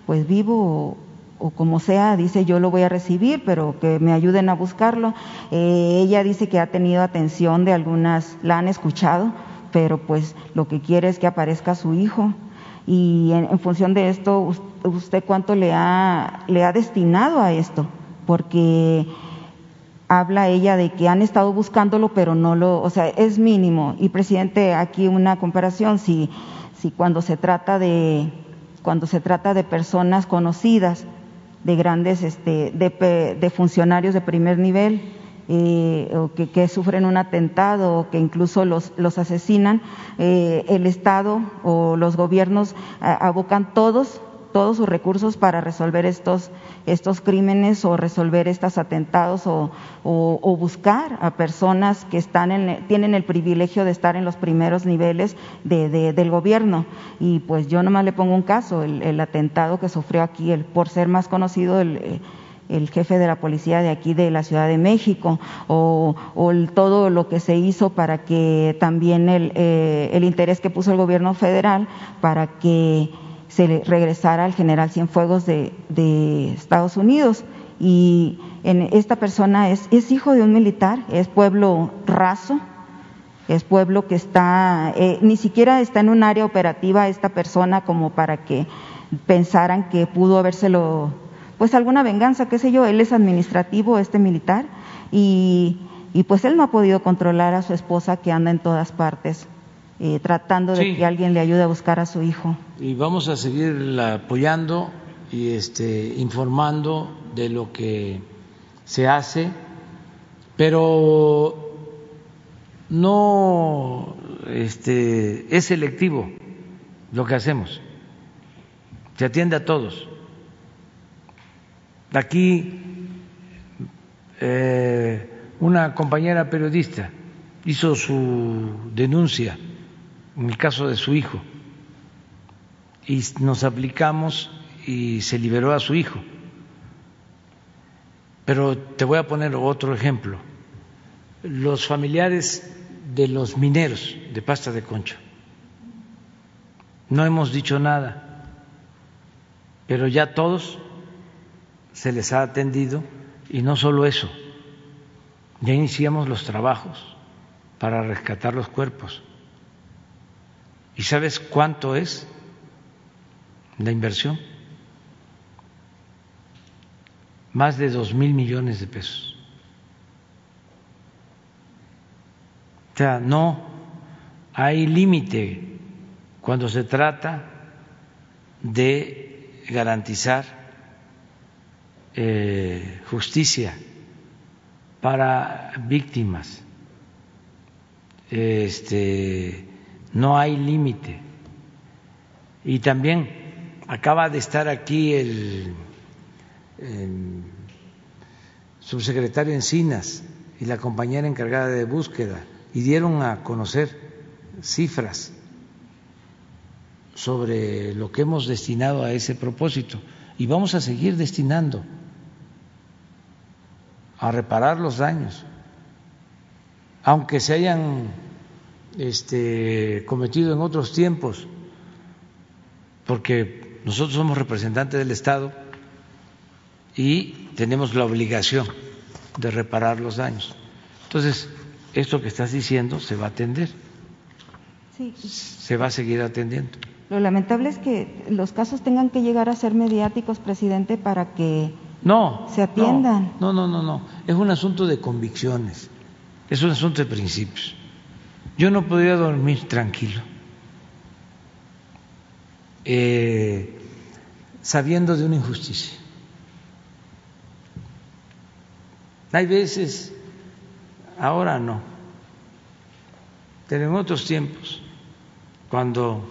pues vivo o, como sea, dice yo lo voy a recibir, pero que me ayuden a buscarlo. Eh, ella dice que ha tenido atención de algunas, la han escuchado, pero pues lo que quiere es que aparezca su hijo y en, función de esto, usted cuánto le ha, le ha destinado a esto, porque habla ella de que han estado buscándolo, pero no lo, o sea, es mínimo. Y presidente, aquí una comparación, si, si cuando se trata de, cuando se trata de personas conocidas, de grandes, este, de, de funcionarios de primer nivel, eh, o que, sufren un atentado o que incluso los, los asesinan, eh, el Estado o los gobiernos abocan todos todos sus recursos para resolver estos, estos crímenes o resolver estos atentados o, o, buscar a personas que están en, tienen el privilegio de estar en los primeros niveles de, del gobierno. Y pues yo nomás le pongo un caso, el, el atentado que sufrió aquí, el, por ser más conocido, el, el jefe de la policía de aquí de la Ciudad de México o, todo lo que se hizo para que también el, eh, el, interés que puso el gobierno federal para que se regresara al general Cienfuegos de, de Estados Unidos. Y en, esta persona es, es hijo de un militar, es pueblo raso, es pueblo que está, eh, ni siquiera está en un área operativa esta persona como para que pensaran que pudo habérselo, pues alguna venganza, qué sé yo, él es administrativo, este militar, y, y pues él no ha podido controlar a su esposa que anda en todas partes. Eh, tratando de que alguien le ayude a buscar a su hijo. Y vamos a seguir apoyando y este, informando de lo que se hace, pero no este, es selectivo lo que hacemos, se atiende a todos. Aquí eh, una compañera periodista hizo su denuncia en el caso de su hijo y nos aplicamos y se liberó a su hijo. Pero te voy a poner otro ejemplo. Los familiares de los mineros de pasta de concha. No hemos dicho nada, pero ya todos se les ha atendido y no solo eso, ya iniciamos los trabajos para rescatar los cuerpos. ¿Y sabes cuánto es la inversión? Más de dos mil millones de pesos. O sea, no hay límite cuando se trata de garantizar eh, justicia para víctimas. Este, no hay límite. Y también acaba de estar aquí el, el subsecretario Encinas y la compañera encargada de búsqueda y dieron a conocer cifras sobre lo que hemos destinado a ese propósito y vamos a seguir destinando a reparar los daños, aunque se hayan este, cometido en otros tiempos, porque nosotros somos representantes del Estado y tenemos la obligación de reparar los daños. Entonces, esto que estás diciendo se va a atender. Sí. Se va a seguir atendiendo. Lo lamentable es que los casos tengan que llegar a ser mediáticos, presidente, para que no, se atiendan. No, no, no, no. Es un asunto de convicciones. Es un asunto de principios. Yo no podría dormir tranquilo eh, sabiendo de una injusticia. Hay veces ahora no. Pero en otros tiempos, cuando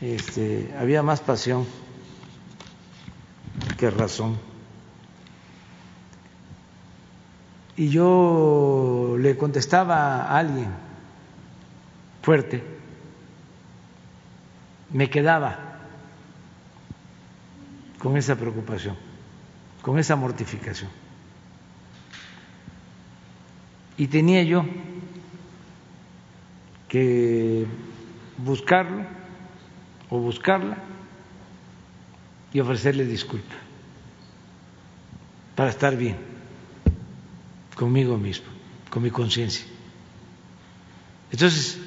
este, había más pasión que razón, y yo le contestaba a alguien fuerte, me quedaba con esa preocupación, con esa mortificación. Y tenía yo que buscarlo o buscarla y ofrecerle disculpa para estar bien conmigo mismo, con mi conciencia. Entonces,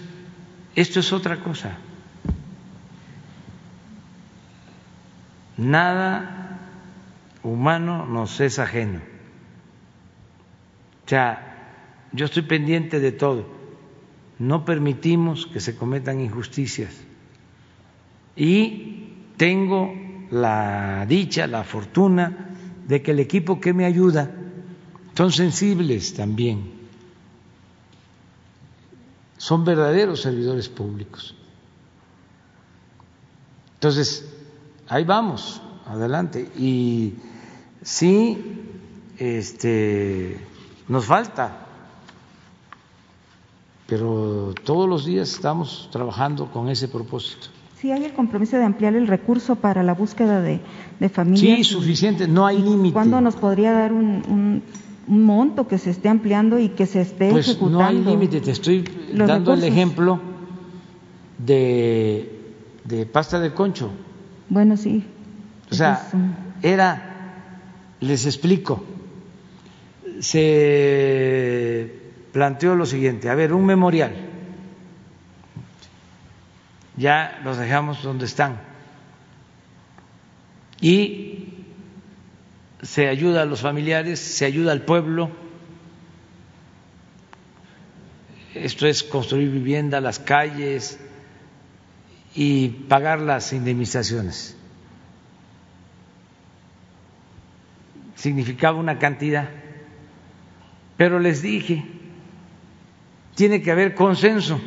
esto es otra cosa. Nada humano nos es ajeno. O sea, yo estoy pendiente de todo. No permitimos que se cometan injusticias. Y tengo la dicha, la fortuna de que el equipo que me ayuda son sensibles también. Son verdaderos servidores públicos. Entonces, ahí vamos, adelante. Y sí, este, nos falta pero todos los días estamos trabajando con ese propósito. Sí, hay el compromiso de ampliar el recurso para la búsqueda de, de familias. Sí, suficiente, no hay límite. ¿Cuándo nos podría dar un, un, un, monto que se esté ampliando y que se esté pues ejecutando? No hay límite, te estoy dando recursos. el ejemplo de, de pasta de concho. Bueno, sí. O sea, era, les explico, se planteó lo siguiente, a ver, un memorial, ya los dejamos donde están, y se ayuda a los familiares, se ayuda al pueblo, esto es construir vivienda, las calles y pagar las indemnizaciones. Significaba una cantidad, pero les dije, tiene que haber consenso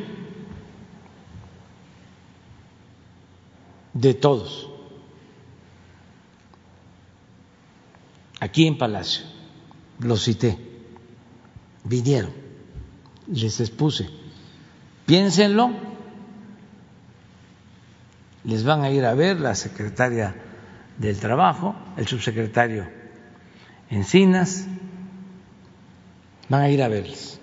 de todos. Aquí en Palacio, los cité, vinieron, les expuse, piénsenlo, les van a ir a ver la secretaria del Trabajo, el subsecretario Encinas, van a ir a verles.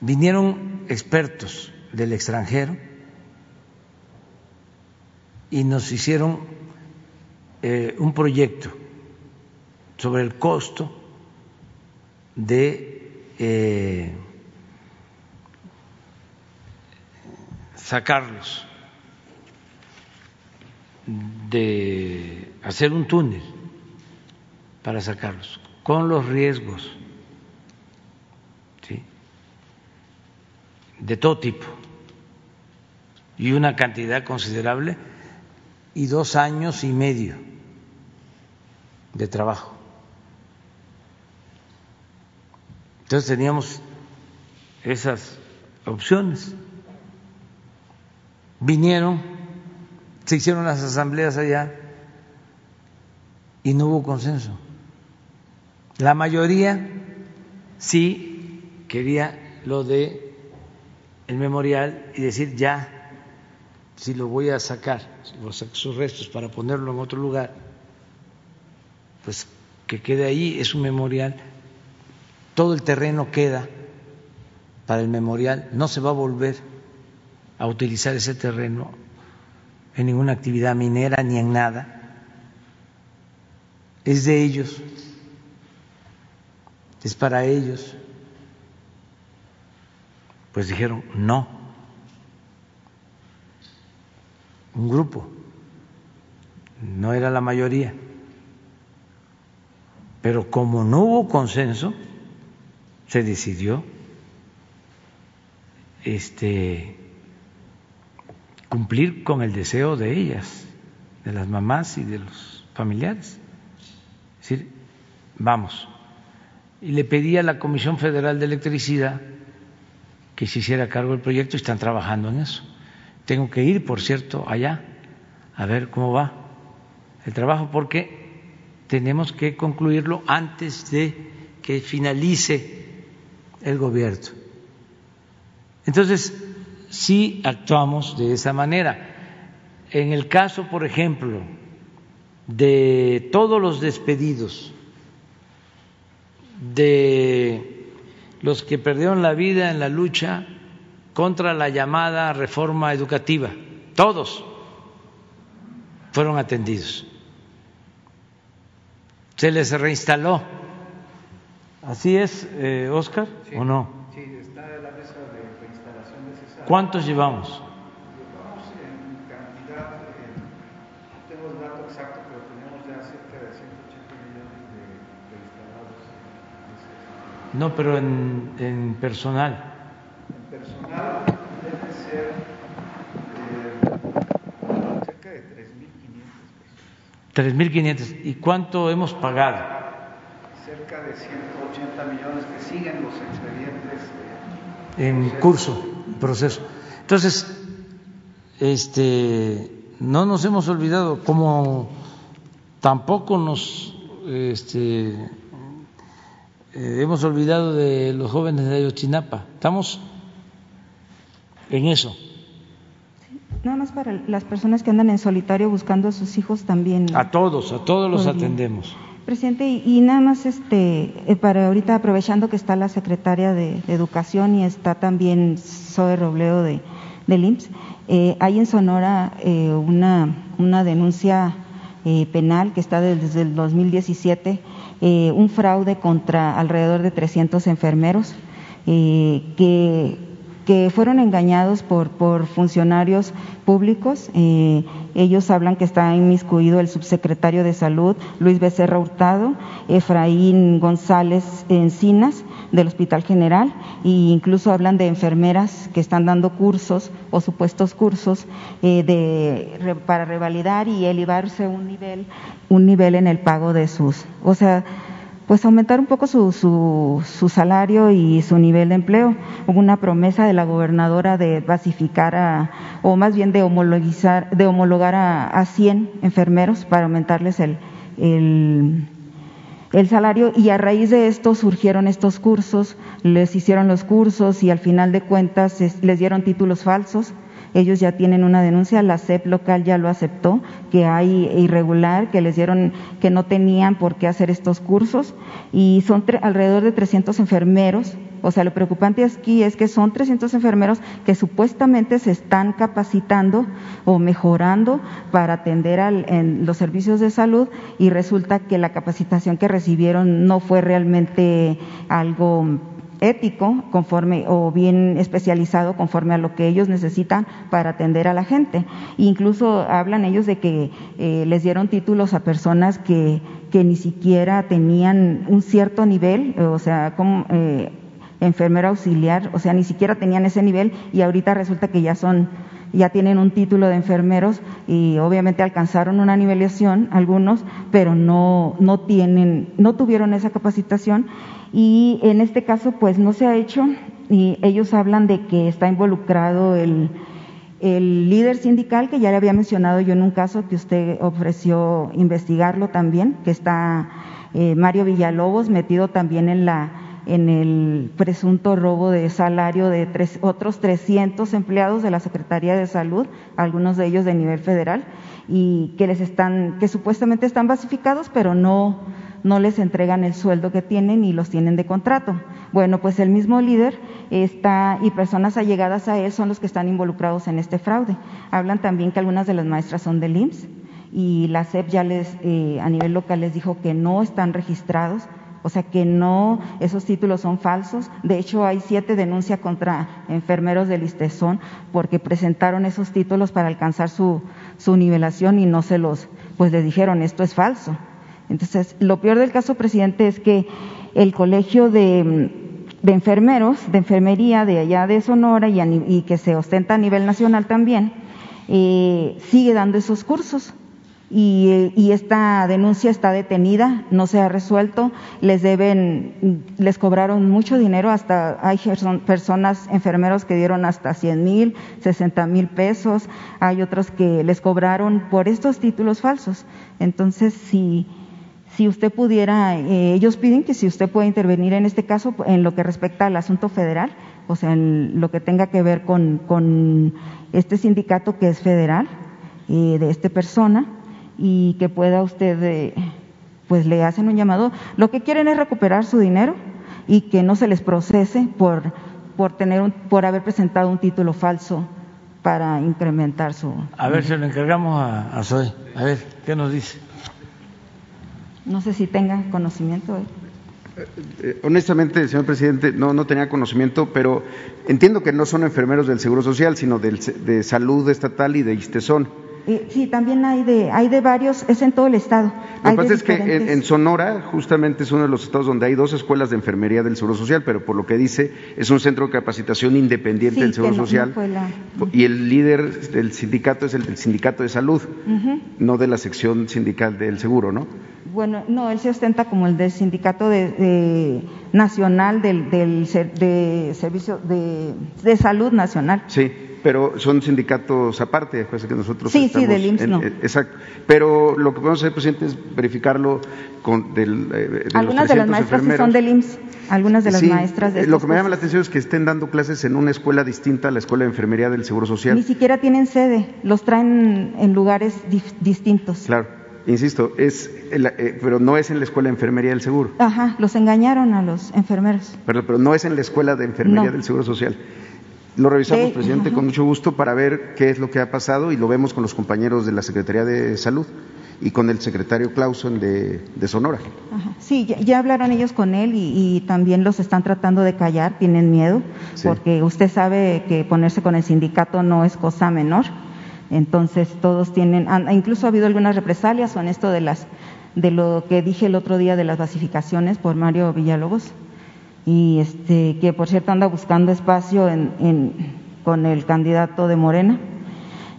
Vinieron expertos del extranjero y nos hicieron eh, un proyecto sobre el costo de eh, sacarlos, de hacer un túnel para sacarlos, con los riesgos de todo tipo y una cantidad considerable y dos años y medio de trabajo. Entonces teníamos esas opciones. Vinieron, se hicieron las asambleas allá y no hubo consenso. La mayoría sí quería lo de el memorial y decir ya, si lo voy a sacar, sus restos para ponerlo en otro lugar, pues que quede ahí, es un memorial, todo el terreno queda para el memorial, no se va a volver a utilizar ese terreno en ninguna actividad minera ni en nada, es de ellos, es para ellos. Pues dijeron, no, un grupo, no era la mayoría, pero como no hubo consenso, se decidió este cumplir con el deseo de ellas, de las mamás y de los familiares. Es decir, vamos. Y le pedí a la Comisión Federal de Electricidad que se hiciera cargo del proyecto y están trabajando en eso. Tengo que ir, por cierto, allá a ver cómo va el trabajo porque tenemos que concluirlo antes de que finalice el gobierno. Entonces, sí actuamos de esa manera. En el caso, por ejemplo, de todos los despedidos, de los que perdieron la vida en la lucha contra la llamada reforma educativa, todos fueron atendidos. Se les reinstaló. ¿Así es, eh, Oscar, sí, o no? Sí, está la mesa de reinstalación necesaria. ¿Cuántos llevamos? Llevamos en cantidad, eh, no tengo el dato exacto, pero tenemos ya cerca de 180 millones de, de instalados. No, pero en, en personal. En personal debe ser eh, cerca de 3.500 personas. 3.500. ¿Y cuánto hemos pagado? Cerca de 180 millones que siguen los expedientes. En curso, proceso. Entonces, este, no nos hemos olvidado, como tampoco nos este, eh, hemos olvidado de los jóvenes de Ayotzinapa. Estamos en eso. Nada más para las personas que andan en solitario buscando a sus hijos también. A todos, a todos los Podría. atendemos. Presidente, y, y nada más este, eh, para ahorita aprovechando que está la secretaria de, de Educación y está también Zoe Robledo de, del IMSS, eh, hay en Sonora eh, una, una denuncia eh, penal que está desde el 2017, eh, un fraude contra alrededor de 300 enfermeros eh, que que fueron engañados por, por funcionarios públicos. Eh, ellos hablan que está inmiscuido el subsecretario de Salud, Luis Becerra Hurtado, Efraín González Encinas, del Hospital General, e incluso hablan de enfermeras que están dando cursos o supuestos cursos eh, de, para revalidar y elevarse un nivel, un nivel en el pago de sus. O sea, pues aumentar un poco su, su, su salario y su nivel de empleo. Hubo una promesa de la gobernadora de basificar a, o más bien de homologizar, de homologar a, a 100 enfermeros para aumentarles el, el, el salario y a raíz de esto surgieron estos cursos, les hicieron los cursos y al final de cuentas es- les dieron títulos falsos. Ellos ya tienen una denuncia, la CEP local ya lo aceptó, que hay irregular, que les dieron, que no tenían por qué hacer estos cursos y son alrededor de 300 enfermeros. O sea, lo preocupante aquí es que son 300 enfermeros que supuestamente se están capacitando o mejorando para atender al- en los servicios de salud y resulta que la capacitación que recibieron no fue realmente algo ético conforme o bien especializado conforme a lo que ellos necesitan para atender a la gente. Incluso hablan ellos de que eh, les dieron títulos a personas que, que ni siquiera tenían un cierto nivel, o sea, como eh, enfermera auxiliar, o sea, ni siquiera tenían ese nivel y ahorita resulta que ya son ya tienen un título de enfermeros y obviamente alcanzaron una nivelación algunos, pero no no tienen no tuvieron esa capacitación y en este caso pues no se ha hecho y ellos hablan de que está involucrado el líder sindical que ya le había mencionado yo en un caso que usted ofreció investigarlo también, que está eh, Mario Villalobos metido también en la en el presunto robo de salario de tres, otros 300 empleados de la Secretaría de Salud, algunos de ellos de nivel federal, y que les están, que supuestamente están basificados, pero no, no les entregan el sueldo que tienen y los tienen de contrato. Bueno, pues el mismo líder está y personas allegadas a él son los que están involucrados en este fraude. Hablan también que algunas de las maestras son del IMSS y la SEP ya les, eh, a nivel local les dijo que no están registrados, o sea que no, esos títulos son falsos. De hecho, hay siete denuncias contra enfermeros del ISTESON porque presentaron esos títulos para alcanzar su, su nivelación y no se los, pues les dijeron, esto es falso. Entonces, lo peor del caso, presidente, es que el colegio de, enfermeros, de enfermería de allá de Sonora y, que se ostenta a nivel nacional también, eh, sigue dando esos cursos. Y, esta denuncia está detenida, no se ha resuelto, les deben, les cobraron mucho dinero, hasta hay personas, enfermeros que dieron hasta 100 mil, 60 mil pesos, hay otros que les cobraron por estos títulos falsos. Entonces, si, si usted pudiera, eh, ellos piden que si usted puede intervenir en este caso en lo que respecta al asunto federal, o sea, en lo que tenga que ver con, con este sindicato que es federal, eh, de esta persona, y que pueda usted, eh, pues le hacen un llamado. Lo que quieren es recuperar su dinero y que no se les procese por, por, tener un, por haber presentado un título falso para incrementar su. A ver, se lo encargamos a, a Zoe. A ver, ¿qué nos dice? No sé si tenga conocimiento. ¿eh? Eh, honestamente, señor presidente, no, no tenía conocimiento, pero entiendo que no son enfermeros del Seguro Social, sino del, de Salud Estatal y de ISTESON. Sí, también hay de, hay de varios, es en todo el estado. Lo que pasa es que en, Sonora justamente es uno de los estados donde hay dos escuelas de enfermería del Seguro Social, pero por lo que dice es un centro de capacitación independiente Sí, del Seguro no- Social la- y el líder del sindicato es el del sindicato de salud, no de la sección sindical del seguro, ¿no? Bueno, no, él se ostenta como el del sindicato de, de- nacional del, del de servicio de, de salud nacional. Sí, pero son sindicatos aparte, pues que nosotros Sí, sí, estamos del IMSS en- no. eh, exacto. Pero lo que podemos hacer, presidente, es verificarlo con del, eh, de los Algunas de las 300 maestras sí son del IMSS, algunas de las Sí, maestras de eh, Lo que me llama la atención es que estén dando clases en una escuela distinta a la escuela de enfermería del Seguro Social. Ni siquiera tienen sede, los traen en lugares distintos. Claro, insisto, es, el- eh, pero no es en la escuela de enfermería del Seguro. Ajá, los engañaron a los enfermeros. Pero, pero no es en la escuela de enfermería No. del Seguro Social. Lo revisamos, presidente, con mucho gusto para ver qué es lo que ha pasado y lo vemos con los compañeros de la Secretaría de Salud y con el secretario Clausen de, de Sonora. Ajá. Sí, ya, ya hablaron ellos con él y, y también los están tratando de callar, tienen miedo, Sí. porque usted sabe que ponerse con el sindicato no es cosa menor. Entonces todos tienen, incluso ha habido algunas represalias en esto de las de lo que dije el otro día de las basificaciones por Mario Villalobos y este que por cierto anda buscando espacio en, en- con el candidato de Morena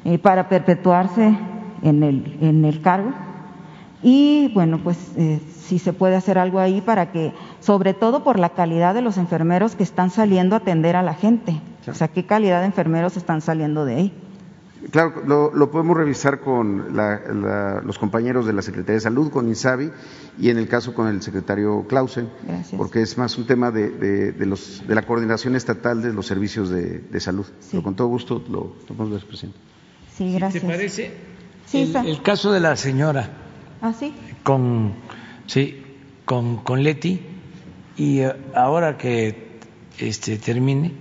eh, para perpetuarse en el en el cargo y bueno, pues eh, si se puede hacer algo ahí para que, sobre todo por la calidad de los enfermeros que están saliendo a atender a la gente. O sea, ¿qué calidad de enfermeros están saliendo de ahí? Claro, lo, lo podemos revisar con la- la- los compañeros de la Secretaría de Salud, con INSABI y en el caso con el secretario Clausen, Gracias. porque es más un tema de, de- de los, de la coordinación estatal de los servicios de, de salud. Pero con todo gusto lo, lo podemos ver, presidente. Sí, gracias. ¿Te parece? Sí, el, está. el caso de la señora ¿Ah, sí? con, sí, con, con Leti y eh, ahora que este, termine,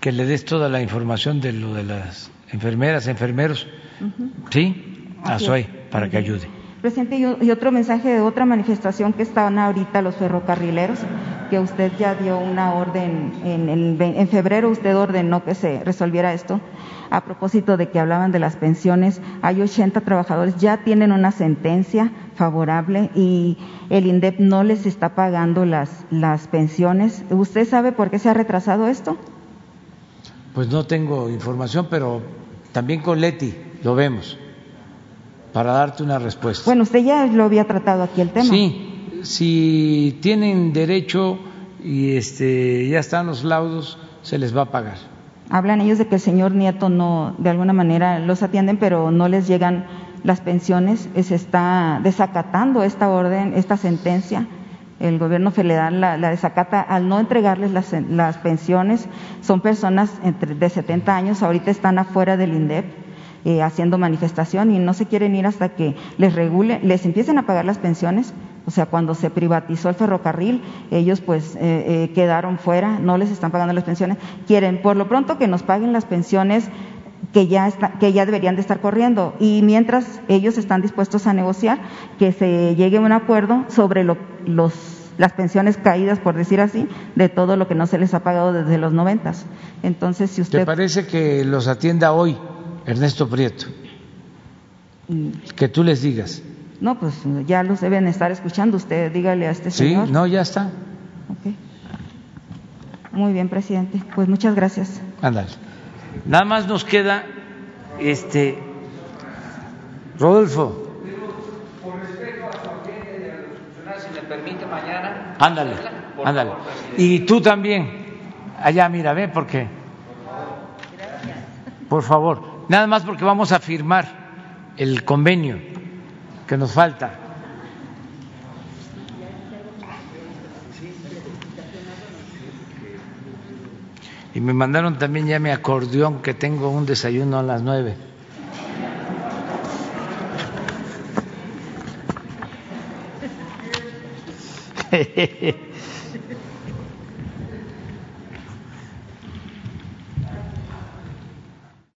que le des toda la información de lo de las enfermeras, enfermeros, Ujú. ¿sí? A Zoe, es. para que ayude. Presidente, y otro mensaje de otra manifestación que están ahorita los ferrocarrileros, que usted ya dio una orden, en, el en febrero usted ordenó que se resolviera esto. A propósito de que hablaban de las pensiones, hay 80 trabajadores, ya tienen una sentencia favorable y el INDEP no les está pagando las, las pensiones. ¿Usted sabe por qué se ha retrasado esto? Pues no tengo información, pero también con Leti lo vemos para darte una respuesta. Bueno, usted ya lo había tratado aquí el tema. Sí, si tienen derecho y este ya están los laudos, se les va a pagar. Hablan ellos de que el señor Nieto no, de alguna manera los atienden, pero no les llegan las pensiones. Eh, Se está desacatando esta orden, esta sentencia. El gobierno federal la, la desacata al no entregarles las, pensiones. Son personas entre, de 70 años, ahorita están afuera del INDEP. eh, haciendo manifestación y no se quieren ir hasta que les regule, les empiecen a pagar las pensiones. O sea, cuando se privatizó el ferrocarril, ellos pues eh, eh, quedaron fuera, no les están pagando las pensiones. Quieren, por lo pronto, que nos paguen las pensiones que ya, está- que ya deberían de estar corriendo. Y mientras ellos están dispuestos a negociar, que se llegue a un acuerdo sobre lo- los, las pensiones caídas, por decir así, de todo lo que no se les ha pagado desde los noventas. Entonces, si ¿Te usted... parece que los atienda hoy Ernesto Prieto? Que tú les digas. No, pues ya los deben estar escuchando. Usted dígale a este Sí, señor. no, ya está. Ok. Muy bien, presidente. Pues muchas gracias. Ándale. Nada más nos queda este Rodolfo. Si me permite mañana. Ándale, ándale. Y tú también. Allá, mira, ve, porque. Por favor. Nada más porque vamos a firmar el convenio que nos falta. Me mandaron también ya mi acordeón que tengo un desayuno a las nueve.